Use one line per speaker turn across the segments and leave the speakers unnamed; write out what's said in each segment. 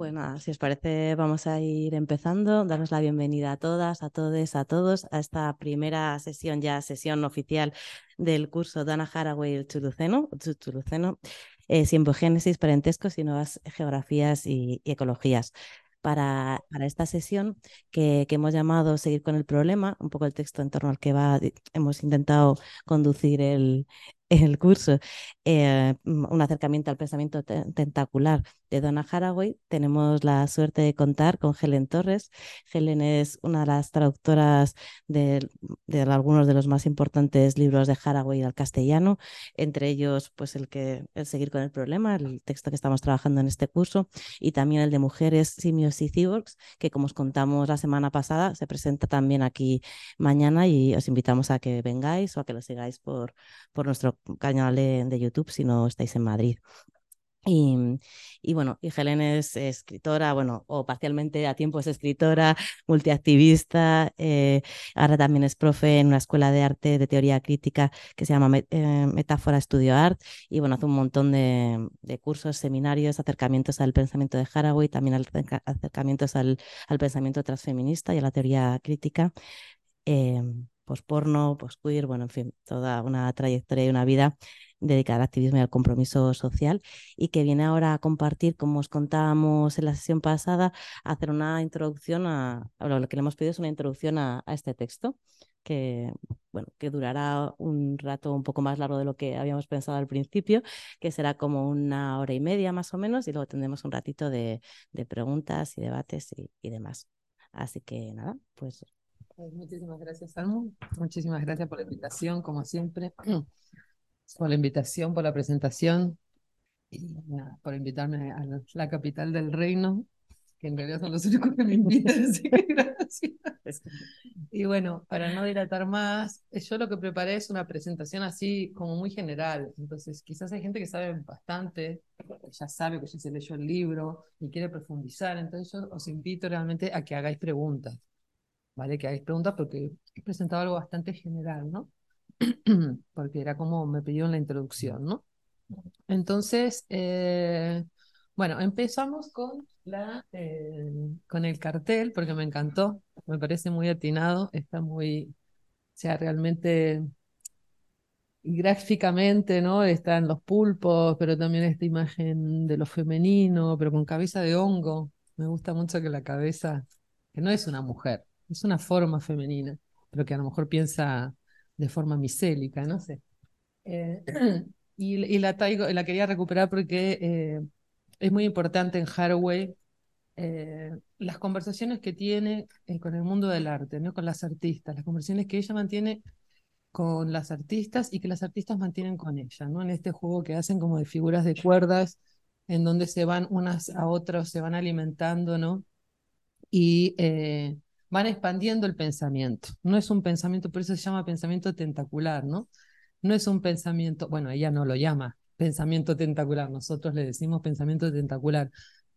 Pues nada, si os parece, vamos a ir empezando. Daros la bienvenida a todas, a todos, a todos a esta primera sesión, ya sesión oficial del curso Dana Haraway el Chuluceno, Chuluceno eh, Parentescos y Nuevas Geografías y, Ecologías. Para, para, esta sesión que, que, hemos llamado Seguir con el problema, un poco el texto en torno al que va, hemos intentado conducir el, el curso, eh, un acercamiento al pensamiento tentacular de Donna Haraway, tenemos la suerte de contar con Helen Torres. Helen es una de las traductoras de, algunos de los más importantes libros de Haraway al castellano, entre ellos pues el que seguir con el problema, el texto que estamos trabajando en este curso, y también el de Mujeres, Simios y Cyborgs, que como os contamos la semana pasada, se presenta también aquí mañana y os invitamos a que vengáis o a que lo sigáis por, por nuestro canal de YouTube si no estáis en Madrid. Y, y, bueno, y Helen es escritora, bueno, o parcialmente a tiempo es escritora, multiactivista, eh, ahora también es profe en una escuela de arte de teoría crítica que se llama eh, Metáfora Studio Art, y bueno, hace un montón de, cursos, seminarios, acercamientos al pensamiento de Haraway, también acercamientos al, pensamiento transfeminista y a la teoría crítica. Eh, porno queer bueno, en fin, toda una trayectoria y una vida dedicada al activismo y al compromiso social y que viene ahora a compartir, como os contábamos en la sesión pasada, hacer una introducción a, lo que le hemos pedido es una introducción a, este texto que, bueno, que durará un rato un poco más largo de lo que habíamos pensado al principio, que será como una hora y media más o menos, y luego tendremos un ratito de, preguntas y debates y, y, demás. Así que nada, pues...
pues muchísimas gracias, Salmo. Muchísimas gracias por la invitación, como siempre. por la invitación, por la presentación y por invitarme a la, capital del reino, que en realidad son los únicos que me invitan, así que gracias. Y bueno, para no dilatar más, yo lo que preparé es una presentación así como muy general. Entonces, quizás hay gente que sabe bastante, ya sabe que ya se leyó el libro y quiere profundizar. Entonces, yo os invito realmente a que hagáis preguntas, ¿vale? Que hagáis preguntas porque he presentado algo bastante general, ¿no? porque era como me pidió en la introducción, ¿no? Entonces, eh, bueno, empezamos con, la, eh, con el cartel, porque me encantó, me parece muy atinado, está muy, o sea, realmente gráficamente, ¿no? Están los pulpos, pero también esta imagen de lo femenino, pero con cabeza de hongo. Me gusta mucho que la cabeza, que no es una mujer, es una forma femenina, pero que a lo mejor piensa de forma micélica, no sé. Eh, y, la, la quería recuperar porque eh, es muy importante en Haraway eh, las conversaciones que tiene con el mundo del arte, ¿no? con las artistas, las conversaciones que ella mantiene con las artistas y que las artistas mantienen con ella, ¿no? en este juego que hacen como de figuras de cuerdas, en donde se van unas a otras, se van alimentando, ¿no? Y van expandiendo el pensamiento. No es un pensamiento, por eso se llama pensamiento tentacular, ¿no? No es un pensamiento, bueno, ella no lo llama pensamiento tentacular, nosotros le decimos pensamiento tentacular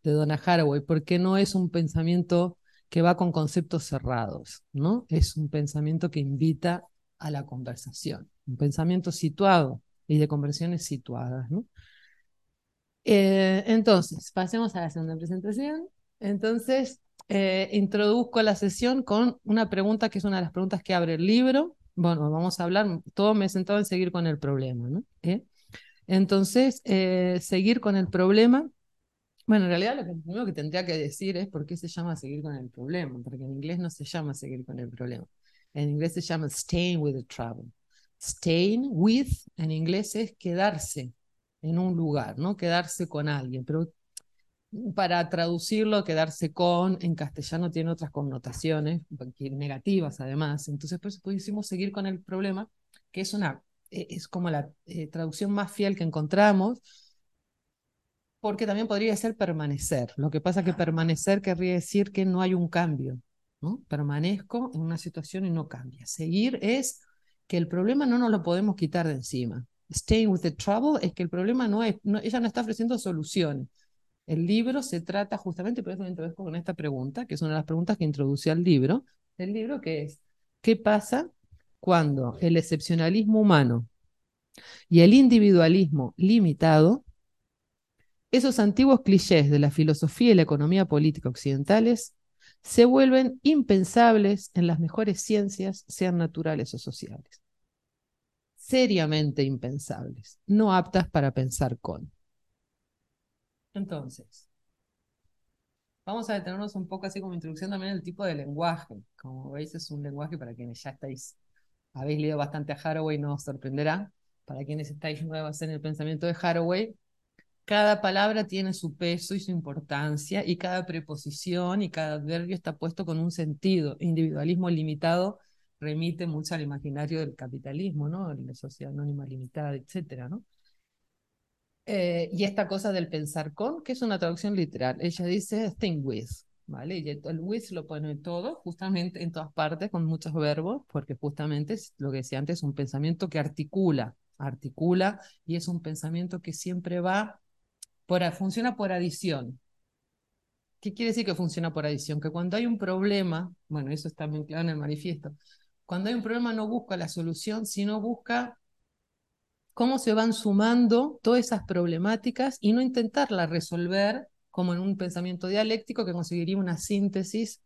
de Donna Haraway, porque no es un pensamiento que va con conceptos cerrados, ¿no? Es un pensamiento que invita a la conversación, un pensamiento situado y de conversiones situadas, ¿no? Eh, entonces, pasemos a la segunda presentación. Entonces, eh, introduzco la sesión con una pregunta que es una de las preguntas que abre el libro. Bueno, vamos a hablar, todo me he sentado en seguir con el problema, ¿no? ¿Eh? Entonces, eh, seguir con el problema. Bueno, en realidad lo, primero que tendría que decir es por qué se llama seguir con el problema, porque en inglés no se llama seguir con el problema. En inglés se llama staying with the trouble. Staying with, en inglés es quedarse en un lugar, ¿no? Quedarse con alguien, pero para traducirlo, quedarse con, en castellano tiene otras connotaciones, negativas además. Entonces, pues pudimos seguir con el problema, que es, una, e, es como la eh, traducción más fiel que encontramos, porque también podría ser permanecer. Lo que pasa que permanecer querría decir que no hay un cambio, ¿no? Permanezco en una situación y no cambia. Seguir es que el problema no nos lo podemos quitar de encima. Staying with the trouble es que el problema no es, ella no está ofreciendo soluciones. El libro se trata justamente, por eso me introduzco con esta pregunta, que es una de las preguntas que introducí al libro. El libro que es, ¿qué pasa cuando el excepcionalismo humano y el individualismo limitado, esos antiguos clichés de la filosofía y la economía política occidentales, se vuelven impensables en las mejores ciencias, sean naturales o sociales? Seriamente impensables, no aptas para pensar con. Entonces, vamos a detenernos un poco así como introducción también el tipo de lenguaje. Como veis, es un lenguaje para quienes ya estáis, habéis leído bastante a Haraway, no os sorprenderá. Para quienes estáis nuevas en el pensamiento de Haraway, cada palabra tiene su peso y su importancia, y cada preposición y cada adverbio está puesto con un sentido. Individualismo limitado remite mucho al imaginario del capitalismo, ¿no? La sociedad anónima limitada, etcétera, ¿no? Eh, y esta cosa del pensar con, que es una traducción literal. Ella dice think with, ¿vale? Y el with lo pone todo, justamente en todas partes, con muchos verbos, porque justamente es lo que decía antes, un pensamiento que articula, articula, y es un pensamiento que siempre va, funciona por adición. ¿Qué quiere decir que funciona por adición? Que cuando hay un problema, bueno, eso está muy claro en el manifiesto, cuando hay un problema no busca la solución, sino busca cómo se van sumando todas esas problemáticas y no intentarlas resolver como en un pensamiento dialéctico que conseguiría una síntesis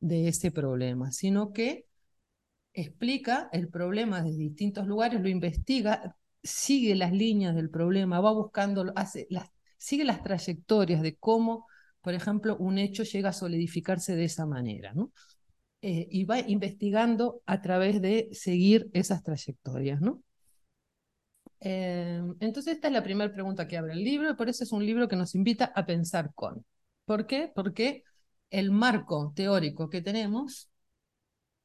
de ese problema, sino que explica el problema desde distintos lugares, lo investiga, sigue las líneas del problema, va buscando, hace las, sigue las trayectorias de cómo, por ejemplo, un hecho llega a solidificarse de esa manera, ¿no? Eh, y va investigando a través de seguir esas trayectorias, ¿no? Em, entonces, esta es la primera pregunta que abre el libro, y por eso es un libro que nos invita a pensar con. ¿Por qué? Porque el marco teórico que tenemos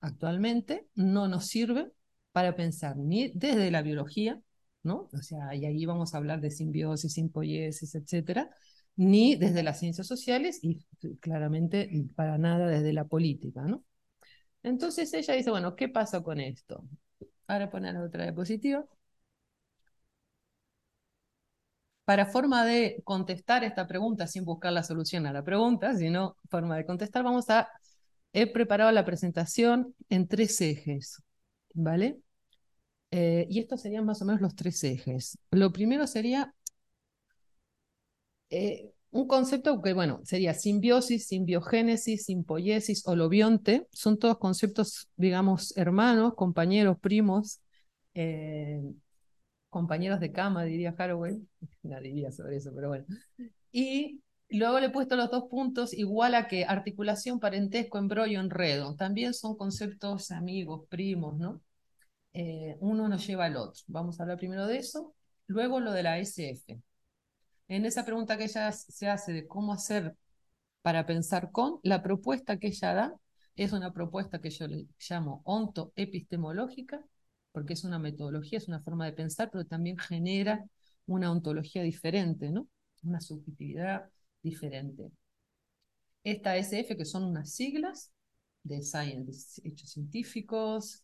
actualmente no nos sirve para pensar ni desde la biología, ¿no? O sea, y ahí vamos a hablar de simbiosis, simpoiesis, etcétera, ni desde las ciencias sociales y claramente para nada desde la política, ¿no? Entonces ella dice, bueno, ¿qué pasa con esto? Ahora poner otra diapositiva. Para forma de contestar esta pregunta sin buscar la solución a la pregunta, sino forma de contestar, vamos a, he preparado la presentación en tres ejes, ¿vale? Eh, y estos serían más o menos los tres ejes. Lo primero sería eh, un concepto que, bueno, sería simbiosis, simbiogénesis, simpoiesis, holobionte. Son todos conceptos, digamos, hermanos, compañeros, primos, eh, compañeros de cama, diría Haraway. Nadie diría sobre eso, pero bueno. Y luego le he puesto los dos puntos igual a que articulación, parentesco, embrollo, enredo. También son conceptos amigos, primos, ¿no? Eh, uno nos lleva al otro. Vamos a hablar primero de eso. Luego lo de la SF. En esa pregunta que ella se hace de cómo hacer para pensar con, la propuesta que ella da es una propuesta que yo le llamo ontoepistemológica, porque es una metodología, es una forma de pensar, pero también genera una ontología diferente, ¿no? Una subjetividad diferente. Esta SF, que son unas siglas de science, hechos científicos,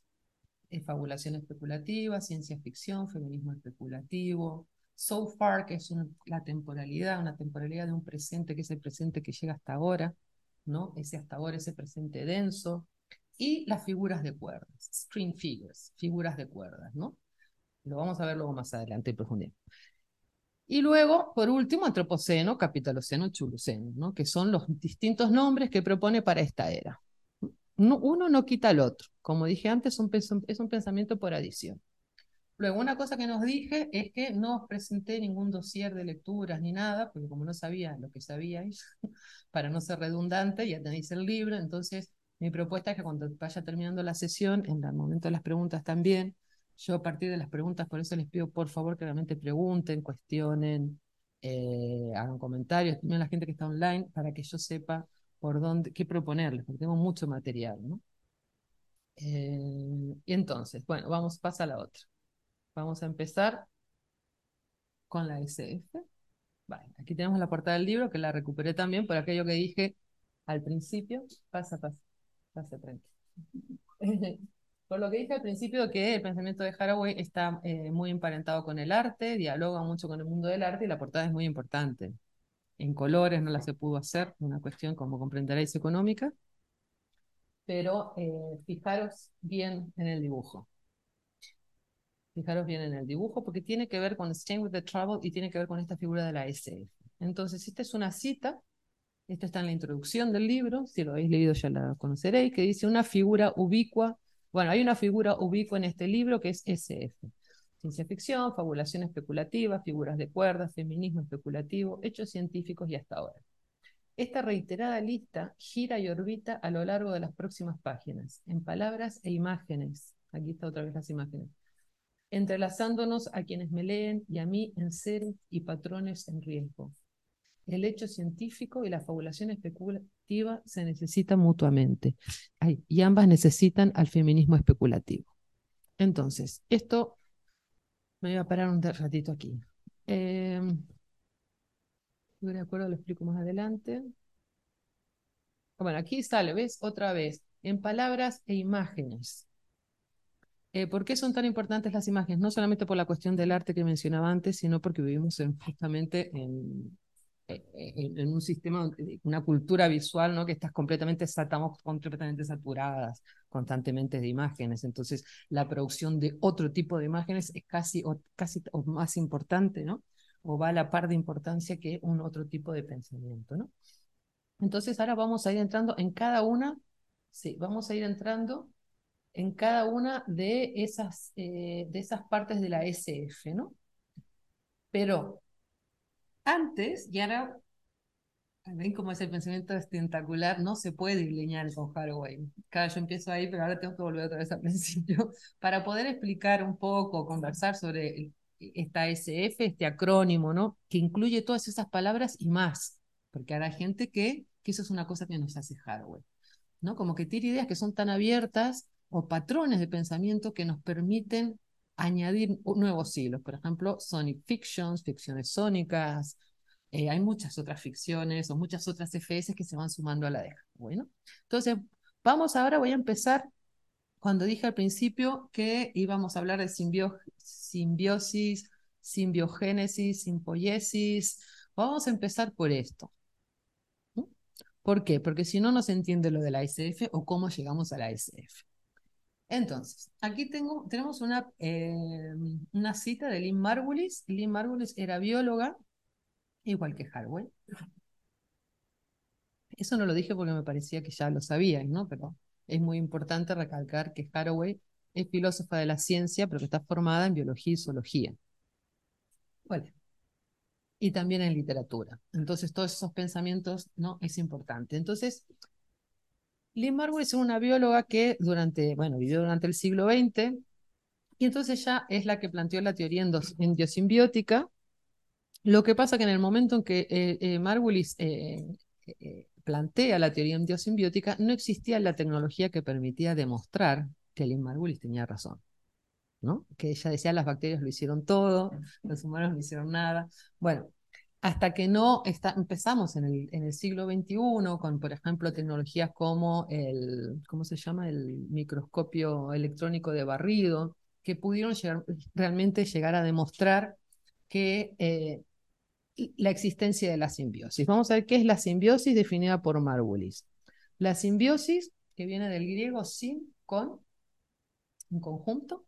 fabulación especulativa, ciencia ficción, feminismo especulativo, so far, que es la temporalidad, una temporalidad de un presente que es el presente que llega hasta ahora, ¿no? Ese hasta ahora, ese presente denso, y las figuras de cuerdas, string figures, figuras de cuerdas, ¿no? Lo vamos a ver luego más adelante en profundidad. Y luego, por último, antropoceno, capitaloceno, chuluceno, ¿no? que son los distintos nombres que propone para esta era. uno no quita al otro. Como dije antes, es un pensamiento por adición. Luego, una cosa que nos dije es que no os presenté ningún dossier de lecturas ni nada, porque como no sabía lo que sabíais, para no ser redundante, ya tenéis el libro, entonces mi propuesta es que cuando vaya terminando la sesión, en el momento de las preguntas también, yo a partir de las preguntas, por eso les pido por favor que realmente pregunten, cuestionen, eh, hagan comentarios, también la gente que está online, para que yo sepa por dónde, qué proponerles, porque tengo mucho material, ¿no? Eh, y entonces, bueno, vamos, pasa a la otra. Vamos a empezar con la SF. Vale, aquí tenemos la portada del libro, que la recuperé también por aquello que dije al principio. Pasa, pasa. Pasa, tranquilo. Por lo que dije al principio que el pensamiento de Haraway está eh, muy emparentado con el arte, dialoga mucho con el mundo del arte y la portada es muy importante. En colores no la se pudo hacer, una cuestión como comprenderéis económica, pero eh, fijaros bien en el dibujo. Fijaros bien en el dibujo porque tiene que ver con Staying with the Trouble y tiene que ver con esta figura de la SF. Entonces, esta es una cita, esta está en la introducción del libro, si lo habéis leído ya la conoceréis, que dice una figura ubicua. Bueno, hay una figura ubicua en este libro que es SF. Ciencia ficción, fabulación especulativa, figuras de cuerda, feminismo especulativo, hechos científicos y hasta ahora. Esta reiterada lista gira y orbita a lo largo de las próximas páginas, en palabras e imágenes. Aquí está otra vez las imágenes. Entrelazándonos a quienes me leen y a mí en seres y patrones en riesgo. El hecho científico y la fabulación especulativa se necesitan mutuamente y ambas necesitan al feminismo especulativo. Entonces, esto me voy a parar un ratito aquí. Eh, de acuerdo, lo explico más adelante. Bueno, aquí sale, ¿ves? Otra vez, en palabras e imágenes. Eh, ¿Por qué son tan importantes las imágenes? No solamente por la cuestión del arte que mencionaba antes, sino porque vivimos justamente en, en, un sistema, una cultura visual, ¿no? Que estás completamente, estamos completamente saturadas constantemente de imágenes. Entonces, la producción de otro tipo de imágenes es casi o, casi o más importante, ¿no? o va a la par de importancia que un otro tipo de pensamiento, ¿no? Entonces ahora vamos a ir entrando en cada una, sí, vamos a ir entrando en cada una de esas, eh, de esas partes de la SF, ¿no? Pero antes, y ahora ven cómo es el pensamiento tentacular, no se puede lineal con Haraway. Claro, yo empiezo ahí, pero ahora tengo que volver otra vez al principio, para poder explicar un poco, conversar sobre esta SF, este acrónimo, ¿no? Que incluye todas esas palabras y más, porque habrá gente que, que eso es una cosa que nos hace hardware, ¿no? Como que tiene ideas que son tan abiertas o patrones de pensamiento que nos permiten añadir nuevos hilos, por ejemplo, Sonic Fictions, ficciones sónicas, eh, hay muchas otras ficciones o muchas otras FS que se van sumando a la deja. Bueno, entonces vamos ahora, voy a empezar cuando dije al principio que íbamos a hablar de simbiosis, simbiogénesis, simpoiesis. Vamos a empezar por esto. ¿Por qué? Porque si no, no se entiende lo de la SF o cómo llegamos a la SF. Entonces, aquí tengo, tenemos una, eh, una cita de Lynn Margulis. Lynn Margulis era bióloga, igual que Harwell. Eso no lo dije porque me parecía que ya lo sabíais, ¿no? Pero es muy importante recalcar que Haraway es filósofa de la ciencia, pero que está formada en biología y zoología. Bueno, y también en literatura. Entonces, todos esos pensamientos, ¿no? Es importante. Entonces, Lynn Margulis es una bióloga que durante, bueno, vivió durante el siglo XX, y entonces ella es la que planteó la teoría endiosimbiótica. Lo que pasa que en el momento en que eh, eh, Margulis eh, plantea la teoría endiosimbiótica, no existía la tecnología que permitía demostrar que Lynn Margulis tenía razón. ¿no? Que ella decía las bacterias lo hicieron todo, los humanos no hicieron nada. Bueno, hasta que no empezamos en el, siglo XXI con, por ejemplo, tecnologías como el, ¿cómo se llama? El microscopio electrónico de barrido, que pudieron realmente llegar a demostrar que eh, la existencia de la simbiosis. Vamos a ver qué es la simbiosis definida por Margulis. La simbiosis, que viene del griego sim, con, un conjunto,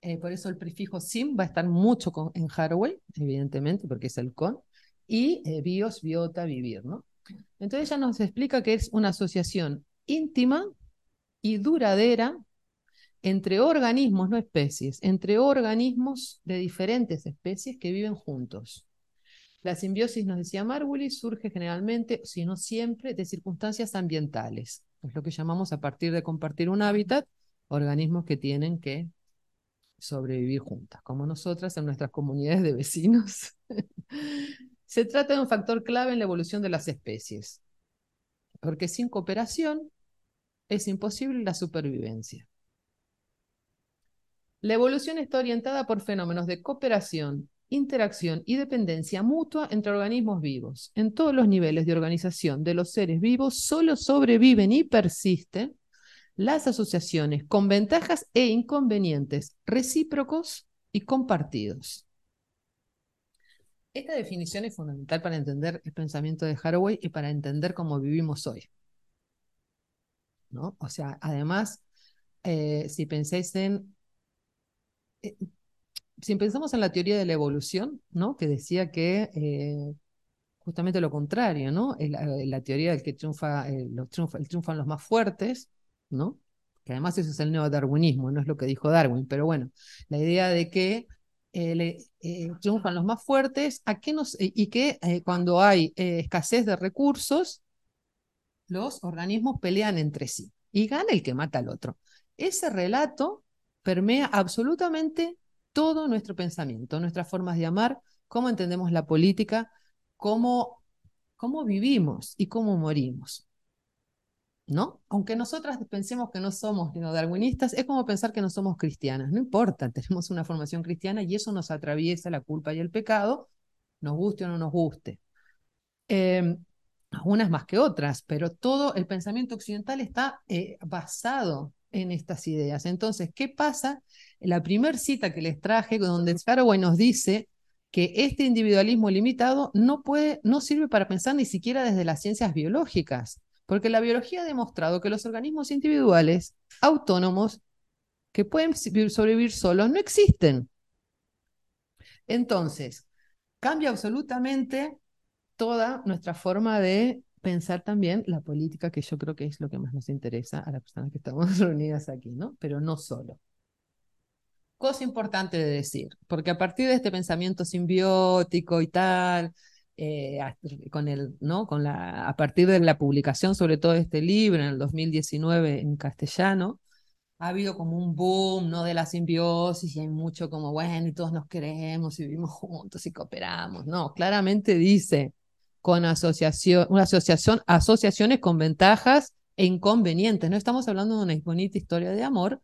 eh, por eso el prefijo sim va a estar mucho en Haraway, evidentemente, porque es el con, y eh, bios, biota, vivir, ¿no? Entonces ella nos explica que es una asociación íntima y duradera entre organismos, no especies, entre organismos de diferentes especies que viven juntos. La simbiosis, nos decía Margulis, surge generalmente, si no siempre, de circunstancias ambientales. Es lo que llamamos a partir de compartir un hábitat, organismos que tienen que sobrevivir juntas, como nosotras en nuestras comunidades de vecinos. Se trata de un factor clave en la evolución de las especies, porque sin cooperación es imposible la supervivencia. La evolución está orientada por fenómenos de cooperación, interacción y dependencia mutua entre organismos vivos. En todos los niveles de organización de los seres vivos solo sobreviven y persisten las asociaciones con ventajas e inconvenientes recíprocos y compartidos. Esta definición es fundamental para entender el pensamiento de Haraway y para entender cómo vivimos hoy. ¿No? O sea, además, eh, si pensáis en... Eh, si pensamos en la teoría de la evolución, ¿no? que decía que eh, justamente lo contrario, ¿no? La, teoría del que triunfa, los triunfan los más fuertes, ¿no? Que además eso es el neodarwinismo, no es lo que dijo Darwin, pero bueno, la idea de que eh, eh, triunfan los más fuertes ¿a nos, y que eh, cuando hay escasez de recursos, los organismos pelean entre sí y gana el que mata al otro. Ese relato permea absolutamente todo nuestro pensamiento, nuestras formas de amar, cómo entendemos la política, cómo, cómo vivimos y cómo morimos. ¿No? Aunque nosotras pensemos que no somos darwinistas, es como pensar que no somos cristianas. No importa, tenemos una formación cristiana y eso nos atraviesa la culpa y el pecado, nos guste o no nos guste. Eh, unas más que otras, pero todo el pensamiento occidental está eh, basado en estas ideas. Entonces, ¿qué pasa? La primera cita que les traje, donde Scaraway nos dice que este individualismo limitado no, puede, no sirve para pensar ni siquiera desde las ciencias biológicas porque la biología ha demostrado que los organismos individuales, autónomos, que pueden sobrevivir solos, no existen. Entonces, cambia absolutamente toda nuestra forma de pensar también la política, que yo creo que es lo que más nos interesa a las personas que estamos reunidas aquí, ¿no? Pero no solo. Cosa importante de decir, porque a partir de este pensamiento simbiótico y tal, eh, con el, ¿no? con la, a partir de la publicación sobre todo este libro en el 2019 en castellano, ha habido como un boom ¿no? de la simbiosis y hay mucho como, bueno, y todos nos queremos y vivimos juntos y cooperamos. No, claramente dice con asociación, una asociación, asociaciones con ventajas e inconvenientes. No estamos hablando de una bonita historia de amor,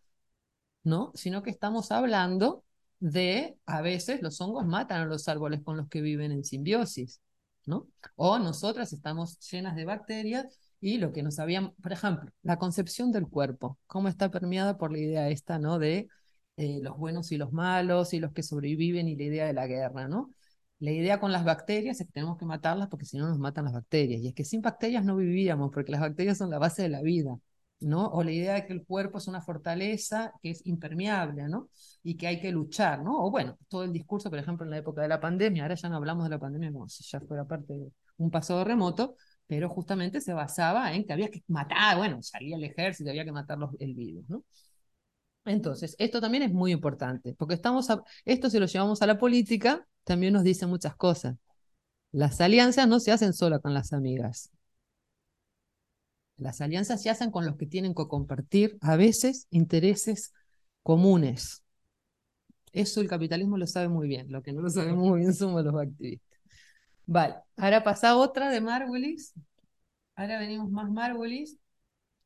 ¿no? Sino que estamos hablando de a veces los hongos matan a los árboles con los que viven en simbiosis, ¿no? O nosotras estamos llenas de bacterias y lo que nos habían, por ejemplo, la concepción del cuerpo, cómo está permeada por la idea esta, ¿no? De eh, los buenos y los malos y los que sobreviven y la idea de la guerra, ¿no? La idea con las bacterias es que tenemos que matarlas porque si no nos matan las bacterias. Y es que sin bacterias no viviríamos porque las bacterias son la base de la vida. ¿No? O la idea de que el cuerpo es una fortaleza que es impermeable, ¿no? Y que hay que luchar, ¿no? O bueno, todo el discurso, por ejemplo, en la época de la pandemia, ahora ya no hablamos de la pandemia como si ya fuera parte de un pasado remoto, pero justamente se basaba en que había que matar, bueno, salía el ejército, había que matar los, el virus, ¿no? Entonces, esto también es muy importante, porque estamos esto si lo llevamos a la política, también nos dice muchas cosas. Las alianzas no se hacen solo con las amigas, las alianzas se hacen con los que tienen que compartir a veces intereses comunes. Eso el capitalismo lo sabe muy bien. Lo que no lo sabemos muy bien somos los activistas. Vale, ahora pasa otra de Margulis. Ahora venimos más Margulis.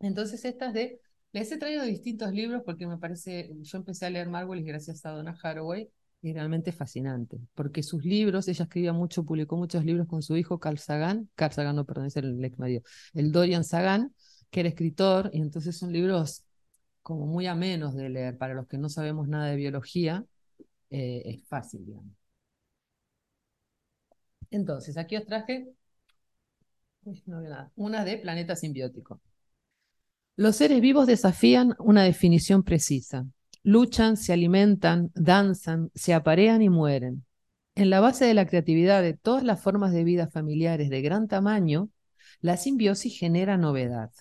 Entonces estas de... Les he traído distintos libros porque me parece... Yo empecé a leer Margulis gracias a Donna Haraway y realmente fascinante, porque sus libros, ella escribía mucho, publicó muchos libros con su hijo Carl Sagan, Carl Sagan no, perdón, es el ex marido, el Dorian Sagan, que era escritor, y entonces son libros como muy amenos de leer, para los que no sabemos nada de biología, eh, es fácil, digamos. Entonces, aquí os traje una de planeta simbiótico. Los seres vivos desafían una definición precisa luchan, se alimentan, danzan, se aparean y mueren. En la base de la creatividad de todas las formas de vida familiares de gran tamaño, la simbiosis genera novedad.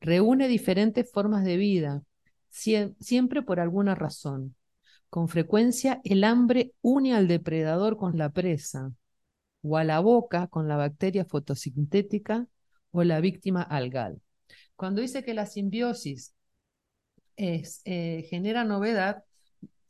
Reúne diferentes formas de vida, siempre por alguna razón. Con frecuencia el hambre une al depredador con la presa, o a la boca con la bacteria fotosintética o la víctima algal. Cuando dice que la simbiosis es, eh, genera novedad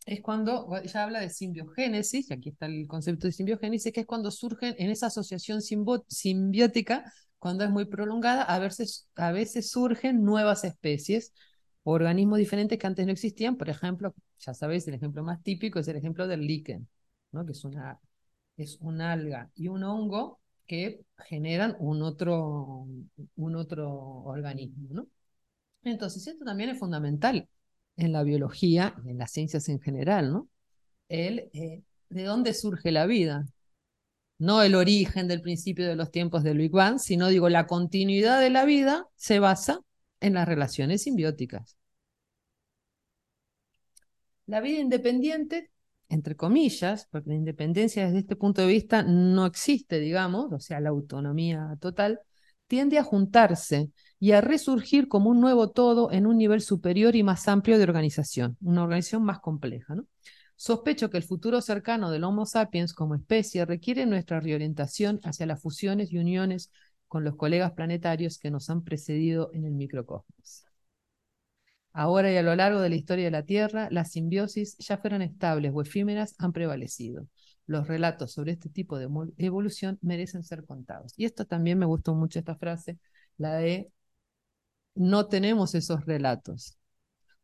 es cuando ya habla de simbiogénesis, aquí está el concepto de simbiogénesis, que es cuando surgen en esa asociación simbiótica, cuando es muy prolongada, a veces, a veces surgen nuevas especies, organismos diferentes que antes no existían. Por ejemplo, ya sabéis, el ejemplo más típico es el ejemplo del líquen, ¿no? que es una, es un alga y un hongo que generan un otro, un otro organismo. ¿no? Entonces, esto también es fundamental en la biología en las ciencias en general, ¿no? El, eh, ¿De dónde surge la vida? No el origen del principio de los tiempos del Big Bang, sino, digo, la continuidad de la vida se basa en las relaciones simbióticas. La vida independiente, entre comillas, porque la independencia desde este punto de vista no existe, digamos, o sea, la autonomía total, tiende a juntarse y a resurgir como un nuevo todo en un nivel superior y más amplio de organización, una organización más compleja. Sospecho que el futuro cercano del Homo sapiens como especie requiere nuestra reorientación hacia las fusiones y uniones con los colegas planetarios que nos han precedido en el microcosmos. Ahora y a lo largo de la historia de la Tierra, las simbiosis, ya fueran estables o efímeras, han prevalecido. Los relatos sobre este tipo de evolución merecen ser contados. Y esto también me gustó mucho esta frase, la de no tenemos esos relatos.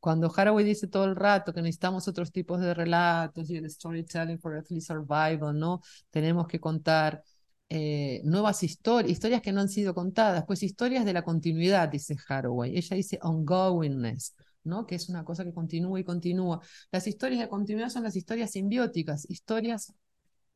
Cuando Haraway dice todo el rato que necesitamos otros tipos de relatos y el storytelling for earthly survival, ¿no? Tenemos que contar eh, nuevas historias, historias que no han sido contadas, pues historias de la continuidad, dice Haraway. Ella dice ongoingness, ¿no? que es una cosa que continúa y continúa. Las historias de continuidad son las historias simbióticas, historias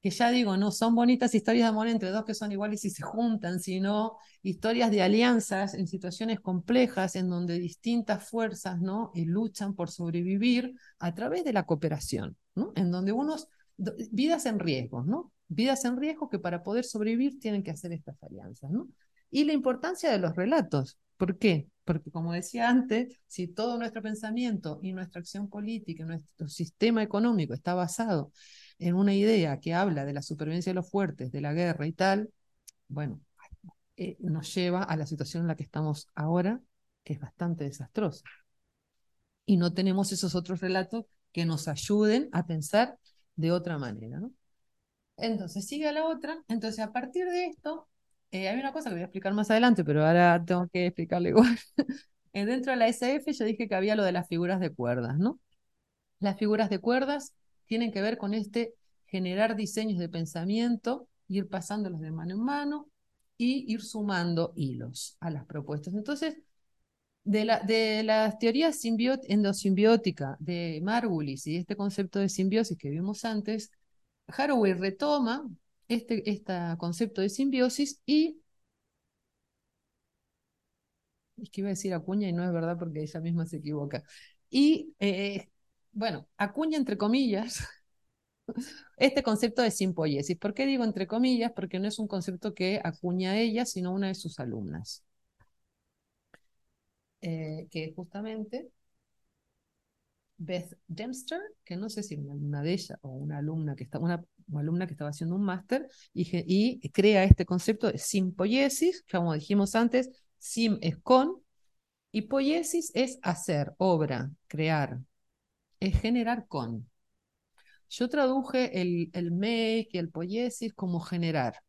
que ya digo, no son bonitas historias de amor entre dos que son iguales y se juntan, sino historias de alianzas en situaciones complejas en donde distintas fuerzas ¿no? Y luchan por sobrevivir a través de la cooperación, ¿no? en donde unos, vidas en riesgo, ¿no? vidas en riesgo que para poder sobrevivir tienen que hacer estas alianzas. ¿no? Y la importancia de los relatos. ¿Por qué? Porque como decía antes, si todo nuestro pensamiento y nuestra acción política, nuestro sistema económico está basado en una idea que habla de la supervivencia de los fuertes, de la guerra y tal, bueno, eh, nos lleva a la situación en la que estamos ahora, que es bastante desastrosa. Y no tenemos esos otros relatos que nos ayuden a pensar de otra manera. ¿no? Entonces, sigue la otra. Entonces, a partir de esto, eh, hay una cosa que voy a explicar más adelante, pero ahora tengo que explicarle igual. Eh, dentro de la SF yo dije que había lo de las figuras de cuerdas, ¿no? Las figuras de cuerdas tienen que ver con este generar diseños de pensamiento, ir pasándolos de mano en mano y ir sumando hilos a las propuestas. Entonces, de, la, las teorías endosimbiótica de Margulis y este concepto de simbiosis que vimos antes, Haraway retoma este, este concepto de simbiosis y es que iba a decir acuña y no es verdad porque ella misma se equivoca. Y eh, bueno, acuña entre comillas este concepto de simpoiesis. ¿Por qué digo entre comillas? Porque no es un concepto que acuña ella, sino una de sus alumnas. Eh, que justamente Beth Dempster, que no sé si una alumna de ella o una alumna que está, una, alumna que estaba haciendo un máster, y, crea este concepto de simpoiesis, que como dijimos antes, sim es con, y poiesis es hacer, obra, crear, es generar con. Yo traduje el, el make y el poiesis como generar,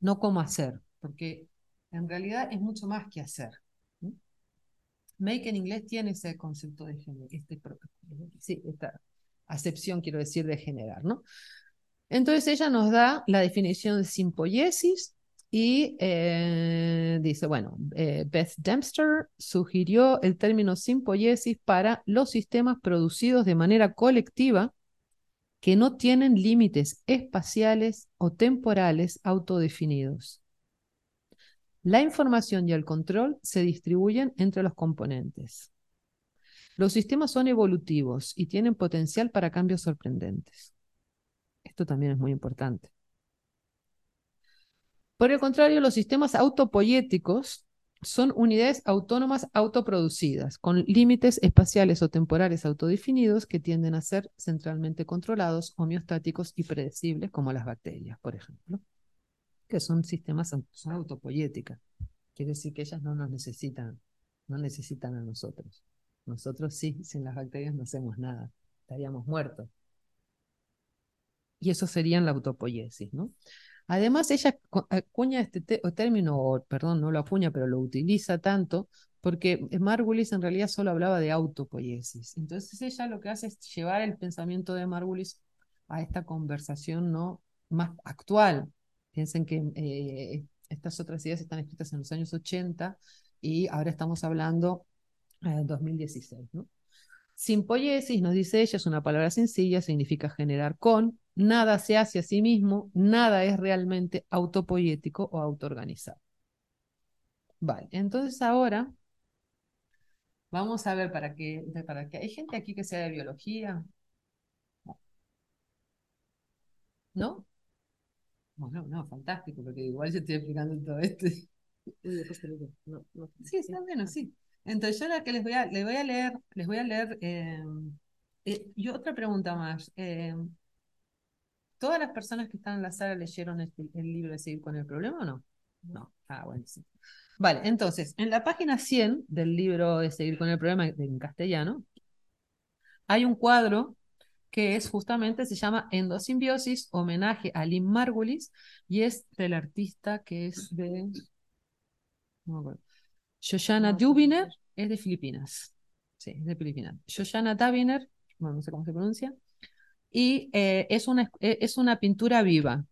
no como hacer, porque en realidad es mucho más que hacer. Make en inglés tiene ese concepto de generar, este, sí, esta acepción, quiero decir, de generar, ¿no? Entonces ella nos da la definición de simpoiesis y eh, dice, bueno, eh, Beth Dempster sugirió el término simpoiesis para los sistemas producidos de manera colectiva que no tienen límites espaciales o temporales autodefinidos. La información y el control se distribuyen entre los componentes. Los sistemas son evolutivos y tienen potencial para cambios sorprendentes. Esto también es muy importante. Por el contrario, los sistemas autopoyéticos son unidades autónomas autoproducidas, con límites espaciales o temporales autodefinidos que tienden a ser centralmente controlados, homeostáticos y predecibles, como las bacterias, por ejemplo, que son sistemas son autopoyéticas. Quiere decir que ellas no nos necesitan, no necesitan a nosotros. Nosotros sí, sin las bacterias no hacemos nada, estaríamos muertos. Y eso sería la autopoiesis, ¿no? Además, ella acuña este término, perdón, no lo acuña, pero lo utiliza tanto, porque Margulis en realidad solo hablaba de autopoiesis. Entonces ella lo que hace es llevar el pensamiento de Margulis a esta conversación no más actual. Piensen que eh, estas otras ideas están escritas en los años 80 y ahora estamos hablando eh, 2016, ¿no? Simpoiesis, nos dice ella, es una palabra sencilla, significa generar con, nada se hace a sí mismo, nada es realmente autopoético o autoorganizado. Vale, entonces ahora vamos a ver para qué, para qué. ¿Hay gente aquí que sea de biología? ¿No? Bueno, no, fantástico, porque igual yo estoy explicando todo esto. Sí, está bueno, sí. Entonces yo la que les voy a, les voy a leer, les voy a leer, eh, eh, y otra pregunta más. Eh, ¿Todas las personas que están en la sala leyeron el, el libro de Seguir con el Problema o no? No. Ah, bueno, sí. Vale, entonces, en la página 100 del libro de Seguir con el Problema en castellano, hay un cuadro que es justamente, se llama Endosimbiosis, homenaje a Lynn Margulis, y es del artista que es de... No me acuerdo. Shoshana Dubiner, es de Filipinas. Sí, es de Filipinas. Shoshana Dubiner, bueno, no sé cómo se pronuncia, y eh, es, una, eh, es una pintura viva,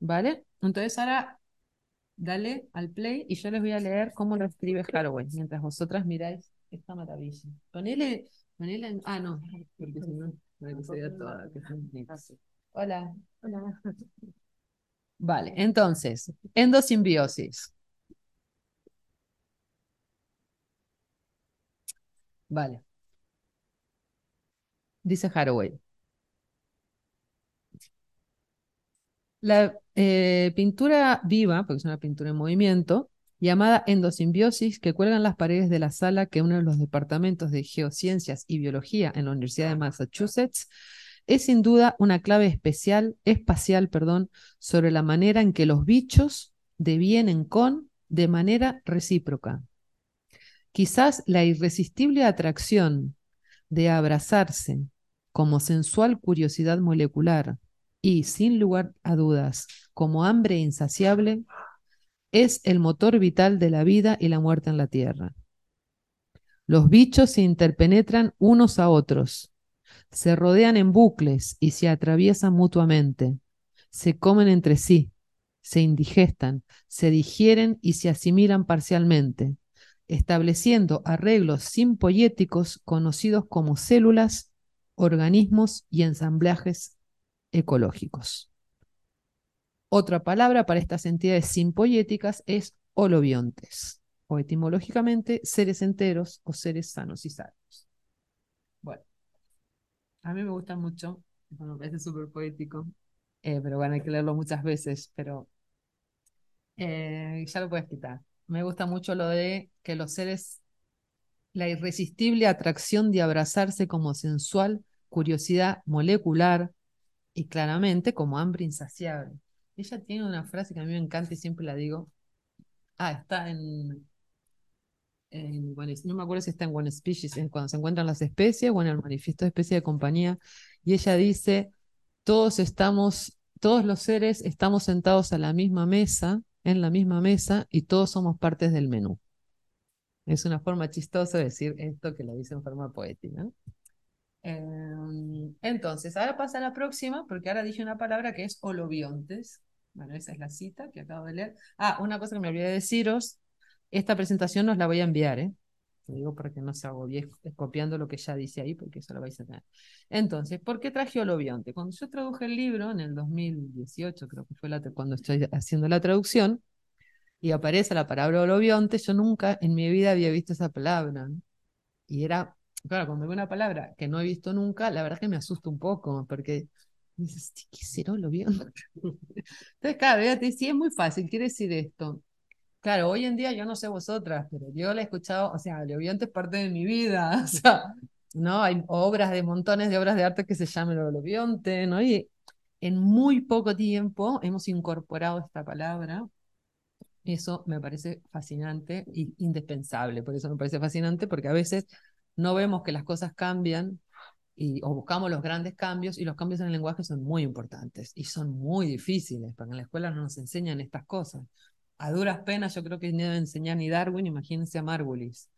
¿vale? Entonces ahora dale al play y yo les voy a leer cómo lo escribe Haraway, mientras vosotras miráis esta maravilla. Ponele, ponele, ah, no, porque si no... Hola. Hola. Vale, entonces, endosimbiosis. Vale. Dice Haraway. La eh, pintura viva, porque es una pintura en movimiento, llamada endosimbiosis, que cuelga en las paredes de la sala que uno de los departamentos de geociencias y biología en la Universidad de Massachusetts, es sin duda una clave especial, espacial perdón, sobre la manera en que los bichos devienen con de manera recíproca. Quizás la irresistible atracción de abrazarse como sensual curiosidad molecular y, sin lugar a dudas, como hambre insaciable, es el motor vital de la vida y la muerte en la tierra. Los bichos se interpenetran unos a otros, se rodean en bucles y se atraviesan mutuamente, se comen entre sí, se indigestan, se digieren y se asimilan parcialmente, estableciendo arreglos simpoyéticos conocidos como células, organismos y ensamblajes ecológicos. Otra palabra para estas entidades simpoyéticas es holobiontes, o etimológicamente seres enteros o seres sanos y sanos. Bueno, a mí me gusta mucho, me parece súper poético, eh, pero bueno, hay que leerlo muchas veces, pero eh, ya lo puedes quitar. Me gusta mucho lo de que los seres, la irresistible atracción de abrazarse como sensual, curiosidad molecular y claramente como hambre insaciable. Ella tiene una frase que a mí me encanta y siempre la digo. Ah, está en, no me acuerdo si está en One Species, en cuando se encuentran las especies o en el manifiesto de especie de compañía. Y ella dice, todos estamos, todos los seres estamos sentados a la misma mesa, en la misma mesa, y todos somos partes del menú. Es una forma chistosa de decir esto que lo dice en forma poética. Em, entonces, ahora pasa a la próxima, porque ahora dije una palabra que es holobiontes. Bueno, esa es la cita que acabo de leer. Ah, una cosa que me olvidé de deciros, esta presentación nos la voy a enviar, ¿eh? Digo para que no se agobie copiando lo que ya dice ahí, porque eso lo vais a tener. Entonces, ¿por qué traje holobionte? Cuando yo traduje el libro en el 2018, creo que fue cuando estoy haciendo la traducción, y aparece la palabra holobionte, yo nunca en mi vida había visto esa palabra. Y era, claro, cuando veo una palabra que no he visto nunca, la verdad es que me asusta un poco, porque dices, ¿qué será lo vio? Entonces, claro, te dice, es muy fácil, quiere decir esto. Claro, hoy en día yo no sé vosotras, pero yo la he escuchado, o sea, Lobionte es parte de mi vida, o sea, ¿no? Hay obras de montones de obras de arte que se llaman Lobionte, ¿no? Y en muy poco tiempo hemos incorporado esta palabra. Eso me parece fascinante e indispensable, por eso me parece fascinante, porque a veces no vemos que las cosas cambian y, o buscamos los grandes cambios y los cambios en el lenguaje son muy importantes y son muy difíciles, porque en la escuela no nos enseñan estas cosas. A duras penas yo creo que no debe enseñar ni Darwin, imagínense a Margulis.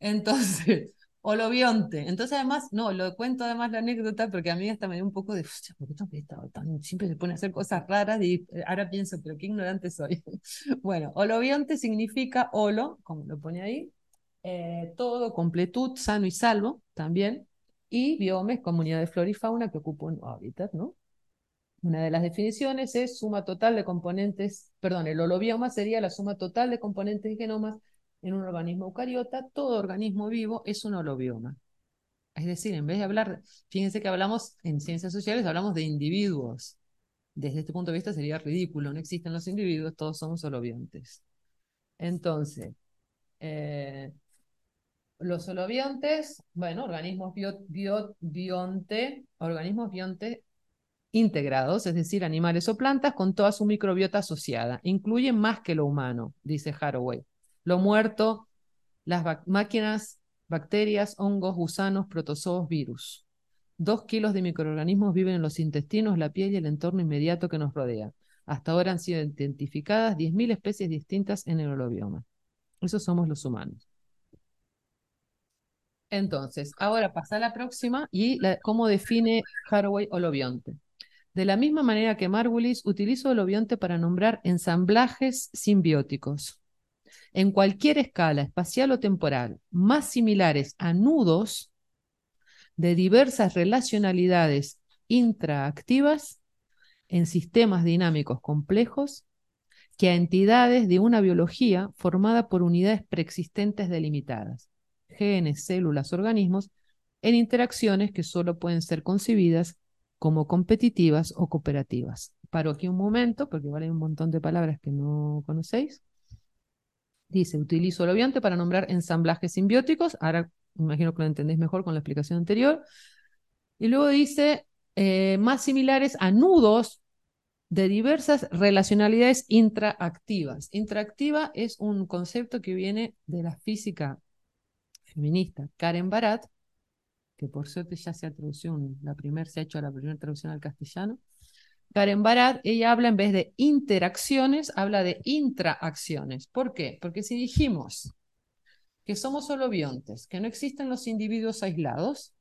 Entonces, o lo. Entonces además, no, lo cuento además la anécdota porque a mí hasta me dio un poco de, ¿por qué tan, siempre se pone a hacer cosas raras? Y ahora pienso, pero qué ignorante soy. bueno, olovionte significa olo, como lo pone ahí, eh, todo, completud, sano y salvo también, y biomes, comunidad de flora y fauna que ocupa un hábitat, ¿no? Una de las definiciones es suma total de componentes, perdón, el holobioma sería la suma total de componentes y genomas en un organismo eucariota. Todo organismo vivo es un holobioma. Es decir, en vez de hablar, fíjense que hablamos en ciencias sociales, hablamos de individuos. Desde este punto de vista sería ridículo, no existen los individuos, todos somos holobiontes. Entonces, eh, los holobiontes, bueno, organismos bionte, organismos bionte integrados, es decir, animales o plantas con toda su microbiota asociada. Incluyen más que lo humano, dice Haraway. Lo muerto, las máquinas, bacterias, hongos, gusanos, protozoos, virus. Dos kilos de microorganismos viven en los intestinos, la piel y el entorno inmediato que nos rodea. Hasta ahora han sido identificadas 10.000 especies distintas en el holobioma. Esos somos los humanos. Entonces, ahora pasa a la próxima y cómo define Haraway holobionte. De la misma manera que Margulis, utilizo holobionte para nombrar ensamblajes simbióticos. En cualquier escala espacial o temporal, más similares a nudos de diversas relacionalidades intraactivas en sistemas dinámicos complejos que a entidades de una biología formada por unidades preexistentes delimitadas genes, células, organismos, en interacciones que solo pueden ser concebidas como competitivas o cooperativas. Paro aquí un momento, porque vale un montón de palabras que no conocéis. Dice, utilizo el obviante para nombrar ensamblajes simbióticos. Ahora imagino que lo entendéis mejor con la explicación anterior. Y luego dice, eh, más similares a nudos de diversas relacionalidades intraactivas. Intraactiva es un concepto que viene de la física feminista Karen Barat, que por suerte ya se ha traducido, la primera se ha hecho la primera traducción al castellano. Karen Barat, ella habla en vez de interacciones, habla de intraacciones. ¿Por qué? Porque si dijimos que somos solo biontes, que no existen los individuos aislados,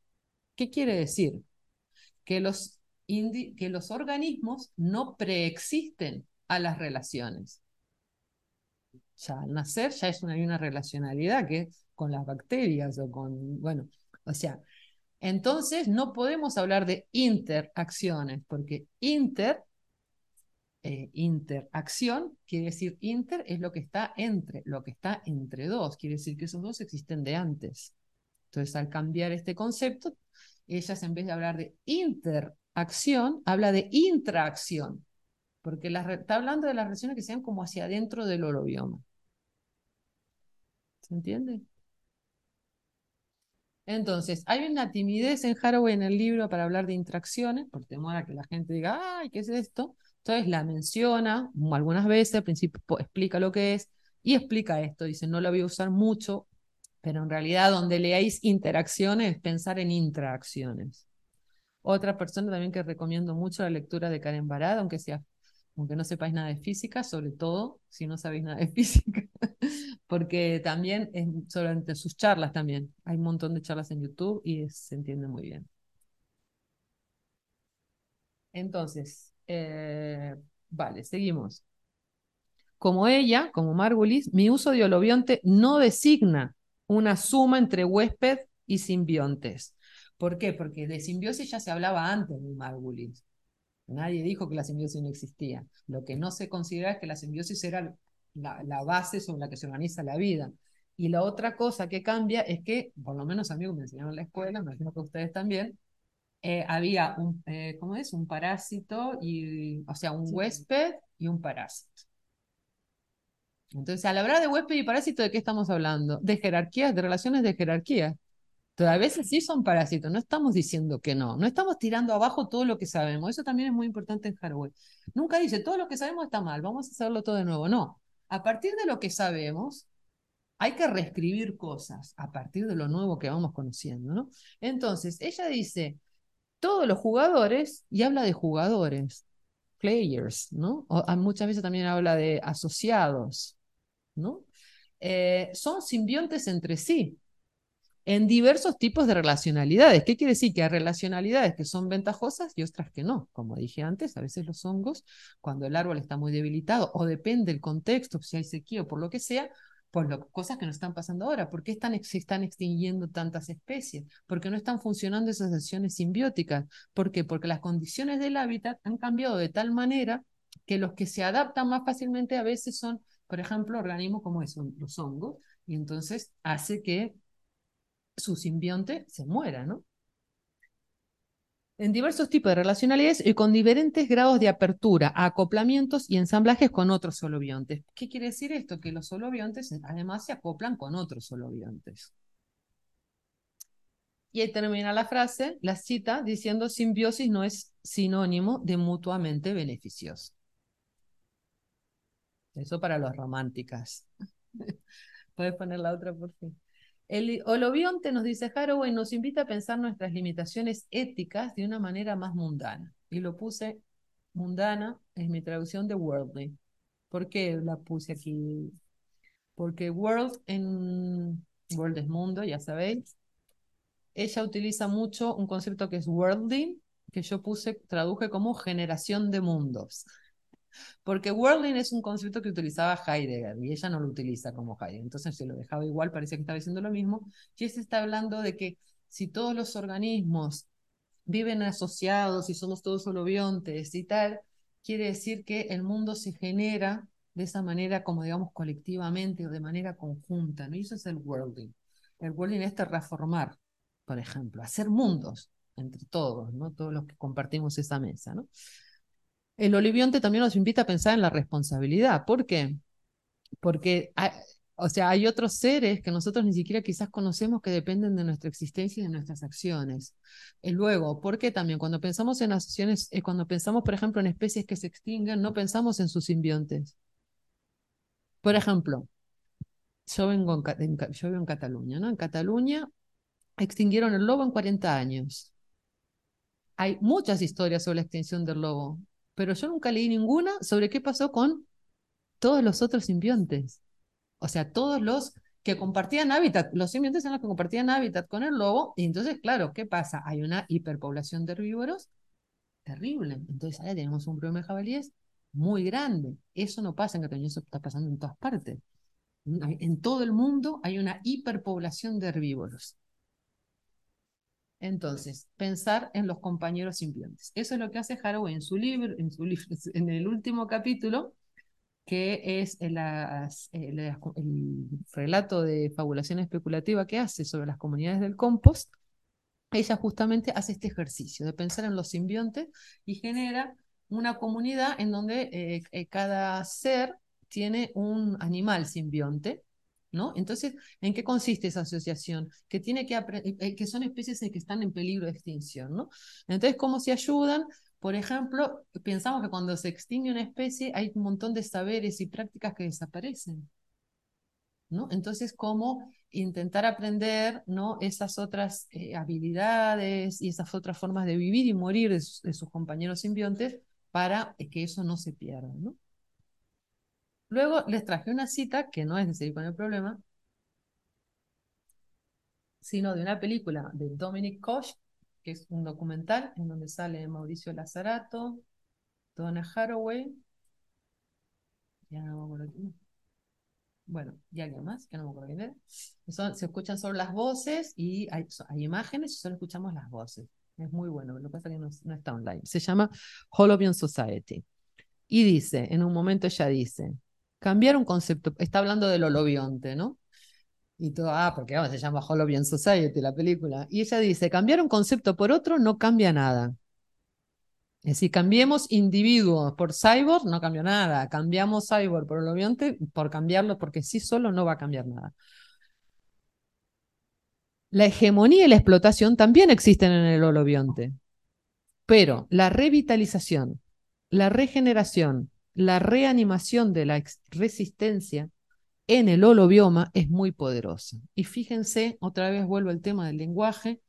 ¿qué quiere decir? Que los, que los organismos no preexisten a las relaciones. Ya al nacer ya es una, hay una relacionalidad que con las bacterias o con, bueno, o sea, entonces no podemos hablar de interacciones, porque inter, eh, interacción, quiere decir inter es lo que está entre, lo que está entre dos, quiere decir que esos dos existen de antes. Entonces, al cambiar este concepto, ellas en vez de hablar de interacción, habla de intraacción, porque está hablando de las relaciones que sean como hacia adentro del holobioma. ¿Se entiende? Entonces, hay una timidez en Haraway en el libro para hablar de interacciones, por temor a que la gente diga, ay, ¿qué es esto? Entonces la menciona algunas veces, al principio explica lo que es y explica esto. Dice, no lo voy a usar mucho, pero en realidad donde leáis interacciones, pensar en intraacciones. Otra persona también que recomiendo mucho la lectura de Karen Barad, aunque sea aunque no sepáis nada de física, sobre todo si no sabéis nada de física, porque también es sobre sus charlas también. Hay un montón de charlas en YouTube y se entiende muy bien. Entonces, eh, vale, seguimos. Como ella, como Margulis, mi uso de holobionte no designa una suma entre huésped y simbiontes. ¿Por qué? Porque de simbiosis ya se hablaba antes de Margulis. Nadie dijo que la simbiosis no existía. Lo que no se considera es que la simbiosis era la, base sobre la que se organiza la vida. Y la otra cosa que cambia es que, por lo menos a mí me enseñaron en la escuela, me imagino que ustedes también, eh, había un, eh, ¿cómo es? Un parásito, y, o sea, un huésped y un parásito. Entonces, al hablar de huésped y parásito, ¿de qué estamos hablando? De jerarquías, de relaciones de jerarquía. Pero a veces sí son parásitos, no estamos diciendo que no, no estamos tirando abajo todo lo que sabemos. Eso también es muy importante en Haraway. Nunca dice, todo lo que sabemos está mal, vamos a hacerlo todo de nuevo. No, a partir de lo que sabemos, hay que reescribir cosas a partir de lo nuevo que vamos conociendo, ¿no? Entonces, ella dice, todos los jugadores, y habla de jugadores, players, ¿no? O, muchas veces también habla de asociados, ¿no? Eh, son simbiontes entre sí en diversos tipos de relacionalidades. ¿Qué quiere decir? Que hay relacionalidades que son ventajosas y otras que no. Como dije antes, a veces los hongos, cuando el árbol está muy debilitado o depende del contexto, si hay sequía o por lo que sea, Por las cosas que nos están pasando ahora. ¿Por qué están, se están extinguiendo tantas especies? ¿Por qué no están funcionando esas acciones simbióticas? ¿Por qué? Porque las condiciones del hábitat han cambiado de tal manera que los que se adaptan más fácilmente a veces son, por ejemplo, organismos como son los hongos, y entonces hace que su simbionte se muera, ¿no? En diversos tipos de relacionalidades y con diferentes grados de apertura, acoplamientos y ensamblajes con otros solobiontes. ¿Qué quiere decir esto? Que los solobiontes además se acoplan con otros solobiontes. Y ahí termina la frase, la cita, diciendo simbiosis no es sinónimo de mutuamente beneficioso. Eso para los románticas. Puedes poner la otra por fin. El holobionte, nos dice Haraway, nos invita a pensar nuestras limitaciones éticas de una manera más mundana. Y lo puse mundana, es mi traducción de worldly. ¿Por qué la puse aquí? Porque world en world es mundo, ya sabéis. Ella utiliza mucho un concepto que es worldly, que yo puse, traduje como generación de mundos. Porque worldling es un concepto que utilizaba Heidegger y ella no lo utiliza como Heidegger. Entonces se lo dejaba igual, parecía que estaba diciendo lo mismo. Y se está hablando de que si todos los organismos viven asociados y somos todos holobiontes y tal, quiere decir que el mundo se genera de esa manera como digamos colectivamente o de manera conjunta, ¿no? Y eso es el worlding. El worlding es reformar, por ejemplo, hacer mundos entre todos, ¿no? Todos los que compartimos esa mesa, ¿no? El olivionte también nos invita a pensar en la responsabilidad. ¿Por qué? Porque, o sea, hay otros seres que nosotros ni siquiera quizás conocemos que dependen de nuestra existencia y de nuestras acciones. Y luego, ¿por qué también? Cuando pensamos en asociaciones, eh, cuando pensamos, por ejemplo, en especies que se extinguen, no pensamos en sus simbiontes. Por ejemplo, yo, vengo en, yo vivo en Cataluña, ¿no? En Cataluña extinguieron el lobo en 40 años. Hay muchas historias sobre la extinción del lobo pero yo nunca leí ninguna sobre qué pasó con todos los otros simbiontes. O sea, todos los que compartían hábitat, los simbiontes eran los que compartían hábitat con el lobo, y entonces, claro, ¿qué pasa? Hay una hiperpoblación de herbívoros terrible. Entonces, ahora tenemos un problema de jabalíes muy grande. Eso no pasa en Cataluña, eso está pasando en todas partes. En todo el mundo hay una hiperpoblación de herbívoros. Entonces, pensar en los compañeros simbiontes. Eso es lo que hace Haraway en su libro, en, su libro, en el último capítulo, que es el, relato de fabulación especulativa que hace sobre las comunidades del compost. Ella justamente hace este ejercicio de pensar en los simbiontes y genera una comunidad en donde eh, eh, cada ser tiene un animal simbionte ¿no? Entonces, ¿en qué consiste esa asociación? Que, tiene que, eh, que son especies que están en peligro de extinción, ¿no? Entonces, ¿cómo se ayudan? Por ejemplo, pensamos que cuando se extingue una especie hay un montón de saberes y prácticas que desaparecen. ¿no? Entonces, ¿cómo intentar aprender ¿no? esas otras eh, habilidades y esas otras formas de vivir y morir de sus, de sus compañeros simbiontes para que eso no se pierda? ¿no? Luego les traje una cita que no es de seguir con el problema, sino de una película de Dominic Koch, que es un documental en donde sale Mauricio Lazarato, Donna Haraway, ya no me acuerdo Bueno, y alguien más, que no me acuerdo quién era. se escuchan solo las voces y hay, imágenes y solo escuchamos las voces. Es muy bueno, lo que pasa es que no, no está online. Se llama Holobion Society. Y dice, en un momento ella dice, cambiar un concepto. Está hablando del holobionte, ¿no? Y todo, ah, porque se llama Holobion Society la película. Y ella dice, cambiar un concepto por otro no cambia nada. Es decir, cambiemos individuos por cyborg, no cambia nada. Cambiamos cyborg por holobionte, por cambiarlo, porque sí solo no va a cambiar nada. La hegemonía y la explotación también existen en el holobionte. Pero la revitalización, la regeneración, la reanimación de la resistencia en el holobioma es muy poderosa. Y fíjense, otra vez vuelvo al tema del lenguaje,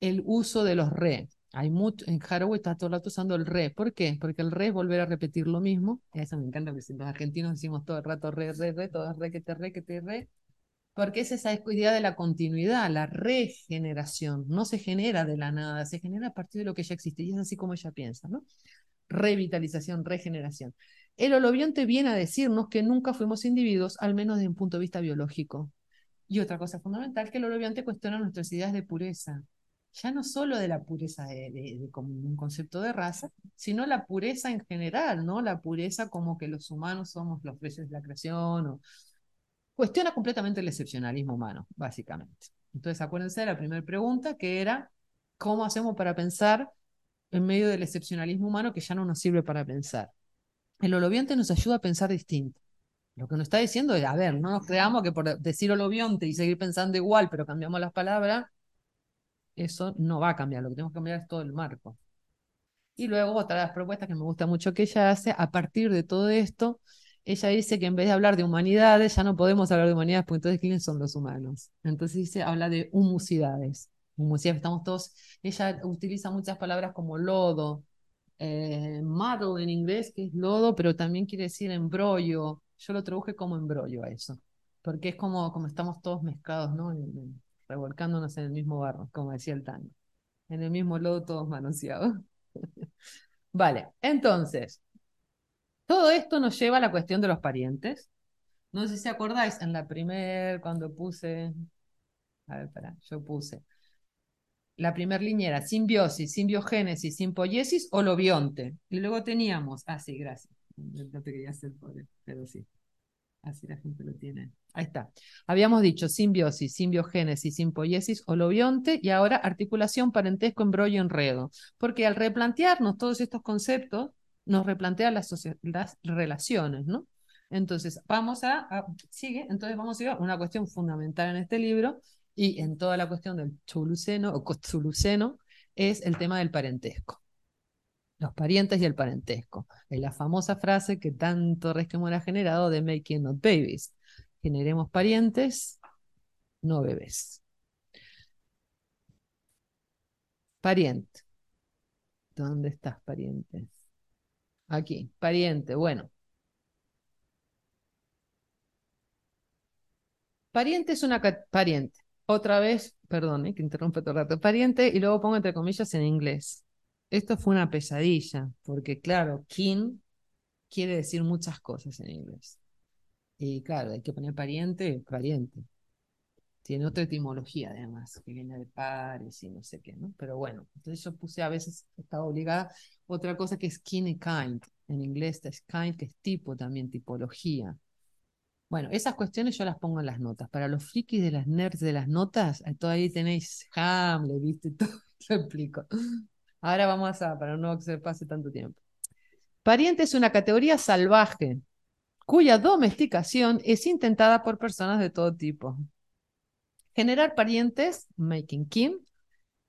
el uso de los re. Hay mucho, en Haraway está todo el rato usando el re. ¿Por qué? Porque el re es volver a repetir lo mismo. Eso me encanta, porque los argentinos decimos todo el rato re, re, re, todo re, que te re, que te re. Porque es esa idea de la continuidad, la regeneración. No se genera de la nada, se genera a partir de lo que ya existe. Y es así como ella piensa, ¿no? Revitalización, regeneración. El holobionte viene a decirnos que nunca fuimos individuos, al menos desde un punto de vista biológico. Y otra cosa fundamental, que el holobionte cuestiona nuestras ideas de pureza. Ya no solo de la pureza de, como un concepto de raza, sino la pureza en general, ¿no? La pureza como que los humanos somos los reyes de la creación. O... Cuestiona completamente el excepcionalismo humano, básicamente. Entonces, acuérdense de la primera pregunta, que era, ¿cómo hacemos para pensar en medio del excepcionalismo humano que ya no nos sirve para pensar? El holobionte nos ayuda a pensar distinto. Lo que nos está diciendo es, a ver, no nos creamos que por decir holobionte y seguir pensando igual, pero cambiamos las palabras, eso no va a cambiar. Lo que tenemos que cambiar es todo el marco. Y luego otra de las propuestas que me gusta mucho que ella hace, a partir de todo esto, ella dice que en vez de hablar de humanidades, ya no podemos hablar de humanidades, porque entonces ¿quiénes son los humanos? Entonces dice, habla de humusidades. Humusidades, estamos todos, ella utiliza muchas palabras como lodo, eh, en inglés, que es lodo, pero también quiere decir embrollo. Yo lo traduje como embrollo a eso, porque es como, como estamos todos mezclados, ¿no? revolcándonos en el mismo barro, como decía el tango. En el mismo lodo todos manoseados. vale, entonces, todo esto nos lleva a la cuestión de los parientes. No sé si acordáis, en la primer, cuando puse, a ver, espera, yo puse, la primera línea era simbiosis, simbiogénesis, simpoiesis o lobionte. Y luego teníamos, ah, sí, gracias. No te quería hacer pero sí. Así la gente lo tiene. Ahí está. Habíamos dicho simbiosis, simbiogénesis, simpoiesis o lobionte y ahora articulación, parentesco, embrollo, enredo. Porque al replantearnos todos estos conceptos, nos replantea las, las relaciones, ¿no? Entonces, vamos a, sigue, entonces vamos a ir a una cuestión fundamental en este libro y en toda la cuestión del chuluceno o costuluceno es el tema del parentesco. Los parientes y el parentesco. Es la famosa frase que tanto resquemor ha generado de making not babies. Generemos parientes, no bebés. Pariente. ¿Dónde estás, pariente? Aquí, pariente. Bueno, Pariente es una pariente. Otra vez, perdón, eh, que interrumpe todo el rato. Pariente y luego pongo entre comillas en inglés. Esto fue una pesadilla, porque claro, kin quiere decir muchas cosas en inglés. Y claro, hay que poner pariente, pariente. Tiene otra etimología además, que viene de pares y no sé qué, ¿no? Pero bueno, entonces yo puse a veces, estaba obligada, otra cosa que es kin y kind. En inglés es kind, que es tipo también, tipología. Bueno, esas cuestiones yo las pongo en las notas. Para los frikis de las nerds de las notas, eh, todavía tenéis Hamlet, ¿viste? Todo lo explico. Ahora vamos a, para no que se pase tanto tiempo. Pariente es una categoría salvaje cuya domesticación es intentada por personas de todo tipo. Generar parientes, making kin,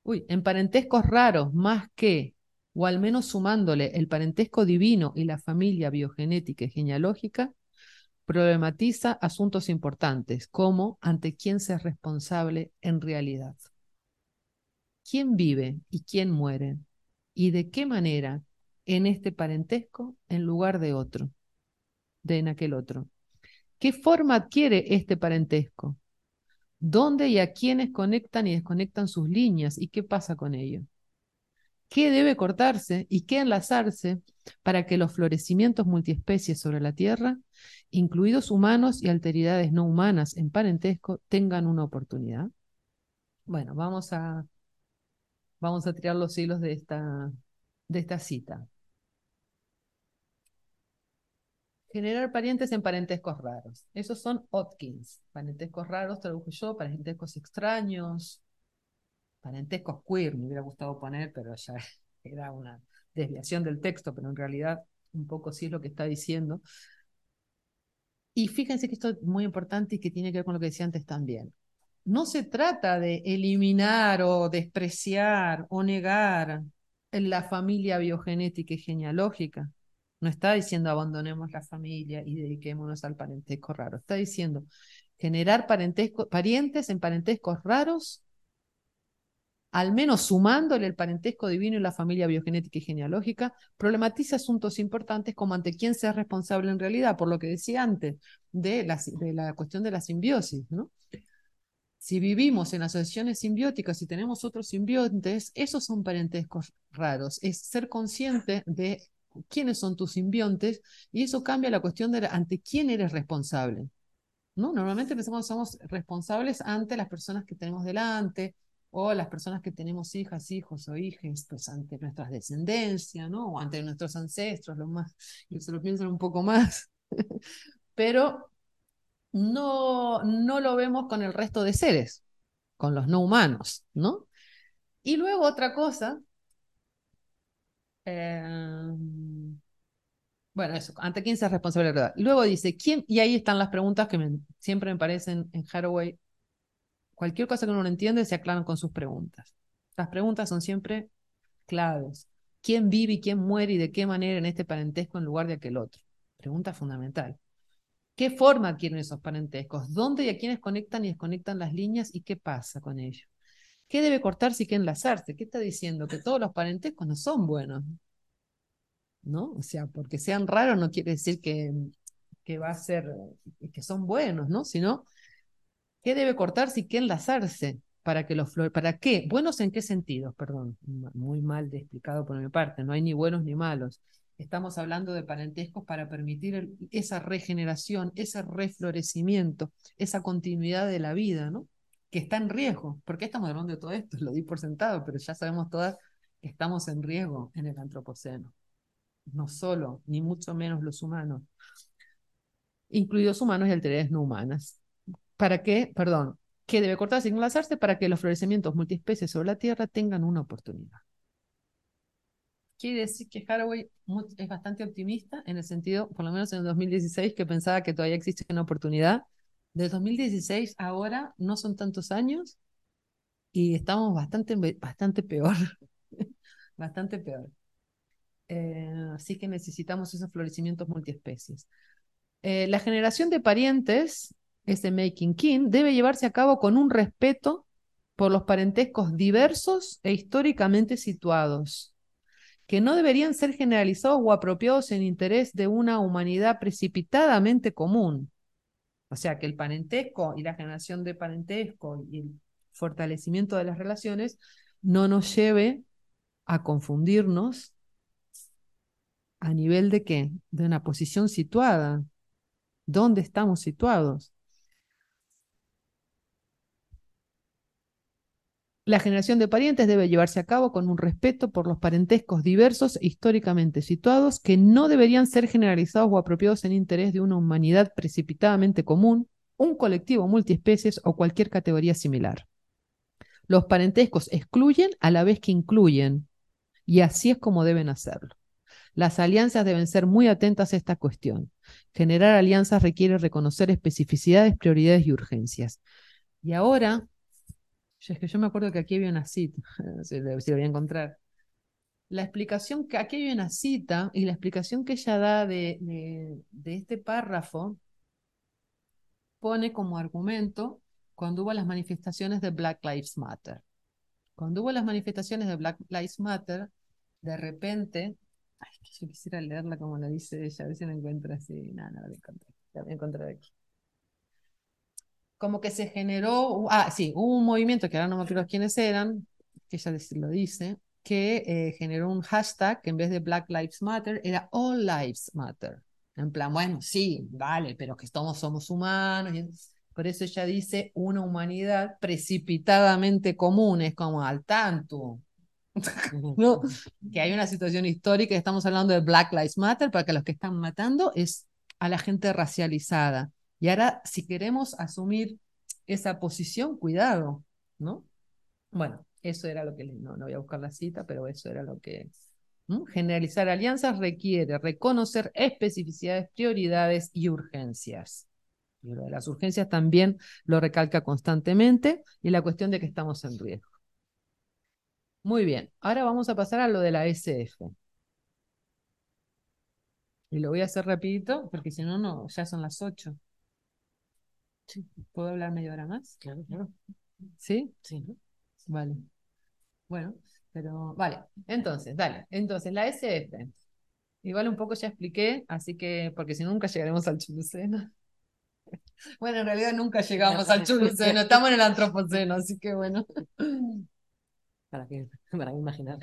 uy, en parentescos raros, más que, o al menos sumándole el parentesco divino y la familia biogenética y genealógica, problematiza asuntos importantes, como ante quién se es responsable en realidad. ¿Quién vive y quién muere? ¿Y de qué manera en este parentesco en lugar de otro, de en aquel otro? ¿Qué forma adquiere este parentesco? ¿Dónde y a quiénes conectan y desconectan sus líneas y qué pasa con ello? ¿Qué debe cortarse y qué enlazarse para que los florecimientos multiespecies sobre la Tierra, incluidos humanos y alteridades no humanas en parentesco, tengan una oportunidad? Bueno, vamos a, vamos a tirar los hilos de esta, de esta cita. Generar parientes en parentescos raros. Esos son Otkins. Parentescos raros, tradujo yo, parentescos extraños, parentescos queer, me hubiera gustado poner, pero ya era una desviación del texto, pero en realidad un poco sí es lo que está diciendo. Y fíjense que esto es muy importante y que tiene que ver con lo que decía antes también. No se trata de eliminar o despreciar o negar la familia biogenética y genealógica. No está diciendo abandonemos la familia y dediquémonos al parentesco raro. Está diciendo generar parentesco, parientes en parentescos raros al menos sumándole el parentesco divino y la familia biogenética y genealógica, problematiza asuntos importantes como ante quién sea responsable en realidad, por lo que decía antes, de la, de la cuestión de la simbiosis, ¿no? Si vivimos en asociaciones simbióticas y tenemos otros simbiontes, esos son parentescos raros. Es ser consciente de quiénes son tus simbiontes y eso cambia la cuestión de ante quién eres responsable. ¿no? Normalmente pensamos que somos responsables ante las personas que tenemos delante o las personas que tenemos hijas, hijos o hijas, pues ante nuestras descendencias, ¿no? O ante nuestros ancestros, lo más, y se lo piensan un poco más. Pero no, no lo vemos con el resto de seres, con los no humanos, ¿no? Y luego otra cosa eh, bueno, eso, ¿ante quién se es responsable de verdad? Luego dice, ¿quién? Y ahí están las preguntas que siempre me parecen en Haraway. Cualquier cosa que uno no entiende se aclaran con sus preguntas. Las preguntas son siempre claves. ¿Quién vive y quién muere y de qué manera en este parentesco en lugar de aquel otro? Pregunta fundamental. ¿Qué forma adquieren esos parentescos? ¿Dónde y a quiénes conectan y desconectan las líneas y qué pasa con ellos? ¿Qué debe cortarse y qué enlazarse? ¿Qué está diciendo? Que todos los parentescos no son buenos. ¿No? O sea, porque sean raros no quiere decir que, que va a ser, que son buenos, ¿no? Sino, ¿qué debe cortarse y qué enlazarse? Para que los ¿para qué? ¿Buenos en qué sentido? Perdón, muy mal explicado por mi parte, no hay ni buenos ni malos. Estamos hablando de parentescos para permitir esa regeneración, ese reflorecimiento, esa continuidad de la vida, ¿no? que está en riesgo. ¿Por qué estamos hablando de todo esto? Lo di por sentado, pero ya sabemos todas que estamos en riesgo en el antropoceno. No solo, ni mucho menos los humanos, incluidos humanos y alteridades no humanas. ¿Para qué? Perdón, que debe cortarse y enlazarse para que los florecimientos multiespecies sobre la Tierra tengan una oportunidad. Quiere decir que Haraway es bastante optimista en el sentido, por lo menos en el 2016, que pensaba que todavía existe una oportunidad de 2016 ahora no son tantos años y estamos bastante, bastante peor, bastante peor. Eh, así que necesitamos esos florecimientos multiespecies. Eh, la generación de parientes, ese making kin, debe llevarse a cabo con un respeto por los parentescos diversos e históricamente situados, que no deberían ser generalizados o apropiados en interés de una humanidad precipitadamente común, o sea, que el parentesco y la generación de parentesco y el fortalecimiento de las relaciones no nos lleve a confundirnos a nivel de qué? De una posición situada. ¿Dónde estamos situados? La generación de parientes debe llevarse a cabo con un respeto por los parentescos diversos históricamente situados que no deberían ser generalizados o apropiados en interés de una humanidad precipitadamente común, un colectivo multiespecies o cualquier categoría similar. Los parentescos excluyen a la vez que incluyen, y así es como deben hacerlo. Las alianzas deben ser muy atentas a esta cuestión. Generar alianzas requiere reconocer especificidades, prioridades y urgencias. Y ahora es que yo me acuerdo que aquí había una cita, si lo voy a encontrar. La explicación que aquí hay una cita y la explicación que ella da de, de, este párrafo pone como argumento cuando hubo las manifestaciones de Black Lives Matter. Cuando hubo las manifestaciones de Black Lives Matter, de repente, ay, yo quisiera leerla como la dice ella, a ver si la encuentro así, no, no la voy a encontrar, la voy a encontrar aquí como que se generó, ah, sí, hubo un movimiento que ahora no me acuerdo quiénes eran, que ella lo dice, que eh, generó un hashtag que en vez de Black Lives Matter era All Lives Matter. En plan, bueno, sí, vale, pero que todos somos humanos. Por eso ella dice una humanidad precipitadamente común, es como al tanto. ¿No? Que hay una situación histórica, estamos hablando de Black Lives Matter, para que los que están matando es a la gente racializada. Y ahora, si queremos asumir esa posición, cuidado, ¿no? Bueno, eso era lo que, no, no voy a buscar la cita, pero eso era lo que... Generalizar alianzas requiere reconocer especificidades, prioridades y urgencias. Y lo de las urgencias también lo recalca constantemente y la cuestión de que estamos en riesgo. Muy bien, ahora vamos a pasar a lo de la SF. Y lo voy a hacer rapidito porque si no, no, ya son las 8. ¿Puedo hablar media hora más?
Claro, claro.
¿Sí?
Sí.
Vale. Bueno, pero vale. Entonces, dale. Entonces, la SF. Igual un poco ya expliqué, así que, porque si nunca llegaremos al Chuluceno. Bueno, en realidad nunca llegamos al Chuluceno, estamos en el Antropoceno, así que bueno.
Para, que, para imaginar.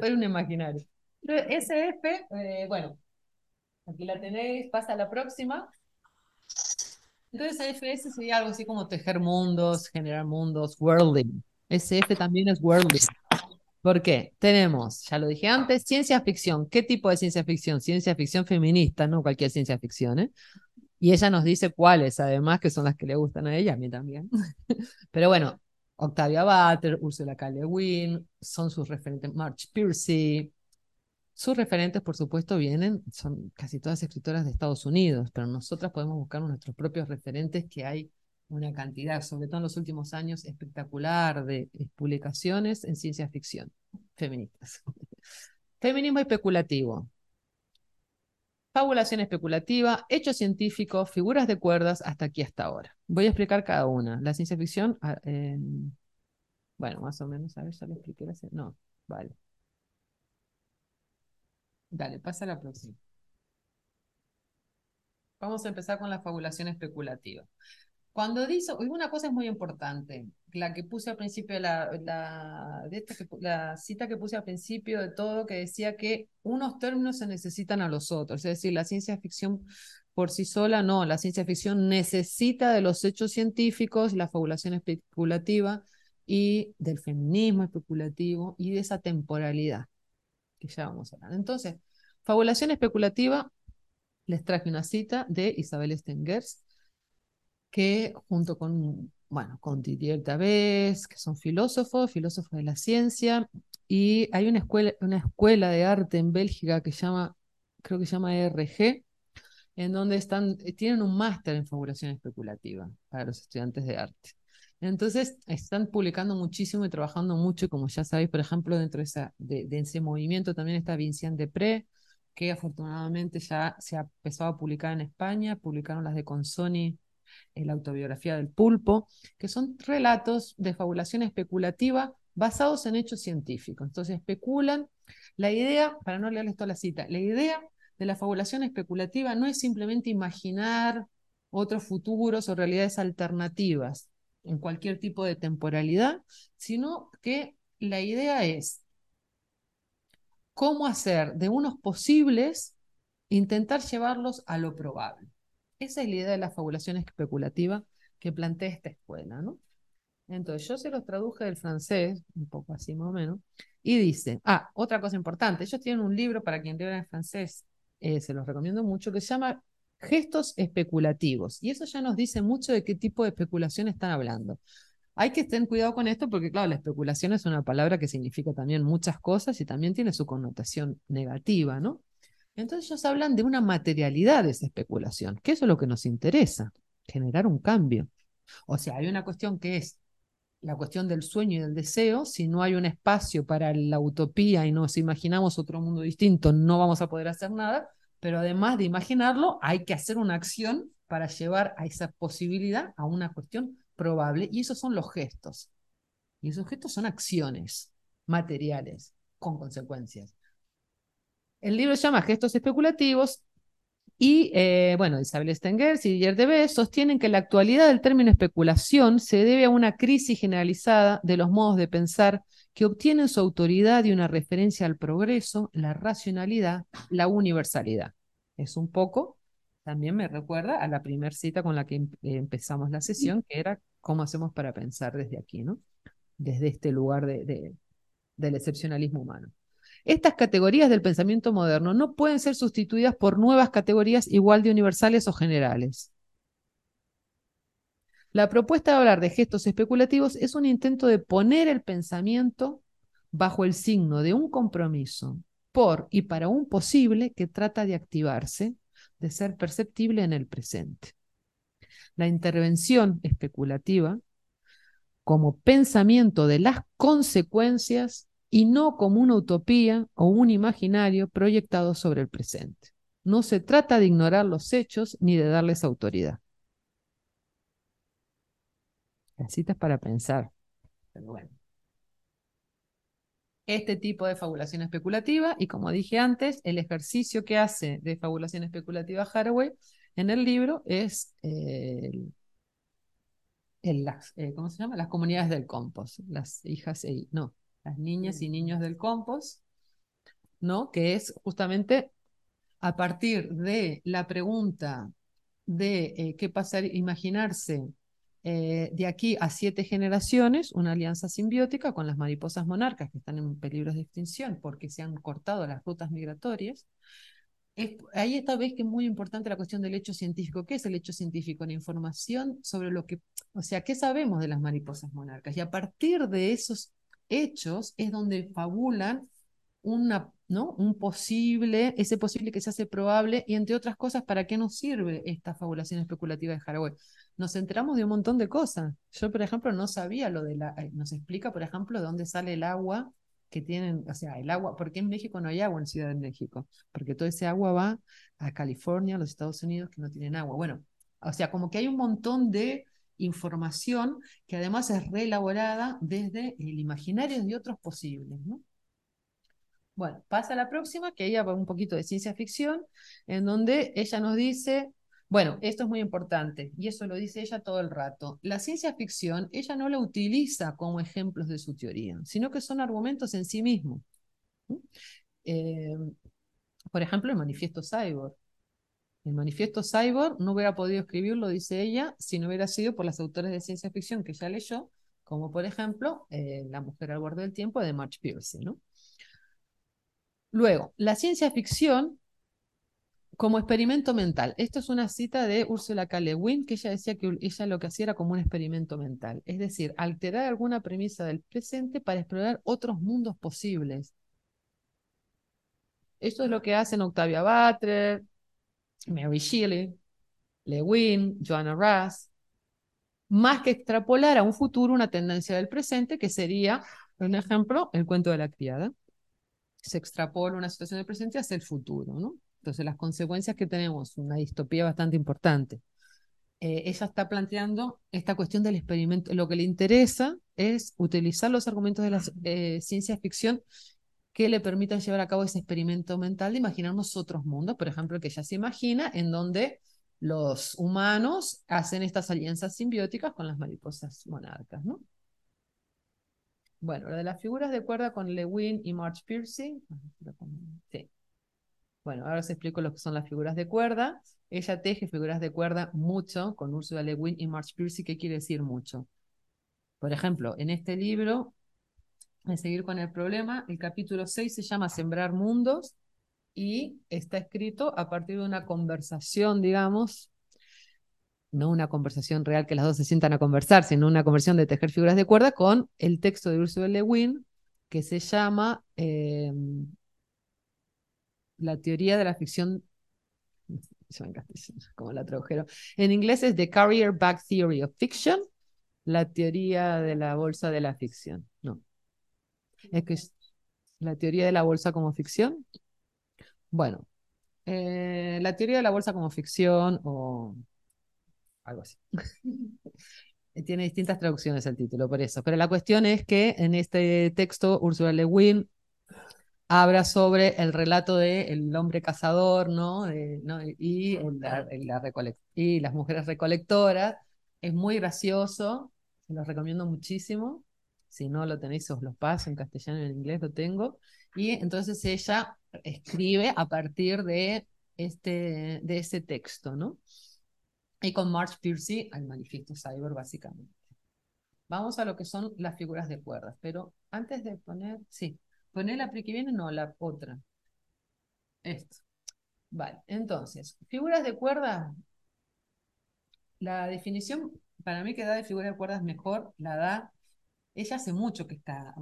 para un imaginario. SF, eh, bueno, aquí la tenéis, pasa a la próxima. Entonces, AFS sería algo así como tejer mundos, generar mundos, worlding. SF también es worlding. ¿Por qué? Tenemos, ya lo dije antes, ciencia ficción. ¿Qué tipo de ciencia ficción? Ciencia ficción feminista, no cualquier ciencia ficción, ¿eh? Y ella nos dice cuáles, además, que son las que le gustan a ella, a mí también. Pero bueno, Octavia Butler, Ursula K. Le Guin, son sus referentes, March Piercy, sus referentes, por supuesto, vienen, son casi todas escritoras de Estados Unidos, pero nosotras podemos buscar nuestros propios referentes, que hay una cantidad, sobre todo en los últimos años, espectacular de publicaciones en ciencia ficción feministas. Feminismo especulativo. Fabulación especulativa, hechos científicos, figuras de cuerdas, hasta aquí hasta ahora. Voy a explicar cada una. La ciencia ficción, ah, bueno, más o menos, a ver, ya lo expliqué. No, vale. Dale, pasa a la próxima. Vamos a empezar con la fabulación especulativa. Cuando dice, una cosa es muy importante, la que puse al principio, la, la, de esta la cita que puse al principio de todo, que decía que unos términos se necesitan a los otros, es decir, la ciencia ficción por sí sola, no, la ciencia ficción necesita de los hechos científicos, la fabulación especulativa y del feminismo especulativo y de esa temporalidad que ya vamos a hablar. Entonces, fabulación especulativa, les traje una cita de Isabel Stengers, que junto con, bueno, con Didier Tabés, que son filósofos, filósofos de la ciencia, y hay una escuela, una escuela de arte en Bélgica que llama, creo que se llama ERG, en donde están, tienen un máster en fabulación especulativa para los estudiantes de arte. Entonces, están publicando muchísimo y trabajando mucho, y como ya sabéis, por ejemplo, dentro de, ese movimiento también está Vincent Depré, que afortunadamente ya se ha empezado a publicar en España, publicaron las de Consoni, eh, la autobiografía del pulpo, que son relatos de fabulación especulativa basados en hechos científicos. Entonces, especulan. La idea, para no leerles toda la cita, la idea de la fabulación especulativa no es simplemente imaginar otros futuros o realidades alternativas, en cualquier tipo de temporalidad, sino que la idea es cómo hacer de unos posibles, intentar llevarlos a lo probable. Esa es la idea de la fabulación especulativa que plantea esta escuela, ¿no? Entonces, yo se los traduje del francés, un poco así más o menos, y dice, ah, otra cosa importante, ellos tienen un libro para quien lea en francés, eh, se los recomiendo mucho, que se llama gestos especulativos. Y eso ya nos dice mucho de qué tipo de especulación están hablando. Hay que tener cuidado con esto porque, claro, la especulación es una palabra que significa también muchas cosas y también tiene su connotación negativa, ¿no? Entonces ellos hablan de una materialidad de esa especulación, que eso es lo que nos interesa, generar un cambio. O sea, hay una cuestión que es la cuestión del sueño y del deseo, si no hay un espacio para la utopía y nos imaginamos otro mundo distinto, no vamos a poder hacer nada, pero además de imaginarlo, hay que hacer una acción para llevar a esa posibilidad a una cuestión probable, y esos son los gestos. Y esos gestos son acciones materiales con consecuencias. El libro se llama Gestos especulativos y, eh, bueno, Isabel Stengers y Debes sostienen que la actualidad del término especulación se debe a una crisis generalizada de los modos de pensar que obtienen su autoridad y una referencia al progreso, la racionalidad, la universalidad. Es un poco, también me recuerda a la primera cita con la que em, empezamos la sesión, que era cómo hacemos para pensar desde aquí, ¿no? Desde este lugar de, del excepcionalismo humano. Estas categorías del pensamiento moderno no pueden ser sustituidas por nuevas categorías igual de universales o generales. La propuesta de hablar de gestos especulativos es un intento de poner el pensamiento bajo el signo de un compromiso por y para un posible que trata de activarse, de ser perceptible en el presente. La intervención especulativa como pensamiento de las consecuencias y no como una utopía o un imaginario proyectado sobre el presente. No se trata de ignorar los hechos ni de darles autoridad. Necesitas para pensar. Pero bueno. Este tipo de fabulación especulativa, y como dije antes, el ejercicio que hace de fabulación especulativa Haraway en el libro es el, las, eh, ¿cómo se llama? Las comunidades del compost, las hijas, e, no, las niñas y niños del compost, ¿no? Que es justamente a partir de la pregunta de eh, qué pasar, imaginarse eh, de aquí a siete generaciones una alianza simbiótica con las mariposas monarcas que están en peligro de extinción porque se han cortado las rutas migratorias. ahí esta vez que es muy importante la cuestión del hecho científico. ¿Qué es el hecho científico? La información sobre lo que, o sea, ¿qué sabemos de las mariposas monarcas? Y a partir de esos hechos es donde fabulan una, ¿no? un posible, ese posible que se hace probable, y entre otras cosas, ¿para qué nos sirve esta fabulación especulativa de Haraway? Nos enteramos de un montón de cosas. Yo, por ejemplo, no sabía lo de la, eh, nos explica, por ejemplo, de dónde sale el agua que tienen, o sea, el agua, porque en México no hay agua en Ciudad de México, porque todo ese agua va a California, a los Estados Unidos, que no tienen agua. Bueno, o sea, como que hay un montón de información que además es reelaborada desde el imaginario de otros posibles, ¿no? Bueno, pasa a la próxima, que ella va un poquito de ciencia ficción, en donde ella nos dice, bueno, esto es muy importante, y eso lo dice ella todo el rato. La ciencia ficción, ella no la utiliza como ejemplos de su teoría, sino que son argumentos en sí mismos. Eh, por ejemplo, el manifiesto Cyborg. El manifiesto Cyborg no hubiera podido escribirlo, dice ella, si no hubiera sido por las autores de ciencia ficción que ella leyó, como por ejemplo eh, La mujer al borde del tiempo de March Pierce, ¿no? Luego, la ciencia ficción como experimento mental. Esto es una cita de Ursula K. Le Guin, que ella decía que ella lo que hacía era como un experimento mental, es decir, alterar alguna premisa del presente para explorar otros mundos posibles. Esto es lo que hacen Octavia Butler, Mary Shelley, Le Guin, Joanna Russ, más que extrapolar a un futuro una tendencia del presente, que sería, por ejemplo, el cuento de la criada se extrapola una situación del presente hacia el futuro, ¿no? Entonces, las consecuencias que tenemos, una distopía bastante importante. Eh, ella está planteando esta cuestión del experimento. Lo que le interesa es utilizar los argumentos de la eh, ciencia ficción que le permitan llevar a cabo ese experimento mental de imaginarnos otros mundos, por ejemplo, que ella se imagina en donde los humanos hacen estas alianzas simbióticas con las mariposas monarcas, ¿no? Bueno, lo de las figuras de cuerda con Lewin y March Piercy. Sí. Bueno, ahora os explico lo que son las figuras de cuerda. Ella teje figuras de cuerda mucho con Ursula Lewin y March Piercy. ¿Qué quiere decir mucho? Por ejemplo, en este libro, en seguir con el problema, el capítulo 6 se llama Sembrar Mundos y está escrito a partir de una conversación, digamos, no una conversación real que las dos se sientan a conversar, sino una conversión de tejer figuras de cuerda con el texto de Ursula Le Guin que se llama em, La teoría de la ficción. como la tradujeron. En inglés es The Carrier Bag Theory of Fiction, la teoría de la bolsa de la ficción. No. Es que la teoría de la bolsa como ficción. Bueno, eh, la teoría de la bolsa como ficción o algo así. Tiene distintas traducciones el título, por eso. Pero la cuestión es que en este texto Ursula Le Guin habla sobre el relato del hombre cazador, ¿no? Y, y las mujeres recolectoras. Es muy gracioso, se los recomiendo muchísimo. Si no lo tenéis, os lo paso en castellano y en inglés, lo tengo. Y entonces ella escribe a partir de, este, de ese texto, ¿no? y con March Piercy al manifiesto cyber básicamente. Vamos a lo que son las figuras de cuerdas, pero antes de poner, sí, poner la que viene, no, la otra. Esto. Vale, entonces, figuras de cuerda, la definición para mí que da de figuras de cuerdas mejor la da, ella hace mucho que está,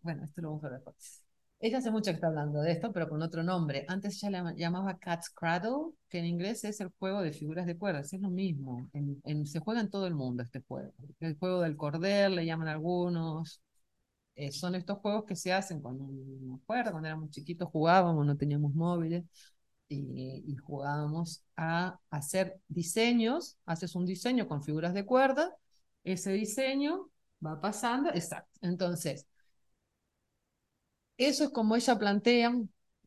bueno, esto lo vamos a ver después. Ella hace mucho que está hablando de esto, pero con otro nombre. Antes ella la llamaba Cat's Cradle, que en inglés es el juego de figuras de cuerdas. Es lo mismo. se juega en todo el mundo este juego. El juego del cordel, le llaman algunos. Eh, son estos juegos que se hacen cuando, me acuerdo, cuando éramos chiquitos jugábamos, no teníamos móviles. Y, y, jugábamos a hacer diseños, haces un diseño con figuras de cuerda, ese diseño va pasando, exacto. Entonces, eso es como ella plantea,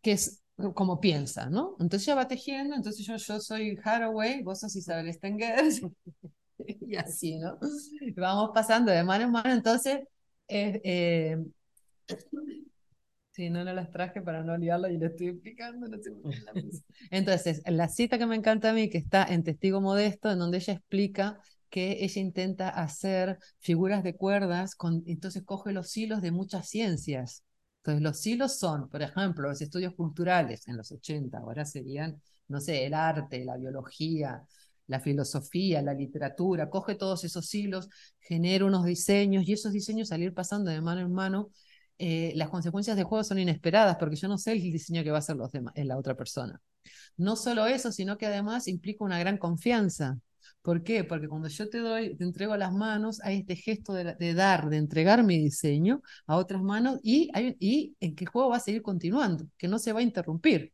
que es como piensa, ¿no? Entonces ella va tejiendo, entonces yo, yo soy Haraway, vos sos Isabel Stenger, y así, ¿no? Vamos pasando de mano en mano, entonces, eh, Sí, no, no las traje para no liarla y le estoy explicando. No sé. Entonces, la cita que me encanta a mí, que está en Testigo Modesto, en donde ella explica que ella intenta hacer figuras de cuerdas, con, entonces coge los hilos de muchas ciencias. Entonces, los hilos son, por ejemplo, los estudios culturales en los 80, ahora serían, no sé, el arte, la biología, la filosofía, la literatura, coge todos esos hilos, genera unos diseños y esos diseños salir pasando de mano en mano eh, las consecuencias de juego son inesperadas porque yo no sé el diseño que va a hacer los demás, la otra persona. No solo eso, sino que además implica una gran confianza. ¿Por qué? Porque cuando yo te doy, te entrego las manos, hay este gesto de, dar, de entregar mi diseño a otras manos y, hay, y en el juego va a seguir continuando, que no se va a interrumpir.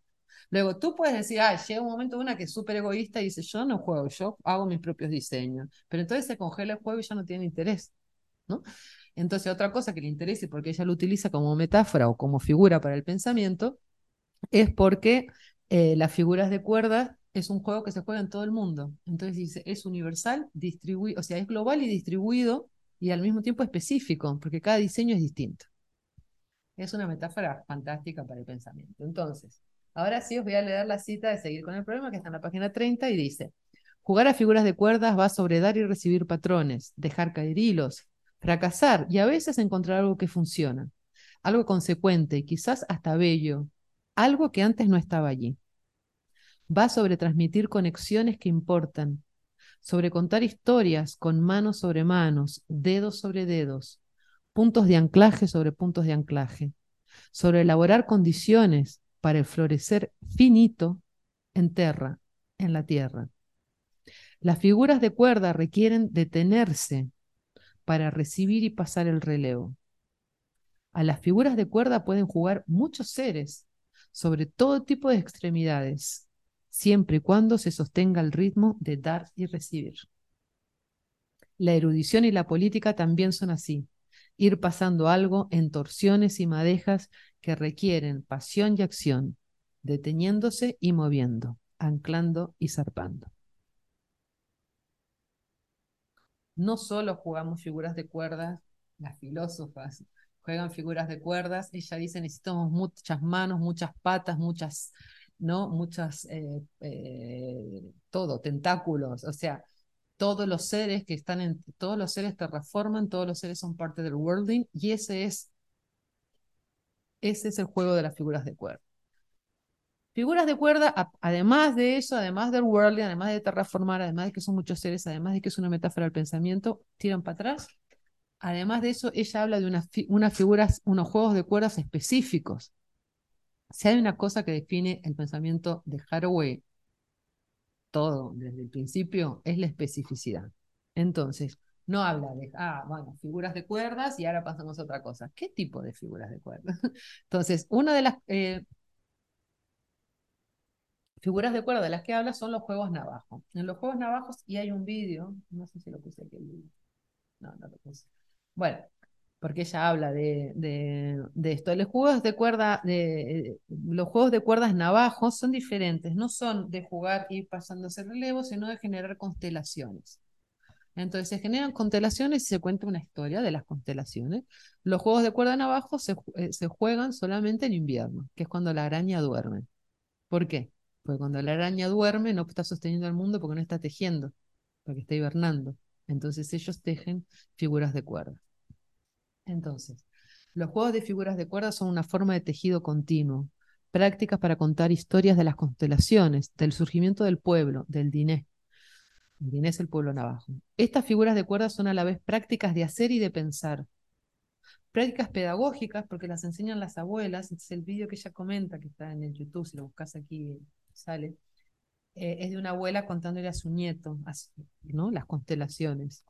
Luego tú puedes decir, ah, llega un momento una que es súper egoísta y dice, yo no juego, yo hago mis propios diseños. Pero entonces se congela el juego y ya no tiene interés. ¿no? Entonces, otra cosa que le interese, porque ella lo utiliza como metáfora o como figura para el pensamiento, es porque eh, las figuras de cuerdas es un juego que se juega en todo el mundo. Entonces dice, es universal, distribuido, o sea, es global y distribuido y al mismo tiempo específico, porque cada diseño es distinto. Es una metáfora fantástica para el pensamiento. Entonces, ahora sí os voy a leer la cita de seguir con el problema que está en la página 30 y dice, jugar a figuras de cuerdas va sobre dar y recibir patrones, dejar caer hilos, fracasar y a veces encontrar algo que funciona, algo consecuente, quizás hasta bello, algo que antes no estaba allí. Va sobre transmitir conexiones que importan, sobre contar historias con manos sobre manos, dedos sobre dedos, puntos de anclaje sobre puntos de anclaje, sobre elaborar condiciones para el florecer finito en tierra, en la tierra. Las figuras de cuerda requieren detenerse para recibir y pasar el relevo. A las figuras de cuerda pueden jugar muchos seres sobre todo tipo de extremidades, siempre y cuando se sostenga el ritmo de dar y recibir. La erudición y la política también son así, ir pasando algo en torsiones y madejas que requieren pasión y acción, deteniéndose y moviendo, anclando y zarpando. no solo jugamos figuras de cuerdas, las filósofas juegan figuras de cuerdas, ella dice necesitamos muchas manos, muchas patas, muchas, ¿no? Muchas, eh, eh, todo, tentáculos, o sea, todos los seres que están en, todos los seres terraforman, todos los seres son parte del worlding y ese es, ese es el juego de las figuras de cuerda. Figuras de cuerda, además de eso, además del worldly, además de terraformar, además de que son muchos seres, además de que es una metáfora del pensamiento, tiran para atrás. Además de eso, ella habla de unas figuras, unos juegos de cuerdas específicos. Si hay una cosa que define el pensamiento de Haraway, todo desde el principio, es la especificidad. Entonces, no habla de, ah, bueno, figuras de cuerdas y ahora pasamos a otra cosa. ¿Qué tipo de figuras de cuerdas? Entonces, una de las, eh, figuras de cuerda de las que habla son los juegos navajos. En los juegos navajos, y hay un vídeo, no sé si lo puse aquí el vídeo. No, no lo puse. Bueno, porque ella habla de, de, esto. Los juegos de cuerda, de, los juegos de cuerdas navajos son diferentes, no son de jugar y pasándose relevo, sino de generar constelaciones. Entonces se generan constelaciones y se cuenta una historia de las constelaciones. Los juegos de cuerda navajos se, eh, se juegan solamente en invierno, que es cuando la araña duerme. ¿Por qué? Porque cuando la araña duerme no está sosteniendo al mundo porque no está tejiendo, porque está hibernando. Entonces ellos tejen figuras de cuerda. Entonces, los juegos de figuras de cuerda son una forma de tejido continuo, prácticas para contar historias de las constelaciones, del surgimiento del pueblo, del diné. El diné es el pueblo navajo. Estas figuras de cuerda son a la vez prácticas de hacer y de pensar. Prácticas pedagógicas, porque las enseñan las abuelas. es el vídeo que ella comenta, que está en el YouTube, si lo buscas aquí sale, eh, es de una abuela contándole a su nieto, ¿no? Las constelaciones.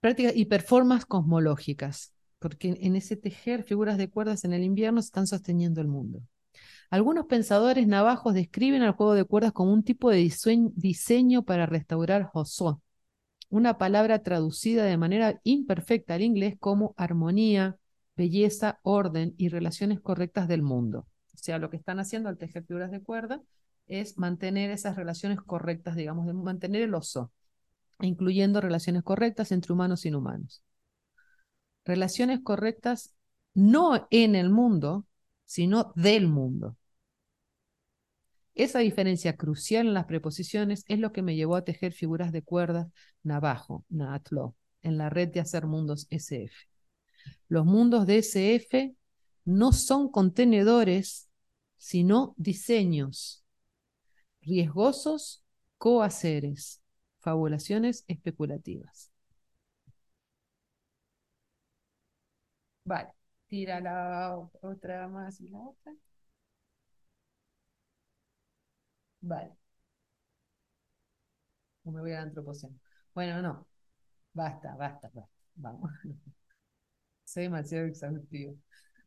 Prácticas y performances cosmológicas, porque en ese tejer figuras de cuerdas en el invierno están sosteniendo el mundo. Algunos pensadores navajos describen al juego de cuerdas como un tipo de diseño para restaurar Josó, una palabra traducida de manera imperfecta al inglés como armonía, belleza, orden y relaciones correctas del mundo. O sea, lo que están haciendo al tejer figuras de cuerda es mantener esas relaciones correctas, digamos, mantener el oso, incluyendo relaciones correctas entre humanos y inhumanos. Relaciones correctas no en el mundo, sino del mundo. Esa diferencia crucial en las preposiciones es lo que me llevó a tejer figuras de cuerdas navajo, Naatlo, en la red de hacer mundos SF. Los mundos de SF no son contenedores, sino diseños, riesgosos cohaceres, fabulaciones especulativas. Vale, tira la otra más y la otra. Vale. O me voy al antropoceno. Bueno, no. Basta, basta, basta. Vamos. Soy demasiado exhaustivo.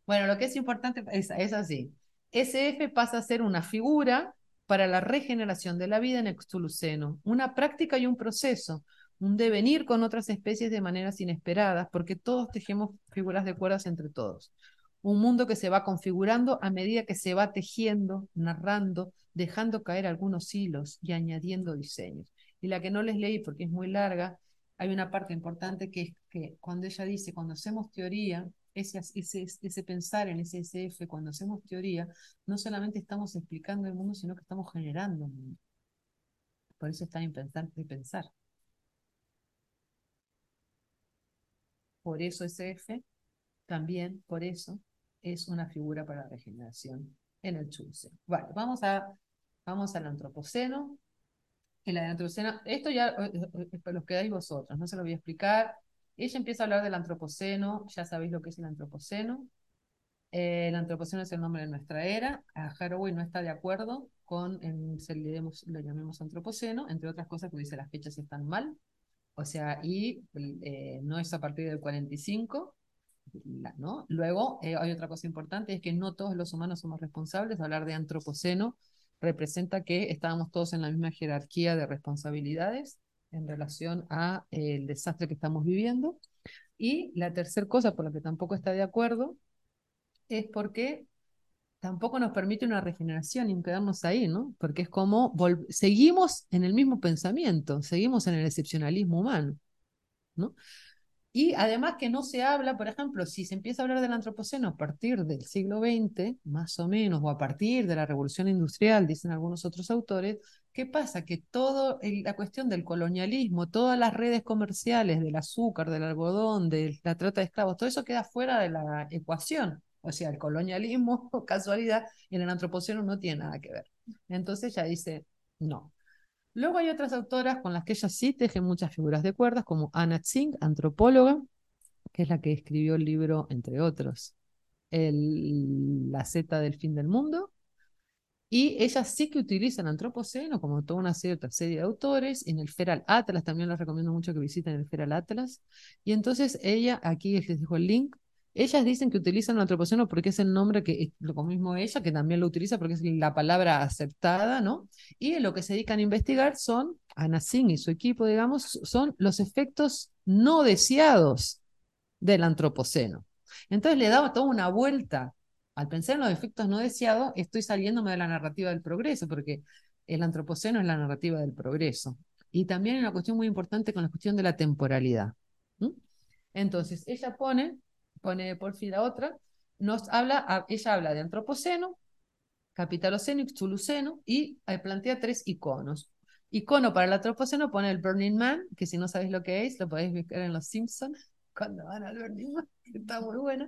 Bueno, lo que es importante es, es así. SF pasa a ser una figura para la regeneración de la vida en Extuluceno, una práctica y un proceso, un devenir con otras especies de maneras inesperadas, porque todos tejemos figuras de cuerdas entre todos. Un mundo que se va configurando a medida que se va tejiendo, narrando, dejando caer algunos hilos y añadiendo diseños. Y la que no les leí porque es muy larga, hay una parte importante que es que cuando ella dice, cuando hacemos teoría, ese, pensar en ese SF, cuando hacemos teoría, no solamente estamos explicando el mundo, sino que estamos generando el mundo. Por eso está importante pensar. Por eso SF, también por eso, es una figura para la regeneración en el Chulce. Vale, vamos, a, vamos al antropoceno. En la antropoceno, esto ya eh, eh, eh, los quedáis vosotros, no se lo voy a explicar. Ella empieza a hablar del antropoceno, ya sabéis lo que es el antropoceno. Eh, el antropoceno es el nombre de nuestra era. A Haraway no está de acuerdo con el, lo llamemos antropoceno, entre otras cosas que dice las fechas están mal. O sea, y eh, no es a partir del 45. ¿no? Luego, eh, hay otra cosa importante, es que no todos los humanos somos responsables. Hablar de antropoceno representa que estábamos todos en la misma jerarquía de responsabilidades en relación a eh, el desastre que estamos viviendo. Y la tercera cosa por la que tampoco está de acuerdo es porque tampoco nos permite una regeneración y quedarnos ahí, ¿no? Porque es como seguimos en el mismo pensamiento, seguimos en el excepcionalismo humano, ¿no? Y además que no se habla, por ejemplo, si se empieza a hablar del antropoceno a partir del siglo XX, más o menos, o a partir de la revolución industrial, dicen algunos otros autores, ¿qué pasa? Que toda la cuestión del colonialismo, todas las redes comerciales del azúcar, del algodón, de la trata de esclavos, todo eso queda fuera de la ecuación. O sea, el colonialismo, casualidad, en el antropoceno no tiene nada que ver. Entonces ya dice, no, Luego hay otras autoras con las que ella sí teje muchas figuras de cuerdas, como Anna Tsing, antropóloga, que es la que escribió el libro, entre otros, el, La Z del fin del mundo. Y ella sí que utiliza el antropoceno, como toda una serie, serie de autores. En el Feral Atlas también les recomiendo mucho que visiten el Feral Atlas. Y entonces ella, aquí les dejo el link, ellas dicen que utilizan el antropoceno porque es el nombre que, lo mismo ella, que también lo utiliza porque es la palabra aceptada, ¿no? Y lo que se dedican a investigar son, Ana Singh y su equipo, digamos, son los efectos no deseados del antropoceno. Entonces le daba toda una vuelta. Al pensar en los efectos no deseados, estoy saliéndome de la narrativa del progreso, porque el antropoceno es la narrativa del progreso. Y también hay una cuestión muy importante con la cuestión de la temporalidad. Entonces, ella pone pone por fin la otra, nos habla, ella habla de antropoceno, capitaloceno y xtuluceno y eh, plantea tres iconos. Icono para el antropoceno pone el Burning Man, que si no sabéis lo que es, lo podéis ver en Los Simpsons, cuando van al Burning Man, que está muy bueno.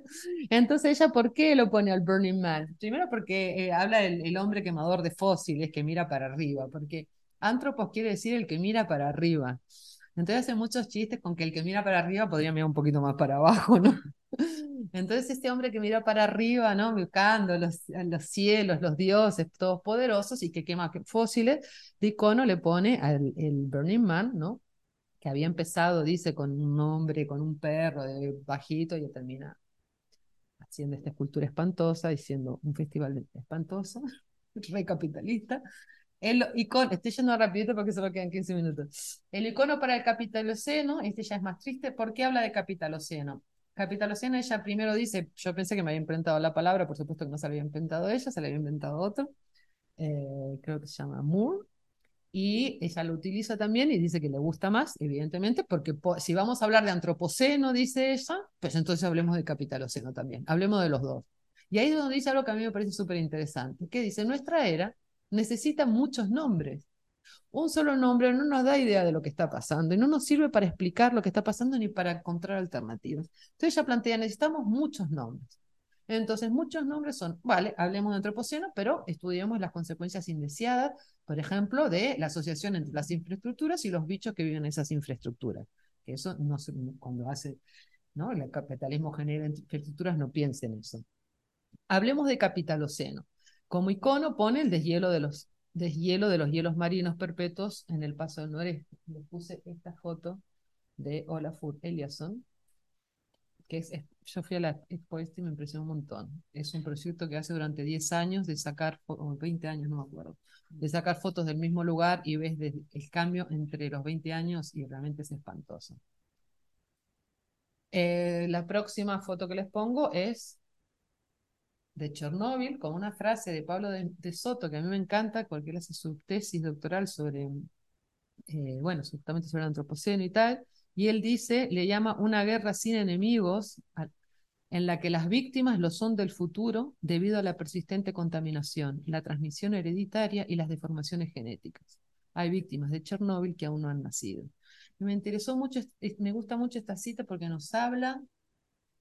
Entonces ella, ¿por qué lo pone al Burning Man? Primero porque eh, habla del el hombre quemador de fósiles que mira para arriba, porque antropos quiere decir el que mira para arriba. Entonces hace muchos chistes con que el que mira para arriba podría mirar un poquito más para abajo, ¿no? Entonces este hombre que mira para arriba, ¿no? Buscando los, los cielos, los dioses todos poderosos y que quema fósiles, de icono le pone al Burning Man, ¿no? Que había empezado, dice, con un hombre, con un perro de bajito y termina haciendo esta escultura espantosa, diciendo un festival espantoso, recapitalista. El icono, estoy yendo rapidito porque solo quedan 15 minutos. El icono para el capitaloceno, este ya es más triste. ¿Por qué habla de capitaloceno? Capitaloceno, ella primero dice, yo pensé que me había inventado la palabra, por supuesto que no se había inventado ella, se la había inventado otro, eh, creo que se llama Moore. y ella lo utiliza también y dice que le gusta más, evidentemente, porque si vamos a hablar de antropoceno, dice ella, pues entonces hablemos de capitaloceno también, hablemos de los dos. Y ahí es donde dice algo que a mí me parece súper interesante, que dice, nuestra era necesita muchos nombres. Un solo nombre no nos da idea de lo que está pasando y no nos sirve para explicar lo que está pasando ni para encontrar alternativas. Entonces ella plantea, necesitamos muchos nombres. Entonces, muchos nombres son, vale, hablemos de antropoceno, pero estudiemos las consecuencias indeseadas, por ejemplo, de la asociación entre las infraestructuras y los bichos que viven en esas infraestructuras. Eso no cuando hace, ¿no? El capitalismo genera infraestructuras, no piense en eso. Hablemos de capitaloceno. Como icono pone el deshielo de los, deshielo de los hielos marinos perpetuos en el paso del noreste. Le puse esta foto de Olafur Eliasson, que es, yo fui a la Expo este y me impresionó un montón. Es un proyecto que hace durante 10 años de sacar, o 20 años, no me acuerdo, de sacar fotos del mismo lugar y ves el cambio entre los 20 años y realmente es espantoso. Eh, la próxima foto que les pongo es de Chernóbil, con una frase de Pablo de, Soto que a mí me encanta, porque él hace su tesis doctoral sobre, eh, bueno, justamente sobre el antropoceno y tal, y él dice, le llama una guerra sin enemigos, en la que las víctimas lo son del futuro debido a la persistente contaminación, la transmisión hereditaria y las deformaciones genéticas. Hay víctimas de Chernóbil que aún no han nacido. me interesó mucho, me gusta mucho esta cita porque nos habla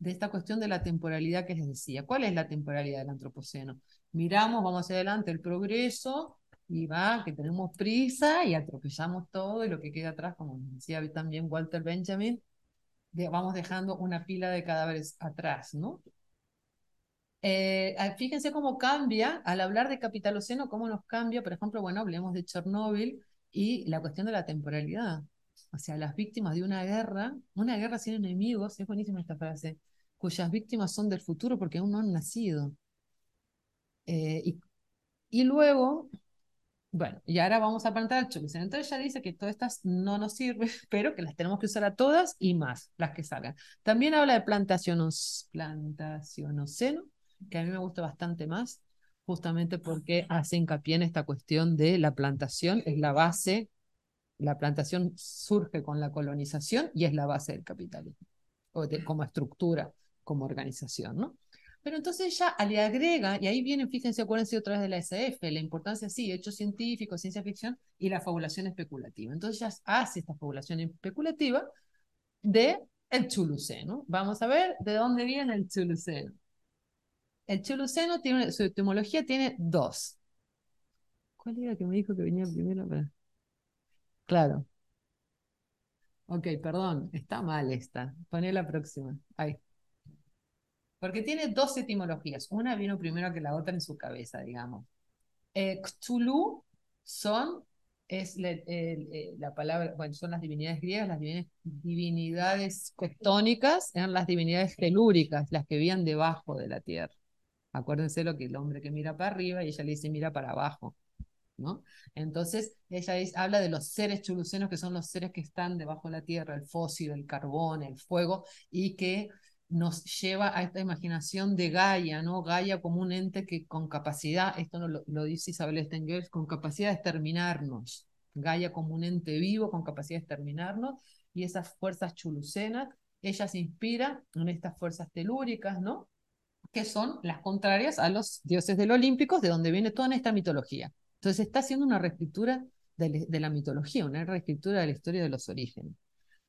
de esta cuestión de la temporalidad que les decía. ¿Cuál es la temporalidad del antropoceno? Miramos, vamos hacia adelante, el progreso, y va, que tenemos prisa y atropellamos todo y lo que queda atrás, como decía también Walter Benjamin, vamos dejando una pila de cadáveres atrás, ¿no? Eh, ah, fíjense cómo cambia, al hablar de capitaloceno, cómo nos cambia, por ejemplo, bueno, hablemos de Chernóbil y la cuestión de la temporalidad. O sea, las víctimas de una guerra, una guerra sin enemigos, es buenísima esta frase, cuyas víctimas son del futuro porque aún no han nacido. Eh, y, luego bueno, y ahora vamos a plantar el choluceno. Entonces ya dice que todas estas no nos sirven, pero que las tenemos que usar a todas y más, las que salgan. También habla de plantacionos, plantacionoceno, que a mí me gusta bastante más, justamente porque hace hincapié en esta cuestión de la plantación, es la base, la plantación surge con la colonización y es la base del capitalismo, o como estructura, como organización, ¿no? Pero entonces ella le agrega, y ahí vienen, fíjense, acuérdense otra vez de la SF, la importancia, sí, hechos científicos, ciencia ficción y la fabulación especulativa. Entonces ella hace esta fabulación especulativa de el chuluceno. Vamos a ver de dónde viene el chuluceno. El chuluceno tiene, su etimología tiene dos. ¿Cuál era que me dijo que venía primero? Claro. Ok, perdón, está mal esta. Poné la próxima. Ahí. Porque tiene dos etimologías. Una vino primero que la otra en su cabeza, digamos. Eh, Cthulhu son, es eh, la palabra, bueno, son las divinidades griegas, las divinidades, tectónicas eran las divinidades telúricas, las que vivían debajo de la tierra. Acuérdense lo que el hombre que mira para arriba y ella le dice mira para abajo. ¿no? Entonces, ella habla de los seres chulucenos, que son los seres que están debajo de la tierra, el fósil, el carbón, el fuego, y que nos lleva a esta imaginación de Gaia, ¿no? Gaia como un ente que con capacidad, esto no lo, dice Isabel Stengers, con capacidad de exterminarnos. Gaia como un ente vivo con capacidad de exterminarnos y esas fuerzas chulucenas, ella se inspira en estas fuerzas telúricas, ¿no? Que son las contrarias a los dioses del Olímpicos, de donde viene toda esta mitología. Entonces está haciendo una reescritura de la mitología, una reescritura de la historia de los orígenes.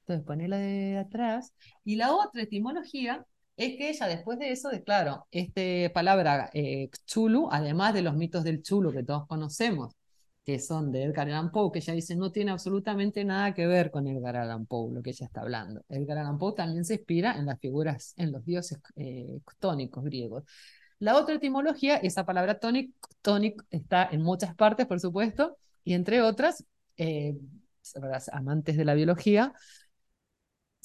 Entonces ponela de atrás. Y la otra etimología es que ella después de eso, de, claro, esta palabra eh, chulu, además de los mitos del chulo que todos conocemos, que son de Edgar Allan Poe, que ella dice no tiene absolutamente nada que ver con Edgar Allan Poe, lo que ella está hablando. Edgar Allan Poe también se inspira en las figuras, en los dioses eh, tónicos griegos. La otra etimología, esa palabra tónic está en muchas partes, por supuesto, y entre otras, eh, amantes de la biología,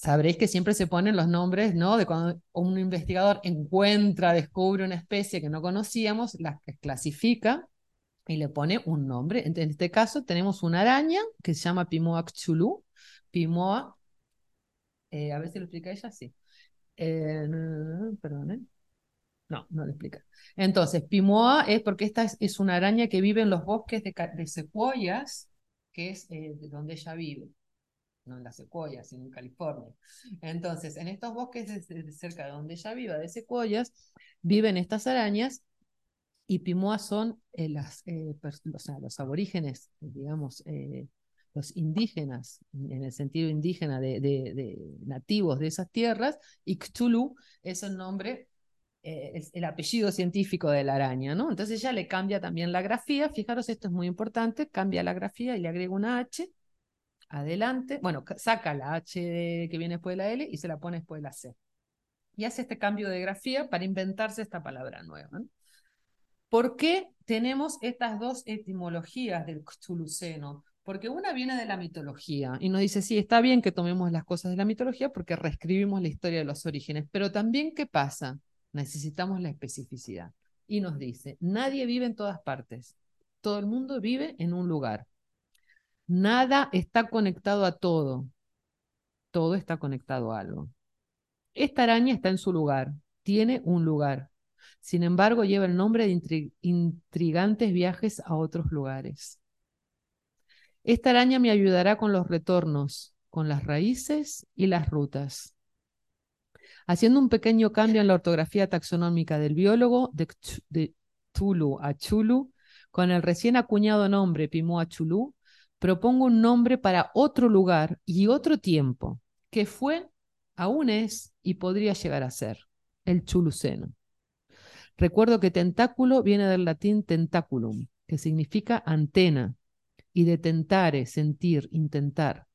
sabréis que siempre se ponen los nombres, ¿no? De cuando un investigador encuentra, descubre una especie que no conocíamos, la clasifica y le pone un nombre. En este caso tenemos una araña que se llama Pimoa Chulu. Pimoa, eh, a ver si lo explica ella, sí. Eh, perdón. No, no lo explica. Entonces, Pimoa es porque esta es, una araña que vive en los bosques de, de secuoyas que es eh, donde ella vive, no en las secuoyas, sino en California. Entonces, en estos bosques cerca de donde ella vive, de secuoyas, viven estas arañas y Pimoa son eh, eh, los aborígenes, digamos, los indígenas, en el sentido indígena de, nativos de esas tierras, y Cthulhu es el nombre, eh, el apellido científico de la araña, ¿no? Entonces ya le cambia también la grafía, fijaros, esto es muy importante, cambia la grafía y le agrega una H, adelante, bueno, saca la H que viene después de la L y se la pone después de la C. Y hace este cambio de grafía para inventarse esta palabra nueva. ¿Por qué tenemos estas dos etimologías del Cthulhuceno? Porque una viene de la mitología y nos dice, sí, está bien que tomemos las cosas de la mitología porque reescribimos la historia de los orígenes, pero también, ¿qué pasa? Necesitamos la especificidad. Y nos dice, nadie vive en todas partes, todo el mundo vive en un lugar. Nada está conectado a todo, todo está conectado a algo. Esta araña está en su lugar, tiene un lugar. Sin embargo, lleva el nombre de intrigantes viajes a otros lugares. Esta araña me ayudará con los retornos, con las raíces y las rutas. Haciendo un pequeño cambio en la ortografía taxonómica del biólogo de, Tulu a Chulu, con el recién acuñado nombre Pimoa Chulú, propongo un nombre para otro lugar y otro tiempo, que fue, aún es y podría llegar a ser, el Chuluceno. Recuerdo que tentáculo viene del latín tentaculum, que significa antena, y de tentare, sentir, intentar.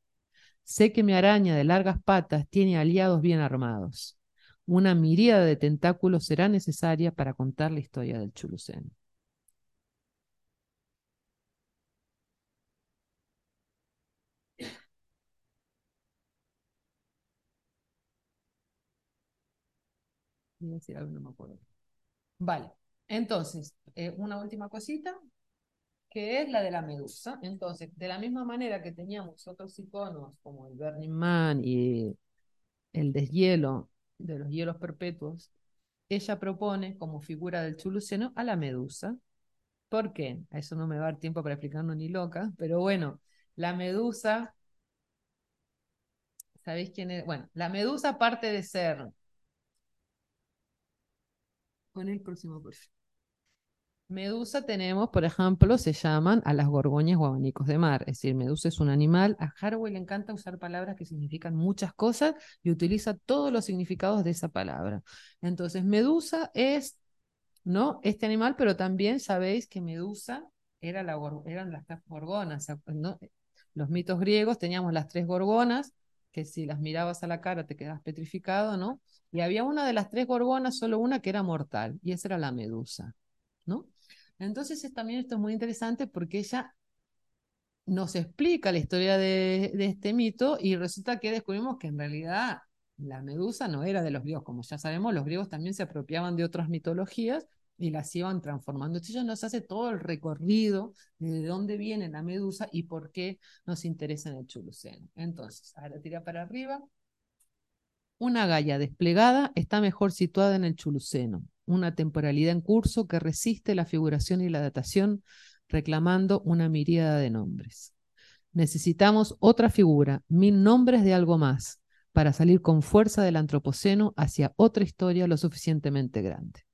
Sé que mi araña de largas patas tiene aliados bien armados. Una miríada de tentáculos será necesaria para contar la historia del Algo, no me acuerdo. Vale, entonces, eh, una última cosita que es la de la medusa. Entonces, de la misma manera que teníamos otros iconos como el Burning Man y el deshielo de los hielos perpetuos, ella propone como figura del chuluceno a la medusa. ¿Por qué? A eso no me va a dar tiempo para explicarlo ni loca, pero bueno, la medusa, ¿sabéis quién es? Bueno, la medusa aparte de ser... Con el próximo. Medusa tenemos, por ejemplo, se llaman a las gorgoñas o abanicos de mar. Es decir, medusa es un animal. A Harvey le encanta usar palabras que significan muchas cosas y utiliza todos los significados de esa palabra. Entonces, medusa es, ¿no? Este animal, pero también sabéis que medusa era la, eran las gorgonas. Los mitos griegos teníamos las tres gorgonas, que si las mirabas a la cara te quedas petrificado, ¿no? Y había una de las tres gorgonas, solo una que era mortal, y esa era la medusa, ¿no? Entonces también esto es muy interesante porque ella nos explica la historia de, este mito y resulta que descubrimos que en realidad la medusa no era de los griegos. Como ya sabemos, los griegos también se apropiaban de otras mitologías y las iban transformando. Entonces nos hace todo el recorrido de dónde viene la medusa y por qué nos interesa en el chuluceno. Entonces, ahora tira para arriba. Una galla desplegada está mejor situada en el chuluceno, una temporalidad en curso que resiste la figuración y la datación, reclamando una miríada de nombres. Necesitamos otra figura, mil nombres de algo más, para salir con fuerza del antropoceno hacia otra historia lo suficientemente grande.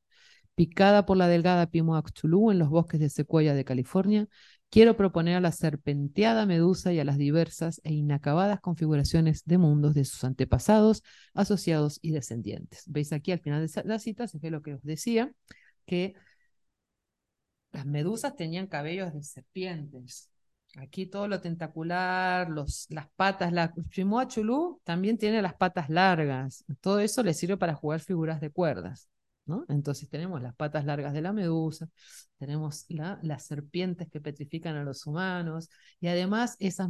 Picada por la delgada Pimoaxulú en los bosques de secuoya de California, quiero proponer a la serpenteada medusa y a las diversas e inacabadas configuraciones de mundos de sus antepasados, asociados y descendientes. Veis aquí al final de la cita, se ve lo que os decía, que las medusas tenían cabellos de serpientes. Aquí todo lo tentacular, las patas, la Chimoa también tiene las patas largas. Todo eso le sirve para jugar figuras de cuerdas. Entonces tenemos las patas largas de la medusa, tenemos las serpientes que petrifican a los humanos, y además esa,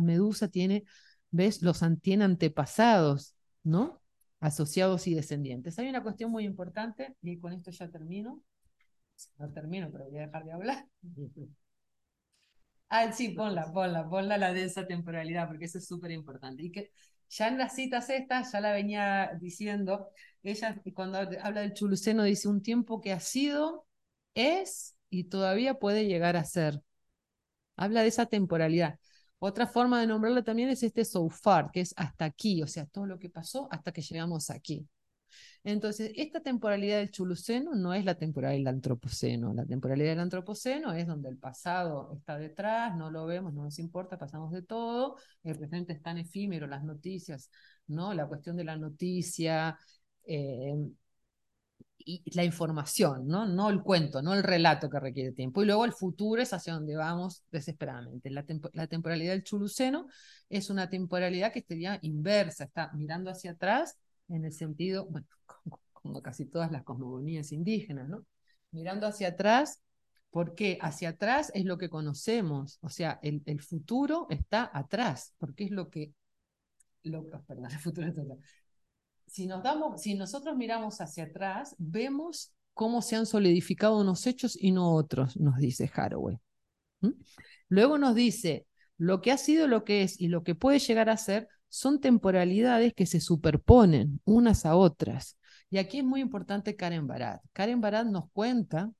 medusa tiene, ¿ves? Los tiene antepasados, ¿no? Asociados y descendientes. Hay una cuestión muy importante, y con esto ya termino. No termino, pero voy a dejar de hablar. Ah, sí, ponla, ponla, ponla la de esa temporalidad, porque eso es súper importante. Y que ya en las citas estas, ya la venía diciendo, ella cuando habla del chuluceno dice un tiempo que ha sido, es y todavía puede llegar a ser. Habla de esa temporalidad. Otra forma de nombrarlo también es este so far, que es hasta aquí, o sea, todo lo que pasó hasta que llegamos aquí. Entonces, esta temporalidad del Chuluceno no es la temporalidad del Antropoceno. La temporalidad del Antropoceno es donde el pasado está detrás, no lo vemos, no nos importa, pasamos de todo. El presente es tan efímero, las noticias, ¿no? La cuestión de la noticia, eh, y la información, ¿no? no el cuento, no el relato que requiere tiempo. Y luego el futuro es hacia donde vamos desesperadamente. La, la temporalidad del chuluceno es una temporalidad que sería inversa, está mirando hacia atrás en el sentido, bueno, como, casi todas las cosmogonías indígenas, ¿no? Mirando hacia atrás, porque hacia atrás es lo que conocemos, o sea, el, el futuro está atrás, porque es lo que, lo, perdón, el futuro está atrás si, nos damos, si nosotros miramos hacia atrás, vemos cómo se han solidificado unos hechos y no otros, nos dice Haraway. Luego nos dice, lo que ha sido lo que es y lo que puede llegar a ser son temporalidades que se superponen unas a otras. Y aquí es muy importante Karen Barat. Karen Barat nos cuenta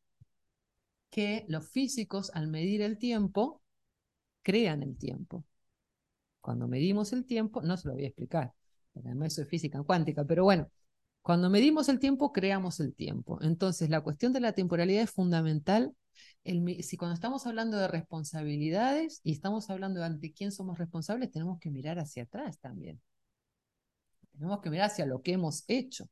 que los físicos al medir el tiempo, crean el tiempo. Cuando medimos el tiempo, no se lo voy a explicar, además eso es física cuántica, pero bueno, cuando medimos el tiempo, creamos el tiempo. Entonces, la cuestión de la temporalidad es fundamental. Si cuando estamos hablando de responsabilidades y estamos hablando de ante quién somos responsables, tenemos que mirar hacia atrás también. Tenemos que mirar hacia lo que hemos hecho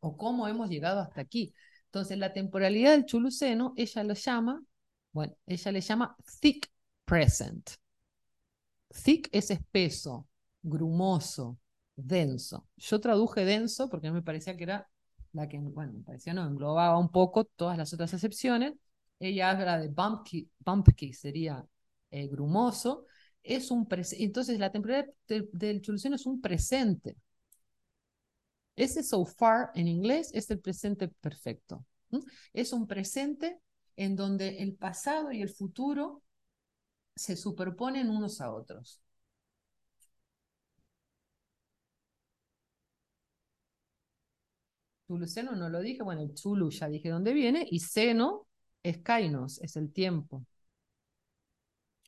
o cómo hemos llegado hasta aquí. Entonces, la temporalidad del chuluceno, ella lo llama, bueno, ella le llama thick present. Thick es espeso, grumoso, denso. Yo traduje denso porque me parecía que era la que, bueno, me parecía no, englobaba un poco todas las otras acepciones. Ella habla de bumpy, bumpy sería eh, grumoso. Es un Entonces, la temporalidad del chuluceno es un presente. Ese so far en inglés es el presente perfecto. Es un presente en donde el pasado y el futuro se superponen unos a otros. seno no lo dije, bueno, el Chulu ya dije dónde viene, y seno es kainos, es el tiempo.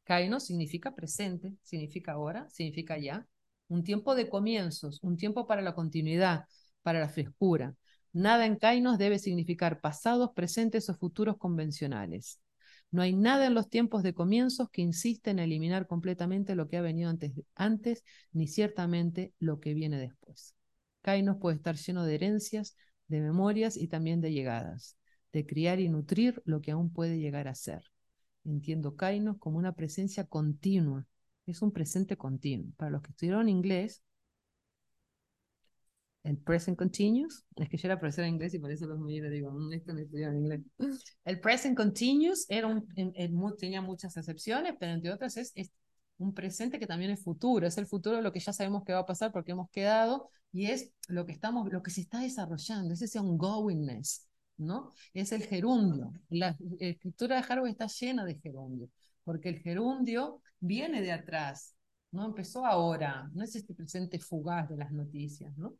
Kainos significa presente, significa ahora, significa ya. Un tiempo de comienzos, un tiempo para la continuidad, para la frescura. Nada en kainos debe significar pasados, presentes o futuros convencionales. No hay nada en los tiempos de comienzos que insiste en eliminar completamente lo que ha venido antes, antes ni ciertamente lo que viene después. Kainos puede estar lleno de herencias, de memorias y también de llegadas, de criar y nutrir lo que aún puede llegar a ser. Entiendo Kainos como una presencia continua, es un presente continuo. Para los que estudiaron inglés, el present continuous, es que yo era profesora de inglés y por eso los miro digo, mm, esto no estudiaron inglés. El present continuous era tenía muchas excepciones, pero entre otras es, es un presente que también es futuro, es el futuro de lo que ya sabemos que va a pasar porque hemos quedado y es lo que estamos, lo que se está desarrollando, es ese ongoingness, ¿no? Es el gerundio. La escritura de Harvard está llena de gerundio, porque el gerundio viene de atrás, no empezó ahora, no es este presente fugaz de las noticias, ¿no?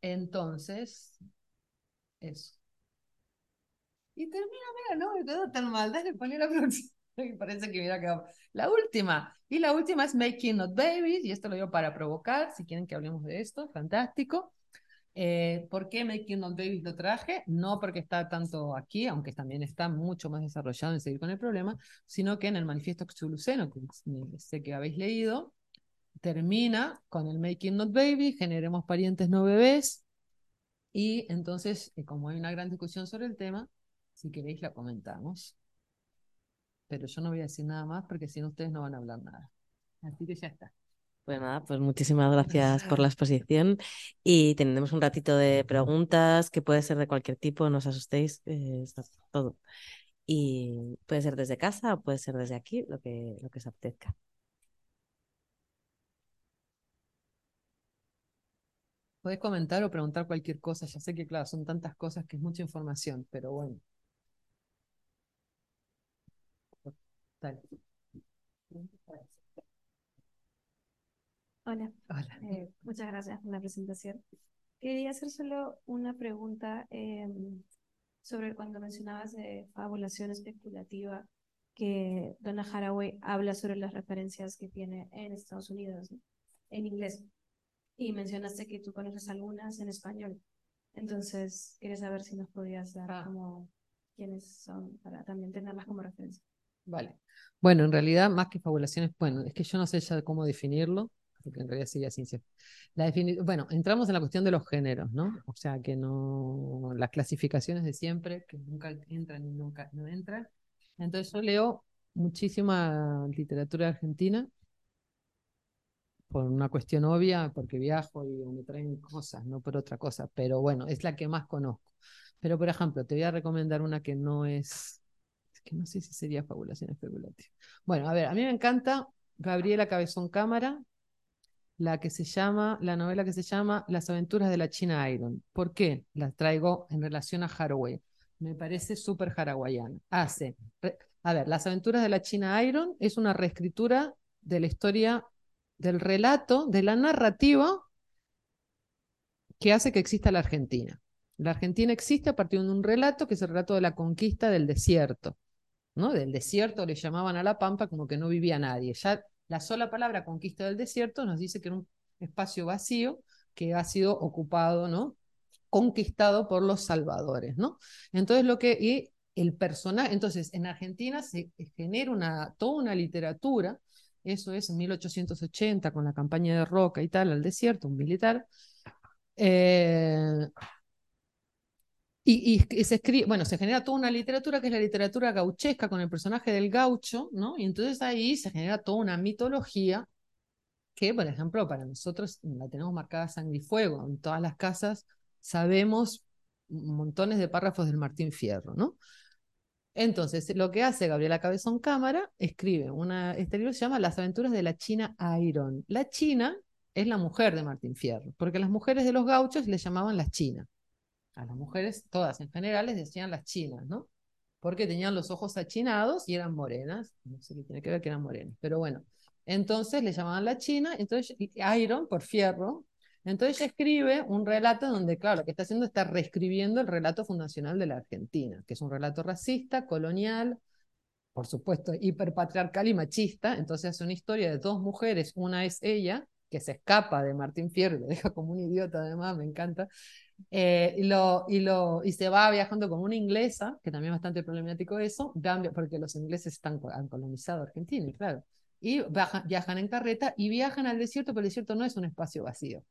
Entonces, eso. Y termina, mira, no me quedó tan mal, dale, la próxima. Parece que hubiera quedado. La última. Y la última es Making Not Babies, y esto lo digo para provocar, si quieren que hablemos de esto, fantástico. Eh, ¿Por qué Making Not Babies lo traje? No porque está tanto aquí, aunque también está mucho más desarrollado en seguir con el problema, sino que en el manifiesto Xuluceno, que sé que habéis leído, termina con el Making Not Baby, generemos parientes no bebés, y entonces, eh, como hay una gran discusión sobre el tema, si queréis la comentamos pero yo no voy a decir nada más porque si no ustedes no van a hablar nada. Así que ya está.
Pues nada, pues muchísimas gracias por la exposición y tenemos un ratito de preguntas que puede ser de cualquier tipo, no os asustéis, eh, está todo. Y puede ser desde casa o puede ser desde aquí, lo que, lo que os apetezca.
Podés comentar o preguntar cualquier cosa, ya sé que claro, son tantas cosas que es mucha información, pero bueno.
Hola. Eh, muchas gracias por la presentación. Quería hacer solo una pregunta em, sobre cuando mencionabas de fabulación especulativa. que Donna Haraway habla sobre las referencias que tiene en Estados Unidos, ¿no? en inglés. Y mencionaste que tú conoces algunas en español. Entonces, quería saber si nos podías dar
Ah.
como quiénes son para también tenerlas como referencia.
Vale. Bueno, en realidad, más que fabulaciones, bueno, es que yo no sé ya cómo definirlo, porque en realidad sería ciencia. La bueno, entramos en la cuestión de los géneros, ¿no? O sea, que no, las clasificaciones de siempre, que nunca entran y nunca no entran. Entonces yo leo muchísima literatura argentina, por una cuestión obvia, porque viajo y me traen cosas, no por otra cosa, pero bueno, es la que más conozco. Pero, por ejemplo, te voy a recomendar una que no es, es que no sé si sería fabulación especulativa. Bueno, a ver, a mí me encanta Gabriela Cabezón Cámara, la que se llama, la novela que se llama Las aventuras de la China Iron. ¿Por qué? La traigo en relación a Haraway. Me parece súper haraguayana. Hace, a ver, Las aventuras de la China Iron es una reescritura de la historia, del relato, de la narrativa que hace que exista la Argentina. La Argentina existe a partir de un relato que es el relato de la conquista del desierto. ¿no? Del desierto le llamaban a la pampa como que no vivía nadie. Ya la sola palabra conquista del desierto nos dice que era un espacio vacío que ha sido ocupado, ¿no? Conquistado por los salvadores, ¿no? Entonces lo que y el personaje, entonces en Argentina se genera una toda una literatura, eso es en 1880 con la campaña de Roca y tal al desierto, un militar. eh, y, se bueno, se genera toda una literatura que es la literatura gauchesca con el personaje del gaucho, ¿no? Y entonces ahí se genera toda una mitología que, por ejemplo, para nosotros la tenemos marcada sangre y fuego. En todas las casas sabemos montones de párrafos del Martín Fierro, ¿no? Entonces, lo que hace Gabriela Cabezón Cámara, escribe una, este libro se llama Las aventuras de la China Iron. La China es la mujer de Martín Fierro, porque las mujeres de los gauchos le llamaban las chinas. A las mujeres, todas en general, les decían las chinas, ¿no? Porque tenían los ojos achinados y eran morenas. No sé qué tiene que ver que eran morenas, pero bueno. Entonces le llamaban la china, entonces Iron por fierro. Entonces ella escribe un relato donde, claro, lo que está haciendo está reescribiendo el relato fundacional de la Argentina, que es un relato racista, colonial, por supuesto, hiperpatriarcal y machista. Entonces hace una historia de dos mujeres, una es ella, que se escapa de Martín Fierro lo deja como un idiota además, me encanta, eh, y, lo, y, lo, y se va viajando como una inglesa, que también es bastante problemático eso, porque los ingleses están, han colonizado Argentina, claro, y baja, viajan en carreta y viajan al desierto, pero el desierto no es un espacio vacío,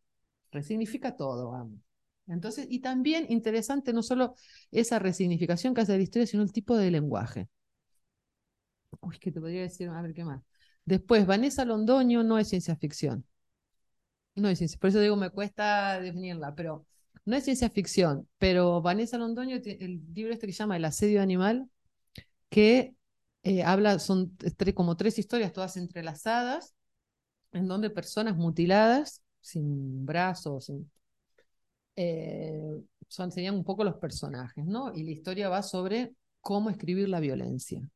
resignifica todo, vamos. Entonces, y también interesante no solo esa resignificación que hace la historia, sino el tipo de lenguaje. Uy, que te podría decir, a ver qué más. Después, Vanessa Londoño no es ciencia ficción. No es ciencia, por eso digo, me cuesta definirla, pero no es ciencia ficción, pero Vanessa Londoño, el libro este que se llama El asedio animal, que eh, habla, son como tres historias todas entrelazadas, en donde personas mutiladas, sin brazos, sin, eh, son, serían un poco los personajes, ¿no? Y la historia va sobre cómo escribir la violencia.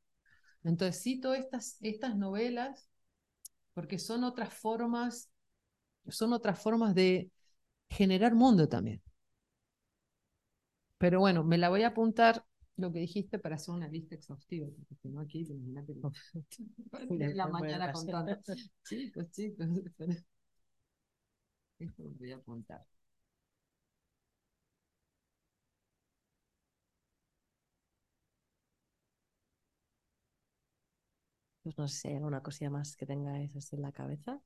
Entonces cito estas, estas novelas porque son otras formas, son otras formas de generar mundo también. Pero bueno, me la voy a apuntar lo que dijiste para hacer una lista exhaustiva, porque si no aquí, imagínate la mañana contando. chicos, chicos. Esto lo voy a apuntar.
Pues no sé si hay alguna cosilla más que tengáis así en la cabeza.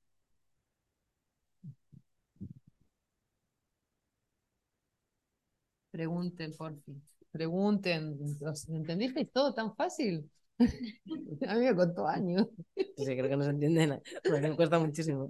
Pregunten, por fin. Pregunten. ¿Entendiste? ¿Es todo tan fácil? A mí me costó años.
Sí, creo que no se entiende nada. Me cuesta muchísimo.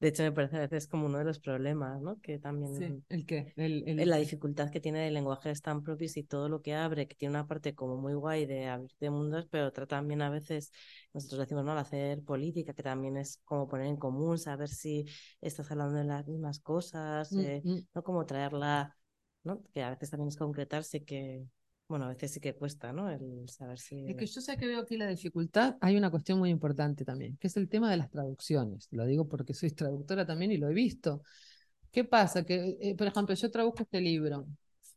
De hecho, me parece a veces como uno de los problemas, ¿no? Que también...
Sí, ¿el qué? El, el...
La dificultad que tiene el lenguaje tan propios y todo lo que abre, que tiene una parte como muy guay de abrirte mundos, pero otra también a veces, nosotros decimos, ¿no? Al hacer política, que también es como poner en común, saber si estás hablando de las mismas cosas, mm, eh, mm. ¿no? Como traerla, ¿no? Que a veces también es concretarse que... Bueno, a veces sí que cuesta, ¿no? El saber si...
Es que yo sé que veo aquí la dificultad, hay una cuestión muy importante también, que es el tema de las traducciones. Lo digo porque soy traductora también y lo he visto. ¿Qué pasa? Que, eh, por ejemplo, yo traduzco este libro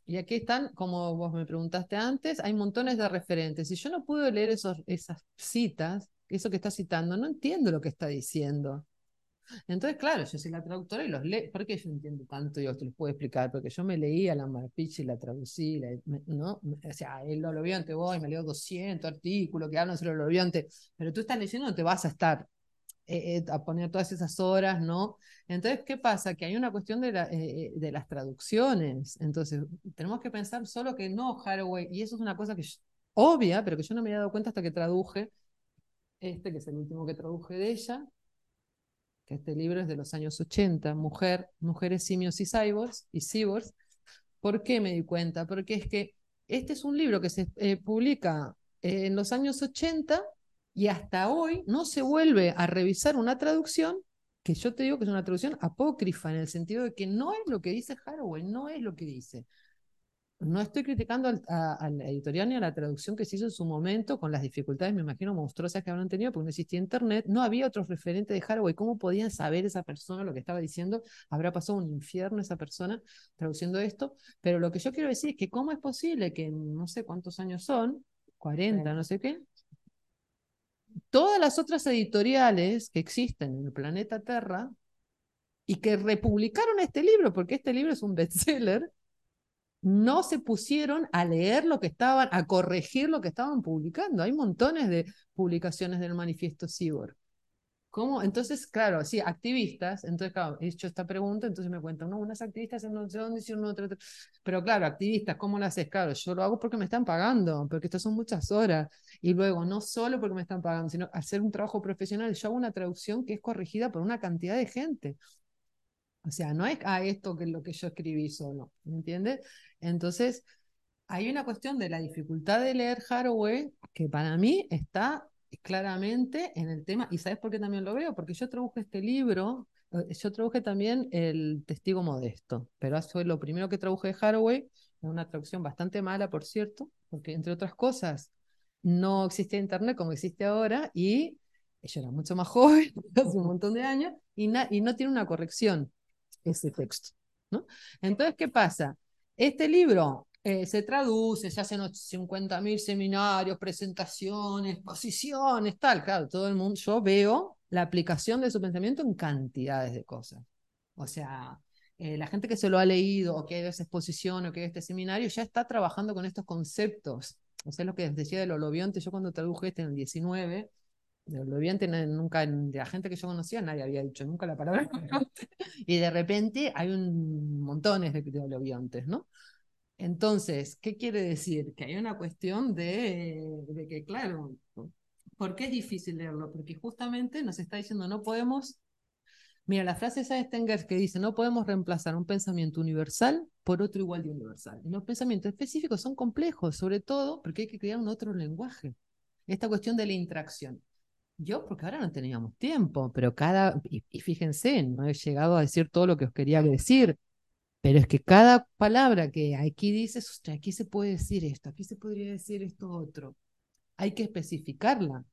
y aquí están, como vos me preguntaste antes, hay montones de referentes. Si yo no puedo leer esos, esas citas, eso que está citando, no entiendo lo que está diciendo. Entonces, claro, yo soy la traductora y los leo. ¿Por qué yo entiendo tanto? Yo te los puedo explicar, porque yo me leí a la Marpich y la traducí, ¿no? O sea, el Olobionte voy, me leo 200 artículos que hablan sobre el Olobionte, pero tú estás leyendo, te vas a estar eh, eh, a poner todas esas horas, ¿no? Entonces, ¿qué pasa? Que hay una cuestión de, eh, de las traducciones. Entonces, tenemos que pensar solo que no Haraway, y eso es una cosa que obvia, pero que yo no me había dado cuenta hasta que traduje este, que es el último que traduje de ella, que este libro es de los años 80, Mujer, Mujeres, Simios y Cyborgs, y Cyborgs. ¿Por qué me di cuenta? Porque es que este es un libro que se publica en los años 80 y hasta hoy no se vuelve a revisar una traducción que yo te digo que es una traducción apócrifa en el sentido de que no es lo que dice Haraway, no es lo que dice. No estoy criticando al, a, la editorial ni a la traducción que se hizo en su momento con las dificultades, me imagino, monstruosas que habrán tenido porque no existía internet. No había otros referentes de Haraway. ¿Cómo podían saber esa persona lo que estaba diciendo? Habrá pasado un infierno esa persona traduciendo esto. Pero lo que yo quiero decir es que cómo es posible que no sé cuántos años son, 40, no sé qué, todas las otras editoriales que existen en el planeta Tierra y que republicaron este libro, porque este libro es un bestseller, no se pusieron a leer lo que estaban, a corregir lo que estaban publicando. Hay montones de publicaciones del manifiesto Cyborg. ¿Cómo? Entonces, claro, sí, activistas, entonces, claro, he hecho esta pregunta, entonces me cuentan, no, unas activistas en no sé dónde, hicieron otra, pero claro, activistas, ¿cómo lo haces? Claro, yo lo hago porque me están pagando, porque estas son muchas horas, y luego, no solo porque me están pagando, sino hacer un trabajo profesional, yo hago una traducción que es corregida por una cantidad de gente. O sea, no es a ah, esto que es lo que yo escribí solo, ¿me entiendes? Entonces, hay una cuestión de la dificultad de leer Haraway que para mí está claramente en el tema, y ¿sabes por qué también lo veo? Porque yo traduje este libro, eh, yo traduje también El Testigo Modesto, pero eso lo primero que traduje de Haraway, una traducción bastante mala, por cierto, porque entre otras cosas, no existía internet como existe ahora, y yo era mucho más joven, hace un montón de años, y, y no tiene una corrección ese texto. ¿no? Entonces, ¿qué pasa? Este libro eh, se traduce, se hacen 50.000 seminarios, presentaciones, exposiciones, tal, claro, todo el mundo, yo veo la aplicación de su pensamiento en cantidades de cosas. O sea, eh, la gente que se lo ha leído o que ha ido a esa exposición o que ha ido a este seminario ya está trabajando con estos conceptos. O sea, lo que decía del holobionte, yo cuando traduje este en el 19, del holobionte nunca, de la gente que yo conocía, nadie había dicho nunca la palabra y de repente hay un montones de, de holobiontes, ¿no? Entonces, ¿qué quiere decir? Que hay una cuestión de, que, claro, ¿por qué es difícil leerlo? Porque justamente nos está diciendo, no podemos, mira, la frase esa de Stenger que dice, no podemos reemplazar un pensamiento universal por otro igual de universal. Y los pensamientos específicos son complejos, sobre todo porque hay que crear un otro lenguaje. Esta cuestión de la interacción. Yo, porque ahora no teníamos tiempo, pero cada, y, y fíjense, no he llegado a decir todo lo que os quería decir, pero es que cada palabra que aquí dices, aquí se puede decir esto, aquí se podría decir esto otro. Hay que especificarla,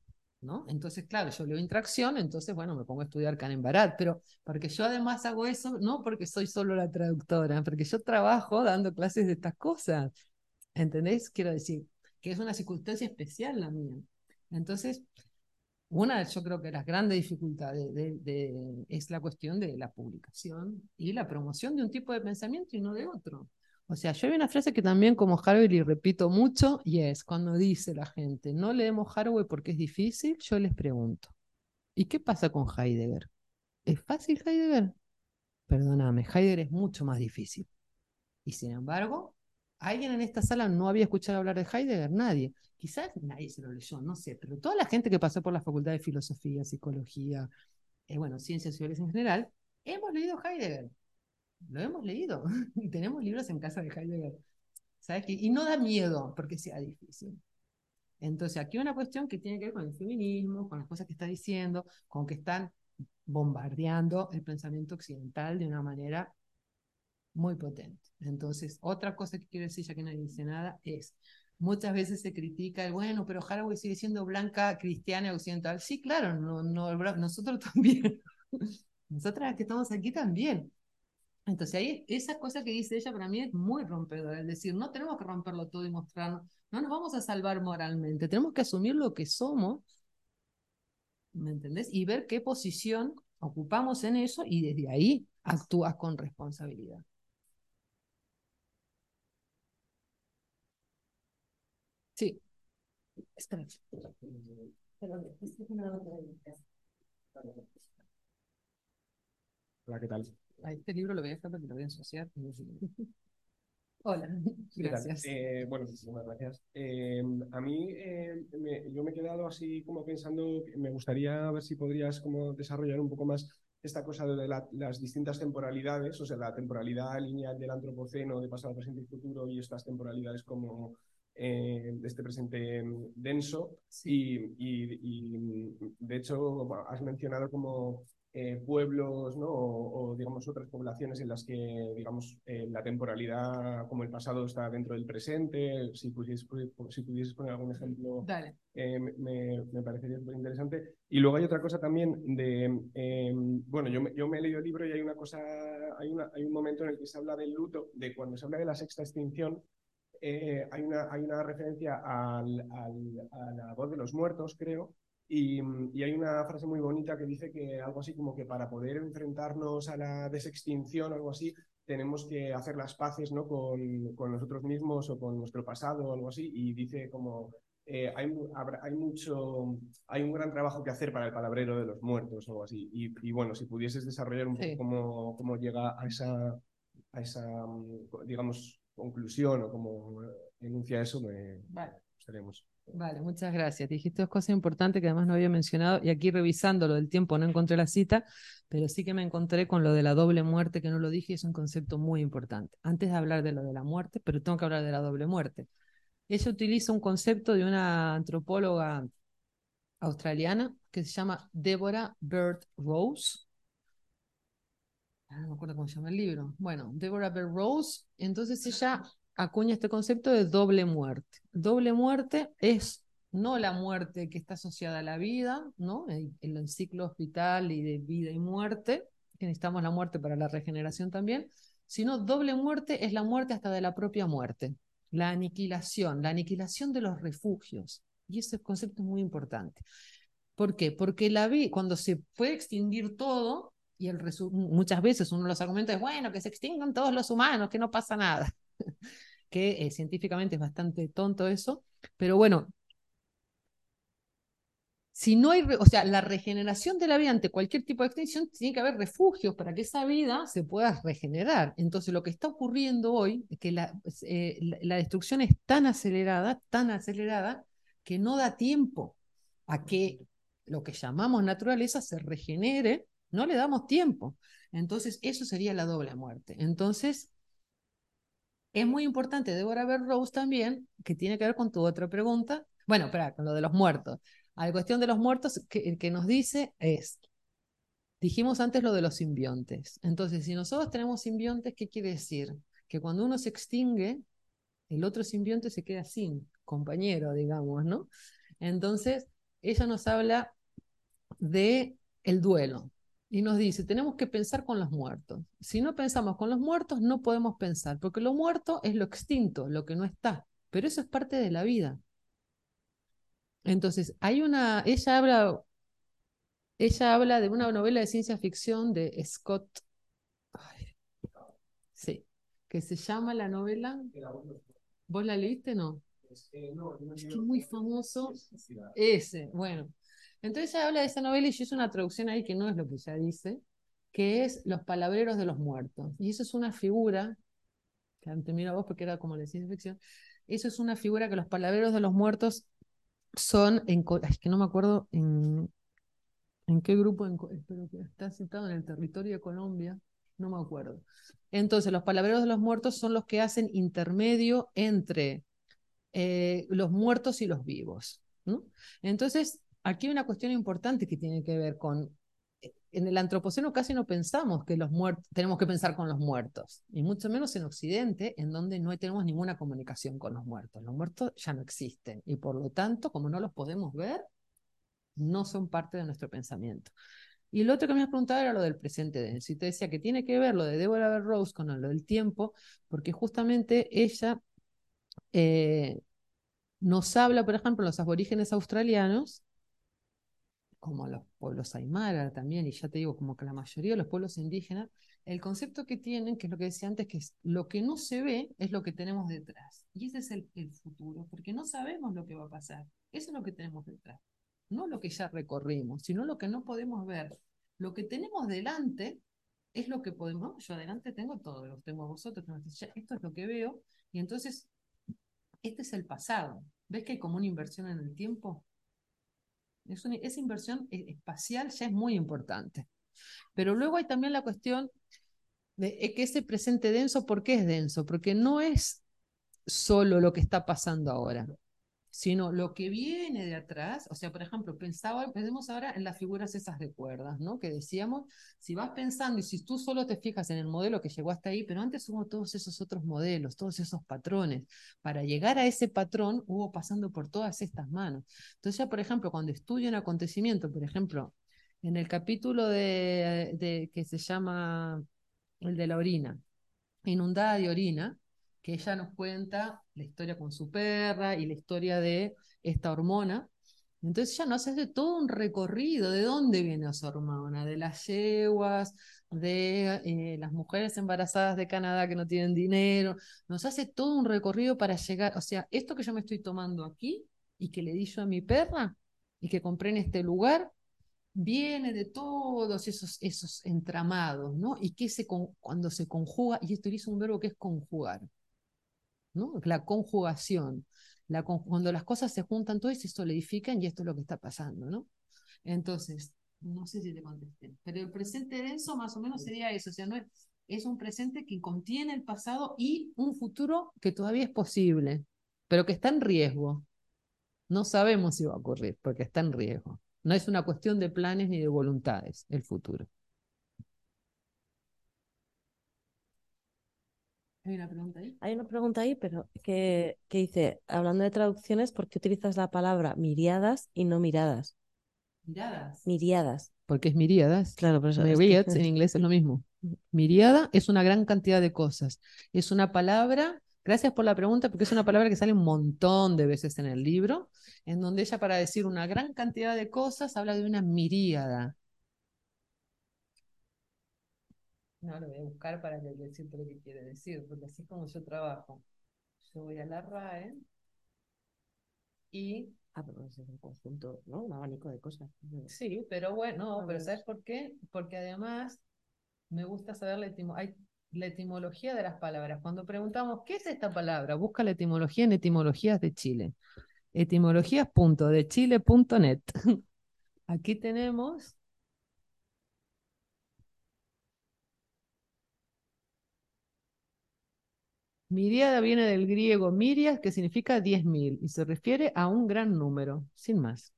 ¿no? Entonces, claro, yo leo intracción, entonces, bueno, me pongo a estudiar Karen Barat, pero porque yo además hago eso, no porque soy solo la traductora, porque yo trabajo dando clases de estas cosas. ¿Entendéis? Quiero decir, que es una circunstancia especial la mía. Entonces, una, yo creo que las grandes dificultades de, es la cuestión de la publicación y la promoción de un tipo de pensamiento y no de otro. O sea, yo hay una frase que también como Harvey repito mucho y es cuando dice la gente, no leemos Haraway porque es difícil, yo les pregunto, ¿y qué pasa con Heidegger? ¿Es fácil Heidegger? Perdóname, Heidegger es mucho más difícil. Y sin embargo, ¿alguien en esta sala no había escuchado hablar de Heidegger? Nadie. Quizás nadie se lo leyó, no sé, pero toda la gente que pasó por la Facultad de Filosofía, Psicología, eh, bueno, Ciencias Sociales en general, hemos leído Heidegger. Lo hemos leído. y tenemos libros en casa de Heidegger. ¿Sabes? Y no da miedo porque sea difícil. Entonces, aquí una cuestión que tiene que ver con el feminismo, con las cosas que está diciendo, con que están bombardeando el pensamiento occidental de una manera muy potente. Entonces, otra cosa que quiero decir, ya que nadie dice nada, es muchas veces se critica, bueno, pero Haraway sigue siendo blanca, cristiana, occidental. Sí, claro, no, no, nosotros también. Nosotras que estamos aquí también. Entonces ahí esa cosa que dice ella para mí es muy rompedora, es decir, no tenemos que romperlo todo y mostrarnos, no nos vamos a salvar moralmente, tenemos que asumir lo que somos, ¿me entendés? Y ver qué posición ocupamos en eso y desde ahí actúas con responsabilidad. Sí. Espera.
Hola, ¿qué tal?
A este libro lo voy a dejar porque lo voy a ensuciar. Hola, gracias.
Eh, bueno, muchísimas gracias. Eh, a mí, eh, me- yo me he quedado así como pensando, que me gustaría ver si podrías como desarrollar un poco más esta cosa de la- las distintas temporalidades, o sea, la temporalidad lineal del antropoceno, de pasado, presente y futuro, y estas temporalidades como eh, de este presente denso. Y, y- y, de hecho, has mencionado como eh, pueblos, ¿no? O, o, digamos otras poblaciones en las que digamos eh, la temporalidad como el pasado está dentro del presente. Si pudieses, si pudieses poner algún ejemplo, eh, me, me parecería súper interesante. Y luego hay otra cosa también de, eh, bueno, yo me, yo me he leído el libro y hay una cosa, hay, una, hay un momento en el que se habla del luto, de cuando se habla de la sexta extinción, eh, hay, una, hay una referencia al, al, a la voz de los muertos, creo, y, y, hay una frase muy bonita que dice que algo así como que para poder enfrentarnos a la desextinción o algo así, tenemos que hacer las paces ¿no? con, con nosotros mismos o con nuestro pasado o algo así, y dice como eh, hay, hay, mucho, hay un gran trabajo que hacer para el palabrero de los muertos o algo así. Y, y bueno, si pudieses desarrollar un poco cómo, cómo llega a esa, a esa, digamos, conclusión o cómo enuncia eso, me
Vale. Vale, muchas gracias. Dijiste dos cosas importantes que además no había mencionado y aquí revisando lo del tiempo no encontré la cita, pero sí que me encontré con lo de la doble muerte, que no lo dije, y es un concepto muy importante. Antes de hablar de lo de la muerte, pero tengo que hablar de la doble muerte. Ella utiliza un concepto de una antropóloga australiana que se llama Deborah Bird Rose. Ah, No me acuerdo cómo se llama el libro. Bueno, Deborah Bird Rose. Entonces ella acuña este concepto de doble muerte. Doble muerte es no la muerte que está asociada a la vida, ¿no? En el ciclo hospital y de vida y muerte, que necesitamos la muerte para la regeneración también, sino doble muerte es la muerte hasta de la propia muerte, la aniquilación, la aniquilación de los refugios. Y ese concepto es muy importante. ¿Por qué? Porque la vi cuando se puede extinguir todo, y el muchas veces uno de los argumentos es, bueno, que se extingan todos los humanos, que no pasa nada. que eh, científicamente es bastante tonto eso, pero bueno, si no hay, o sea, la regeneración de la vida ante cualquier tipo de extinción, tiene que haber refugios para que esa vida se pueda regenerar. Entonces, lo que está ocurriendo hoy es que la, eh, la, la destrucción es tan acelerada, tan acelerada, que no da tiempo a que lo que llamamos naturaleza se regenere, no le damos tiempo. Entonces, eso sería la doble muerte. Entonces, es muy importante, Débora ver Rose también, que tiene que ver con tu otra pregunta. Bueno, espera, con lo de los muertos. A la cuestión de los muertos, que, que nos dice es, dijimos antes lo de los simbiontes. Entonces, si nosotros tenemos simbiontes, ¿qué quiere decir? Que cuando uno se extingue, el otro simbionte se queda sin compañero, digamos, ¿no? Entonces, ella nos habla de el duelo y nos dice, tenemos que pensar con los muertos. Si no pensamos con los muertos, no podemos pensar, porque lo muerto es lo extinto, lo que no está, pero eso es parte de la vida. Entonces, hay una, ella habla, ella habla de una novela de ciencia ficción de Scott, ay, sí, que se llama la novela, ¿vos la leíste? No. Es que es muy famoso ese, bueno. Entonces ella habla de esa novela y yo hice una traducción ahí que no es lo que ella dice, que es Los palabreros de los muertos. Y eso es una figura, que antes mira vos porque era como la ciencia ficción, eso es una figura que los palabreros de los muertos son, en, es que no me acuerdo en, qué grupo, en, espero que está citado en el territorio de Colombia, no me acuerdo. Entonces los palabreros de los muertos son los que hacen intermedio entre eh, los muertos y los vivos. Entonces, aquí hay una cuestión importante que tiene que ver con, en el antropoceno casi no pensamos que los muertos, tenemos que pensar con los muertos, y mucho menos en Occidente, en donde no tenemos ninguna comunicación con los muertos. Los muertos ya no existen, y por lo tanto, como no los podemos ver, no son parte de nuestro pensamiento. Y lo otro que me has preguntado era lo del presente denso. Y te decía que tiene que ver lo de Deborah Rose con lo del tiempo, porque justamente ella eh, nos habla, por ejemplo, los aborígenes australianos, como los pueblos aymara también, y ya te digo, como que la mayoría de los pueblos indígenas, el concepto que tienen, que es lo que decía antes, que es lo que no se ve es lo que tenemos detrás. Y ese es el, el futuro, porque no sabemos lo que va a pasar. Eso es lo que tenemos detrás. No lo que ya recorrimos, sino lo que no podemos ver. Lo que tenemos delante es lo que podemos. Yo adelante tengo todo, lo tengo vosotros. esto es lo que veo. Y entonces, este es el pasado. ¿Ves que hay como una inversión en el tiempo? Es esa inversión e, espacial ya es muy importante. Pero luego hay también la cuestión de que ese presente denso, ¿por qué es denso? Porque no es solo lo que está pasando ahora sino lo que viene de atrás, o sea, por ejemplo, pensaba, pensemos ahora en las figuras esas de cuerdas, ¿no? Que decíamos, si vas pensando y si tú solo te fijas en el modelo que llegó hasta ahí, pero antes hubo todos esos otros modelos, todos esos patrones. Para llegar a ese patrón hubo pasando por todas estas manos. Entonces ya, por ejemplo, cuando estudio un acontecimiento, por ejemplo, en el capítulo de, que se llama el de la orina, inundada de orina, que ella nos cuenta la historia con su perra y la historia de esta hormona. Entonces ella nos hace todo un recorrido de dónde viene esa hormona, de las yeguas, de eh, las mujeres embarazadas de Canadá que no tienen dinero, nos hace todo un recorrido para llegar, o sea, esto que yo me estoy tomando aquí y que le di yo a mi perra y que compré en este lugar, viene de todos esos, esos entramados, ¿no? Y que se, cuando se conjuga, y utiliza un verbo que es conjugar, la conjugación. La, cuando las cosas se juntan, todo se solidifican y esto es lo que está pasando, ¿no? Entonces, no sé si te contesté, pero el presente denso más o menos sería eso, o sea, no es, es un presente que contiene el pasado y un futuro que todavía es posible, pero que está en riesgo. No sabemos si va a ocurrir, porque está en riesgo. No es una cuestión de planes ni de voluntades, el futuro.
Hay una pregunta ahí. Hay una pregunta ahí, pero que, dice, hablando de traducciones, ¿por qué utilizas la palabra miriadas y no miradas?
Miradas.
Miriadas.
Porque es miríadas.
Claro, pero eso
Myriads en inglés es lo mismo. Miriada es una gran cantidad de cosas. Es una palabra, gracias por la pregunta, porque es una palabra que sale un montón de veces en el libro, en donde ella para decir una gran cantidad de cosas habla de una miríada. No, lo voy a buscar para decirte lo que quiere decir, porque así es como yo trabajo. Yo voy a la RAE y...
Ah, pero es un conjunto, ¿no? Un abanico de cosas.
Sí, pero bueno, pero ¿sabes por qué? Porque además me gusta saber la, hay la etimología de las palabras. Cuando preguntamos, ¿qué es esta palabra? Busca la etimología en etimologías de Chile. Etimologías.dechile.net. Aquí tenemos Miriada viene del griego mirias, que significa 10.000, y se refiere a un gran número, sin más.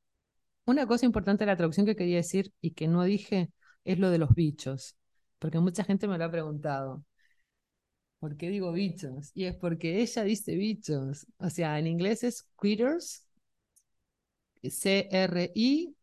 Una cosa importante de la traducción que quería decir y que no dije es lo de los bichos, porque mucha gente me lo ha preguntado. ¿Por qué digo bichos? Y es porque ella dice bichos. O sea, en inglés es critters, C-R-I-T-T-E-R-S,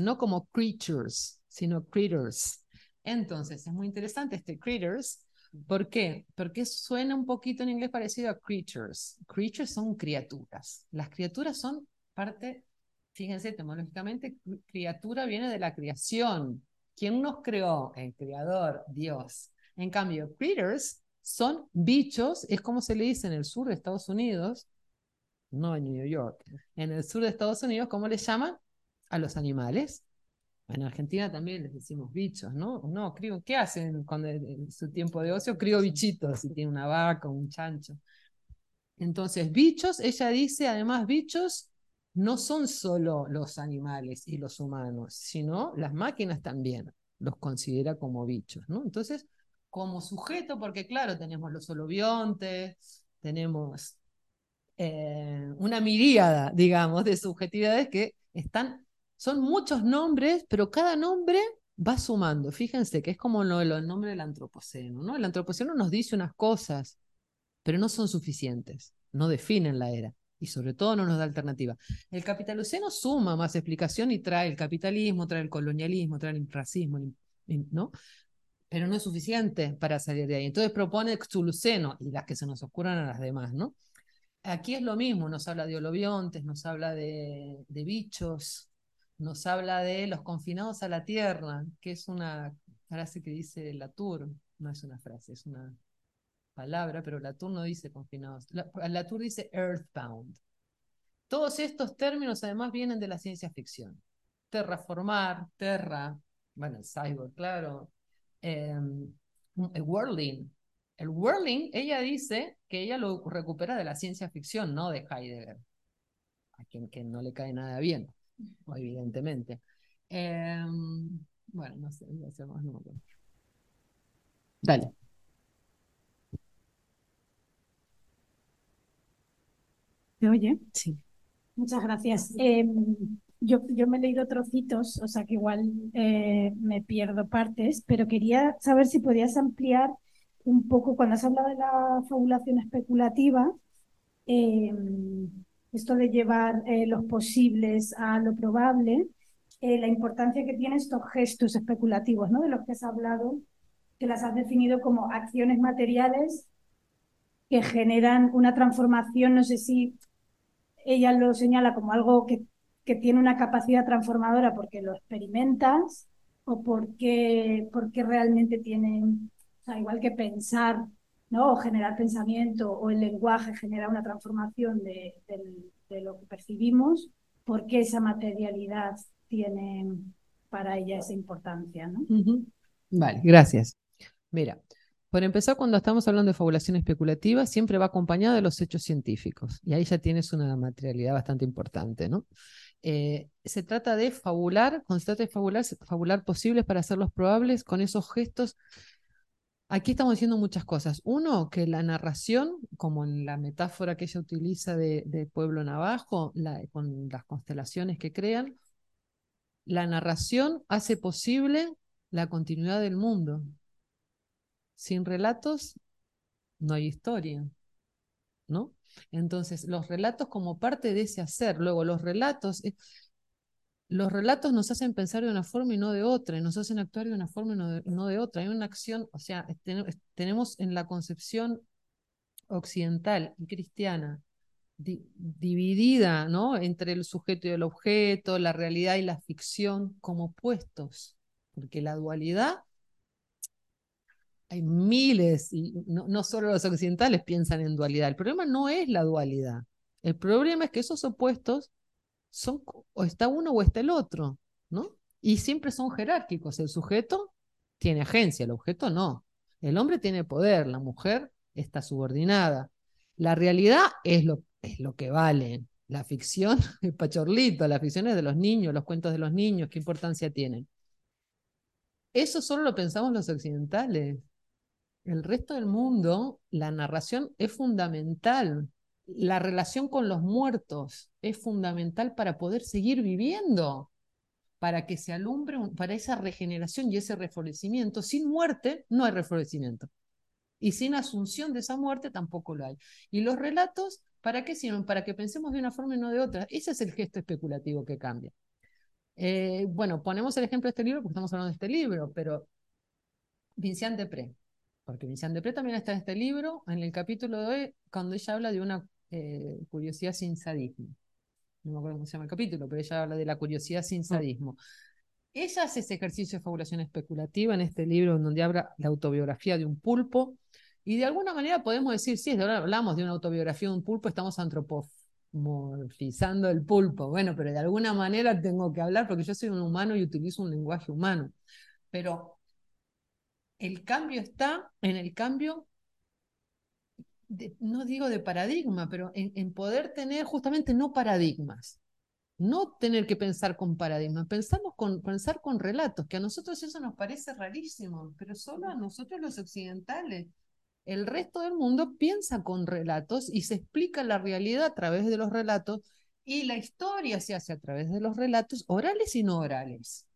no como creatures, sino critters. Entonces, es muy interesante este critters ¿Por qué? Porque suena un poquito en inglés parecido a creatures. Creatures son criaturas. Las criaturas son parte, fíjense, etimológicamente, criatura viene de la creación. ¿Quién nos creó? El creador, Dios. En cambio, critters son bichos, es como se le dice en el sur de Estados Unidos, no en New York, en el sur de Estados Unidos, ¿cómo le llaman? A los animales. En Argentina también les decimos bichos, ¿no? No, crío, ¿qué hacen cuando en su tiempo de ocio? Crío bichitos, si tiene una vaca, un chancho. Entonces, bichos, ella dice, además, bichos no son solo los animales y los humanos, sino las máquinas también los considera como bichos, ¿no? Entonces, como sujeto, porque claro, tenemos los holobiontes, tenemos eh, una miríada, digamos, de subjetividades que están son muchos nombres, pero cada nombre va sumando. Fíjense que es como lo, el nombre del antropoceno. ¿no? El antropoceno nos dice unas cosas, pero no son suficientes, no definen la era. y sobre todo no nos da alternativa. El capitaloceno suma más explicación y trae el capitalismo, trae el colonialismo, trae el racismo, ¿no? Pero no es suficiente para salir de ahí. Entonces propone Xuluceno y las que se nos ocurran a las demás, ¿no? Aquí es lo mismo, nos habla de holobiontes, nos habla de bichos, nos habla de los confinados a la tierra, que es una frase que dice Latour, no es una frase, es una palabra, pero Latour no dice confinados, Latour dice earthbound. Todos estos términos además vienen de la ciencia ficción. Terraformar, terra, bueno, el cyborg, claro, em, el whirling. El whirling, ella dice que ella lo recupera de la ciencia ficción, no de Heidegger, a quien que no le cae nada bien, evidentemente. Em, bueno, no sé, voy a hacer más. Dale.
¿Me oye?
Sí.
Muchas gracias. Em, yo, yo me he leído trocitos, o sea que igual eh, me pierdo partes, pero quería saber si podías ampliar un poco, cuando has hablado de la fabulación especulativa, em, esto de llevar eh, los posibles a lo probable, eh, la importancia que tienen estos gestos especulativos, ¿no? De los que has hablado, que las has definido como acciones materiales que generan una transformación, no sé si ella lo señala como algo que, que tiene una capacidad transformadora porque lo experimentas o porque, porque realmente tienen, o igual que pensar, ¿no? O generar pensamiento o el lenguaje genera una transformación de, lo que percibimos, porque esa materialidad tiene para ella esa importancia, ¿no?
Vale, gracias. Mira, por empezar, cuando estamos hablando de fabulación especulativa, siempre va acompañada de los hechos científicos, y ahí ya tienes una materialidad bastante importante, ¿no? Eh, se trata de fabular, cuando se trata de fabular, fabular posibles para hacerlos probables con esos gestos. Aquí estamos diciendo muchas cosas. Uno, que la narración, como en la metáfora que ella utiliza de, Pueblo Navajo, con las constelaciones que crean, la narración hace posible la continuidad del mundo. Sin relatos no hay historia, ¿no? Entonces, los relatos como parte de ese hacer, luego los relatos, eh, los relatos nos hacen pensar de una forma y no de otra, y nos hacen actuar de una forma y no de, otra. Hay una acción, o sea, tenemos en la concepción occidental y cristiana dividida, ¿no? Entre el sujeto y el objeto, la realidad y la ficción como opuestos, porque la dualidad hay miles, y no, solo los occidentales piensan en dualidad. El problema no es la dualidad. El problema es que esos opuestos son o está uno o está el otro, ¿no? Y siempre son jerárquicos. El sujeto tiene agencia, el objeto no. El hombre tiene poder, la mujer está subordinada. La realidad es lo, es lo que vale. La ficción es pachorlito, la ficción es de los niños, los cuentos de los niños, ¿qué importancia tienen? Eso solo lo pensamos los occidentales el resto del mundo, la narración es fundamental. La relación con los muertos es fundamental para poder seguir viviendo, para que se alumbre, para esa regeneración y ese reflorecimiento. Sin muerte no hay reflorecimiento. Y sin asunción de esa muerte tampoco lo hay. Y los relatos, ¿para qué sirven? Para que pensemos de una forma y no de otra. Ese es el gesto especulativo que cambia. Eh, bueno, ponemos el ejemplo de este libro porque estamos hablando de este libro, pero Vincent Depré, porque Vincian Depré también está en este libro, en el capítulo de hoy, cuando ella habla de una eh, curiosidad sin sadismo. No me acuerdo cómo se llama el capítulo, pero ella habla de la curiosidad sin mm. sadismo. Ella hace ese ejercicio de fabulación especulativa en este libro, en donde habla la autobiografía de un pulpo, y de alguna manera podemos decir, sí, ahora hablamos de una autobiografía de un pulpo, estamos antropomorfizando el pulpo. Bueno, pero de alguna manera tengo que hablar porque yo soy un humano y utilizo un lenguaje humano. Pero el cambio está en el cambio, no digo de paradigma, pero en, poder tener justamente no paradigmas. No tener que pensar con paradigmas, pensamos con, pensar con relatos, que a nosotros eso nos parece rarísimo, pero solo a nosotros los occidentales. El resto del mundo piensa con relatos y se explica la realidad a través de los relatos y la historia se hace a través de los relatos orales y no orales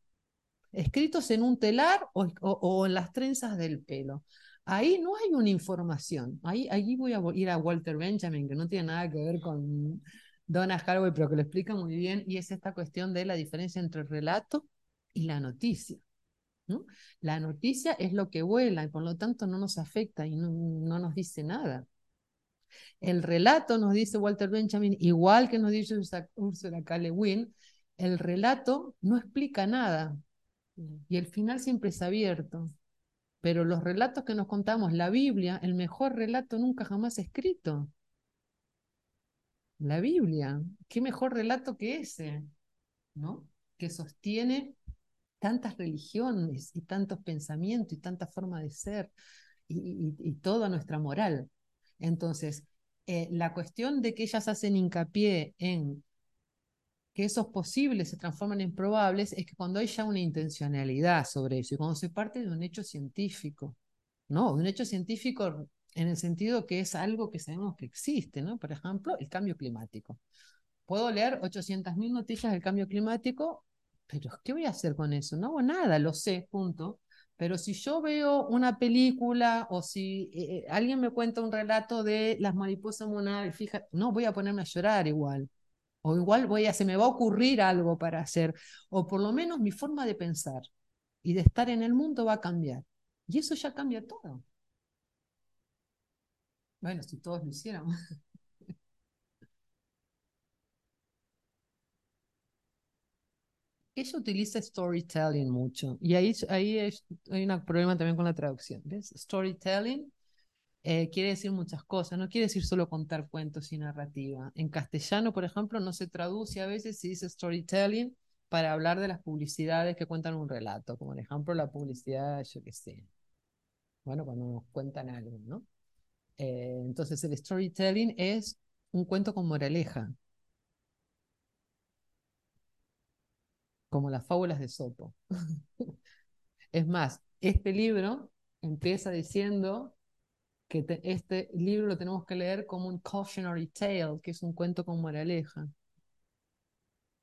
escritos en un telar o, en las trenzas del pelo. Ahí no hay una información. Ahí, voy a ir a Walter Benjamin, que no tiene nada que ver con Donna Haraway, pero que lo explica muy bien, y es esta cuestión de la diferencia entre el relato y la noticia. ¿no? La noticia es lo que vuela y por lo tanto no nos afecta y no, no nos dice nada. El relato, nos dice Walter Benjamin, igual que nos dice Ursula K. Le el relato no explica nada y el final siempre es abierto. Pero los relatos que nos contamos, la Biblia, el mejor relato nunca jamás escrito. La Biblia, qué mejor relato que ese, ¿no? Que sostiene tantas religiones y tantos pensamientos y tanta forma de ser y, toda nuestra moral. Entonces, eh, la cuestión de que ellas hacen hincapié en que esos posibles se transforman en probables es que cuando hay ya una intencionalidad sobre eso y cuando se parte de un hecho científico, ¿no? Un hecho científico en el sentido que es algo que sabemos que existe, ¿no? Por ejemplo, el cambio climático. Puedo leer 800.000 noticias del cambio climático, pero ¿qué voy a hacer con eso? No hago nada, lo sé, punto. Pero si yo veo una película o si eh, eh, alguien me cuenta un relato de las mariposas monales, fíjate, no voy a ponerme a llorar igual. O igual voy a, se me va a ocurrir algo para hacer, o por lo menos mi forma de pensar y de estar en el mundo va a cambiar. Y eso ya cambia todo. Bueno, si todos lo hiciéramos. Ella utiliza storytelling mucho y ahí, ahí hay un problema también con la traducción. ¿ves? Storytelling eh, quiere decir muchas cosas, no quiere decir solo contar cuentos y narrativa. En castellano, por ejemplo, no se traduce a veces, si dice storytelling, para hablar de las publicidades que cuentan un relato, como por ejemplo la publicidad, yo qué sé, bueno, cuando nos cuentan algo, ¿no? Eh, entonces el storytelling es un cuento con moraleja, como las fábulas de Sopo. es más, este libro empieza diciendo que este libro lo tenemos que leer como un cautionary tale, que es un cuento con moraleja.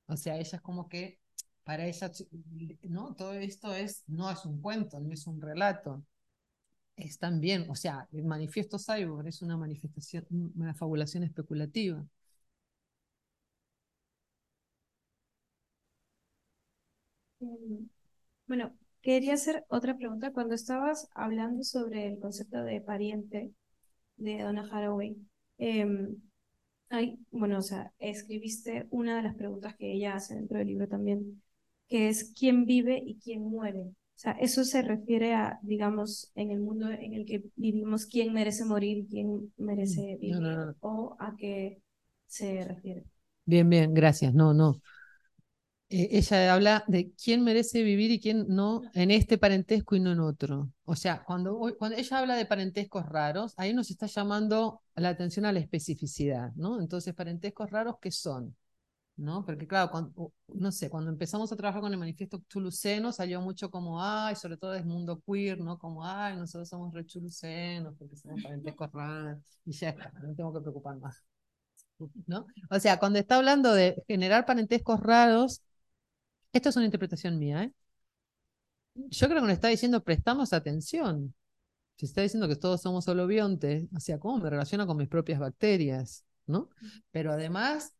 O sea, ella es como que para ella, ¿no? Todo esto es, no es un cuento, no es un relato. Es también, o sea, el manifiesto cyborg es una manifestación, una fabulación especulativa.
Mm, bueno, Quería hacer otra pregunta. Cuando estabas hablando sobre el concepto de pariente de Donna Haraway, em, bueno, o sea, escribiste una de las preguntas que ella hace dentro del libro también, que es quién vive y quién muere. O sea, eso se refiere a, digamos, en el mundo en el que vivimos, quién merece morir y quién merece vivir, o a qué se refiere.
Bien, bien, gracias. No, no. Eh, ella habla de quién merece vivir y quién no en este parentesco y no en otro. O sea, cuando, cuando ella habla de parentescos raros, ahí nos está llamando la atención a la especificidad, ¿no? Entonces, parentescos raros, ¿qué son? ¿No? Porque claro, cuando, no sé, cuando empezamos a trabajar con el manifiesto chuluceno, salió mucho como, ay, sobre todo es mundo queer, ¿no? Como, ay, nosotros somos re chulucenos porque somos parentescos raros, y ya está, no tengo que preocupar más. ¿No? O sea, cuando está hablando de generar parentescos raros, esto es una interpretación mía, ¿eh? Yo creo que nos está diciendo prestamos atención. Se está diciendo que todos somos holobiontes, o sea, ¿cómo me relaciono con mis propias bacterias? ¿No? Pero además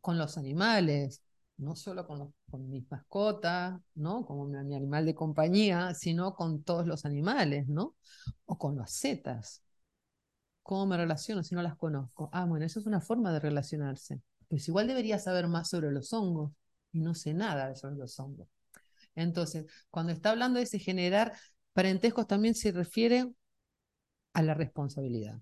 con los animales, no solo con, con mis mascotas, ¿no? Como mi, animal de compañía, sino con todos los animales, ¿no? O con las setas. ¿Cómo me relaciono si no las conozco? Ah, bueno, eso es una forma de relacionarse. Pues igual debería saber más sobre los hongos y no sé nada esos los hongos. Entonces, cuando está hablando de ese generar parentescos, también se refiere a la responsabilidad.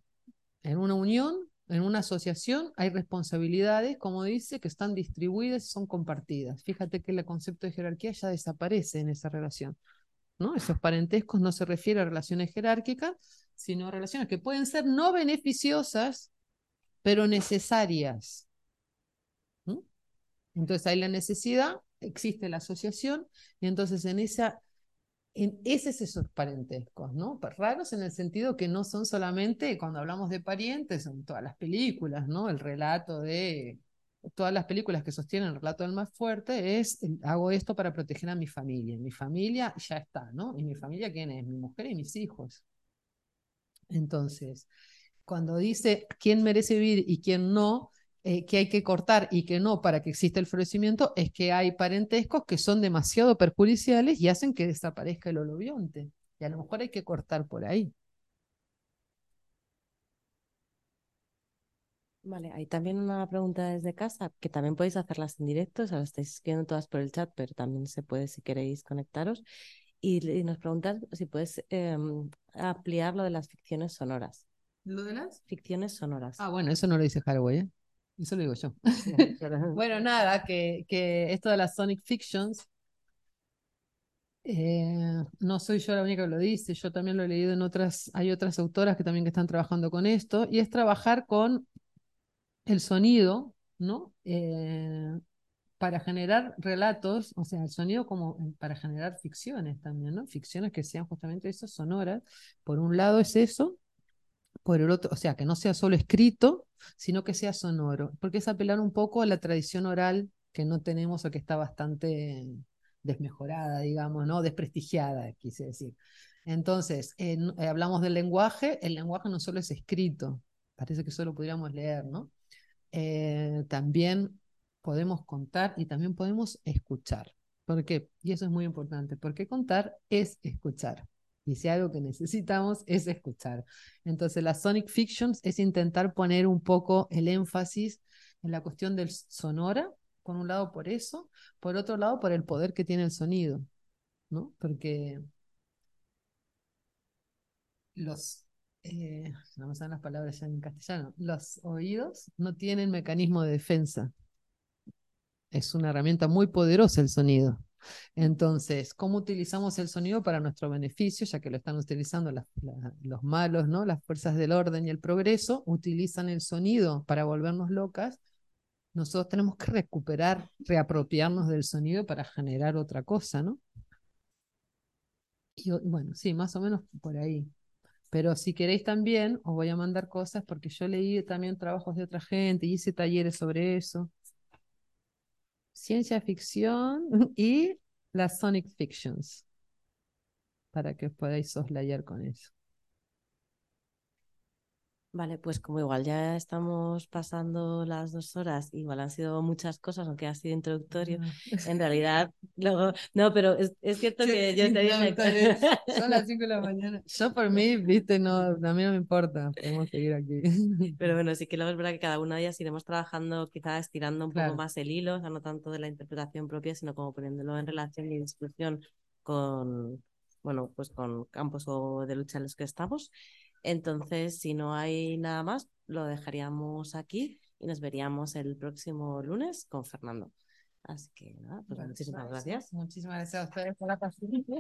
En una unión, en una asociación, hay responsabilidades, como dice, que están distribuidas y son compartidas. Fíjate que el concepto de jerarquía ya desaparece en esa relación. ¿no? Esos parentescos no se refieren a relaciones jerárquicas, sino a relaciones que pueden ser no beneficiosas, pero necesarias. Entonces hay la necesidad, existe la asociación, y entonces en esa, en ese es esos parentescos, ¿no? Pues raros en el sentido que no son solamente, cuando hablamos de parientes, son todas las películas, ¿no? El relato de todas las películas que sostienen el relato del más fuerte es, hago esto para proteger a mi familia. Mi familia ya está, ¿no? ¿Y mi familia quién es? Mi mujer y mis hijos. Entonces, cuando dice quién merece vivir y quién no, eh, que hay que cortar y que no para que exista el florecimiento, es que hay parentescos que son demasiado perjudiciales y hacen que desaparezca el holobionte. Y a lo mejor hay que cortar por ahí.
Vale, hay también una pregunta desde casa, que también podéis hacerlas en directo, o sea, las estáis escribiendo todas por el chat, pero también se puede si queréis conectaros. Y, y nos preguntan si puedes em, ampliar lo de las ficciones sonoras.
¿Lo de las?
Ficciones sonoras.
Ah, bueno, eso no lo dice Haraway, ¿eh? Eso lo digo yo. bueno, nada, que, que esto de las Sonic Fictions, eh, no soy yo la única que lo dice, yo también lo he leído en otras, hay otras autoras que también que están trabajando con esto, y es trabajar con el sonido, ¿no? Eh, para generar relatos, o sea, el sonido como para generar ficciones también, ¿no? Ficciones que sean justamente esas sonoras. Por un lado es eso, por el otro, o sea, que no sea solo escrito, sino que sea sonoro, porque es apelar un poco a la tradición oral que no tenemos o que está bastante desmejorada, digamos, ¿no? Desprestigiada, quise decir. Entonces, eh, hablamos del lenguaje, el lenguaje no solo es escrito, parece que solo podríamos leer, ¿no? Eh, también podemos contar y también podemos escuchar. ¿Por qué? Y eso es muy importante, porque contar es escuchar. Y si algo que necesitamos es escuchar. Entonces, las Sonic Fictions es intentar poner un poco el énfasis en la cuestión del sonora, por un lado por eso, por otro lado por el poder que tiene el sonido, ¿no? Porque los eh, no me las palabras ya en castellano, los oídos no tienen mecanismo de defensa. Es una herramienta muy poderosa el sonido. Entonces, ¿cómo utilizamos el sonido para nuestro beneficio? Ya que lo están utilizando los malos, ¿no? Las fuerzas del orden y el progreso utilizan el sonido para volvernos locas. Nosotros tenemos que recuperar, reapropiarnos del sonido para generar otra cosa, ¿no? Y bueno, sí, más o menos por ahí. Pero si queréis también, os voy a mandar cosas porque yo leí también trabajos de otra gente y hice talleres sobre eso. Ciencia ficción y las Sonic Fictions. Para que os podáis soslayar con eso.
Vale, pues como igual ya estamos pasando las dos horas, igual han sido muchas cosas, aunque ha sido introductorio. En realidad, luego, no, pero es, es cierto que yo te dije.
Son las 5 de la mañana. Yo por mí, viste, no, a mí no me importa, podemos seguir aquí.
Pero bueno, sí que luego es verdad que cada una de ellas iremos trabajando, quizás estirando un poco más el hilo, o sea, no tanto de la interpretación propia, sino como poniéndolo en relación y discusión con, bueno, pues con campos o de lucha en los que estamos. Entonces, si no hay nada más, lo dejaríamos aquí y nos veríamos el próximo lunes con Fernando. Así que nada, pues muchísimas gracias.
Muchísimas gracias a ustedes por la paciencia.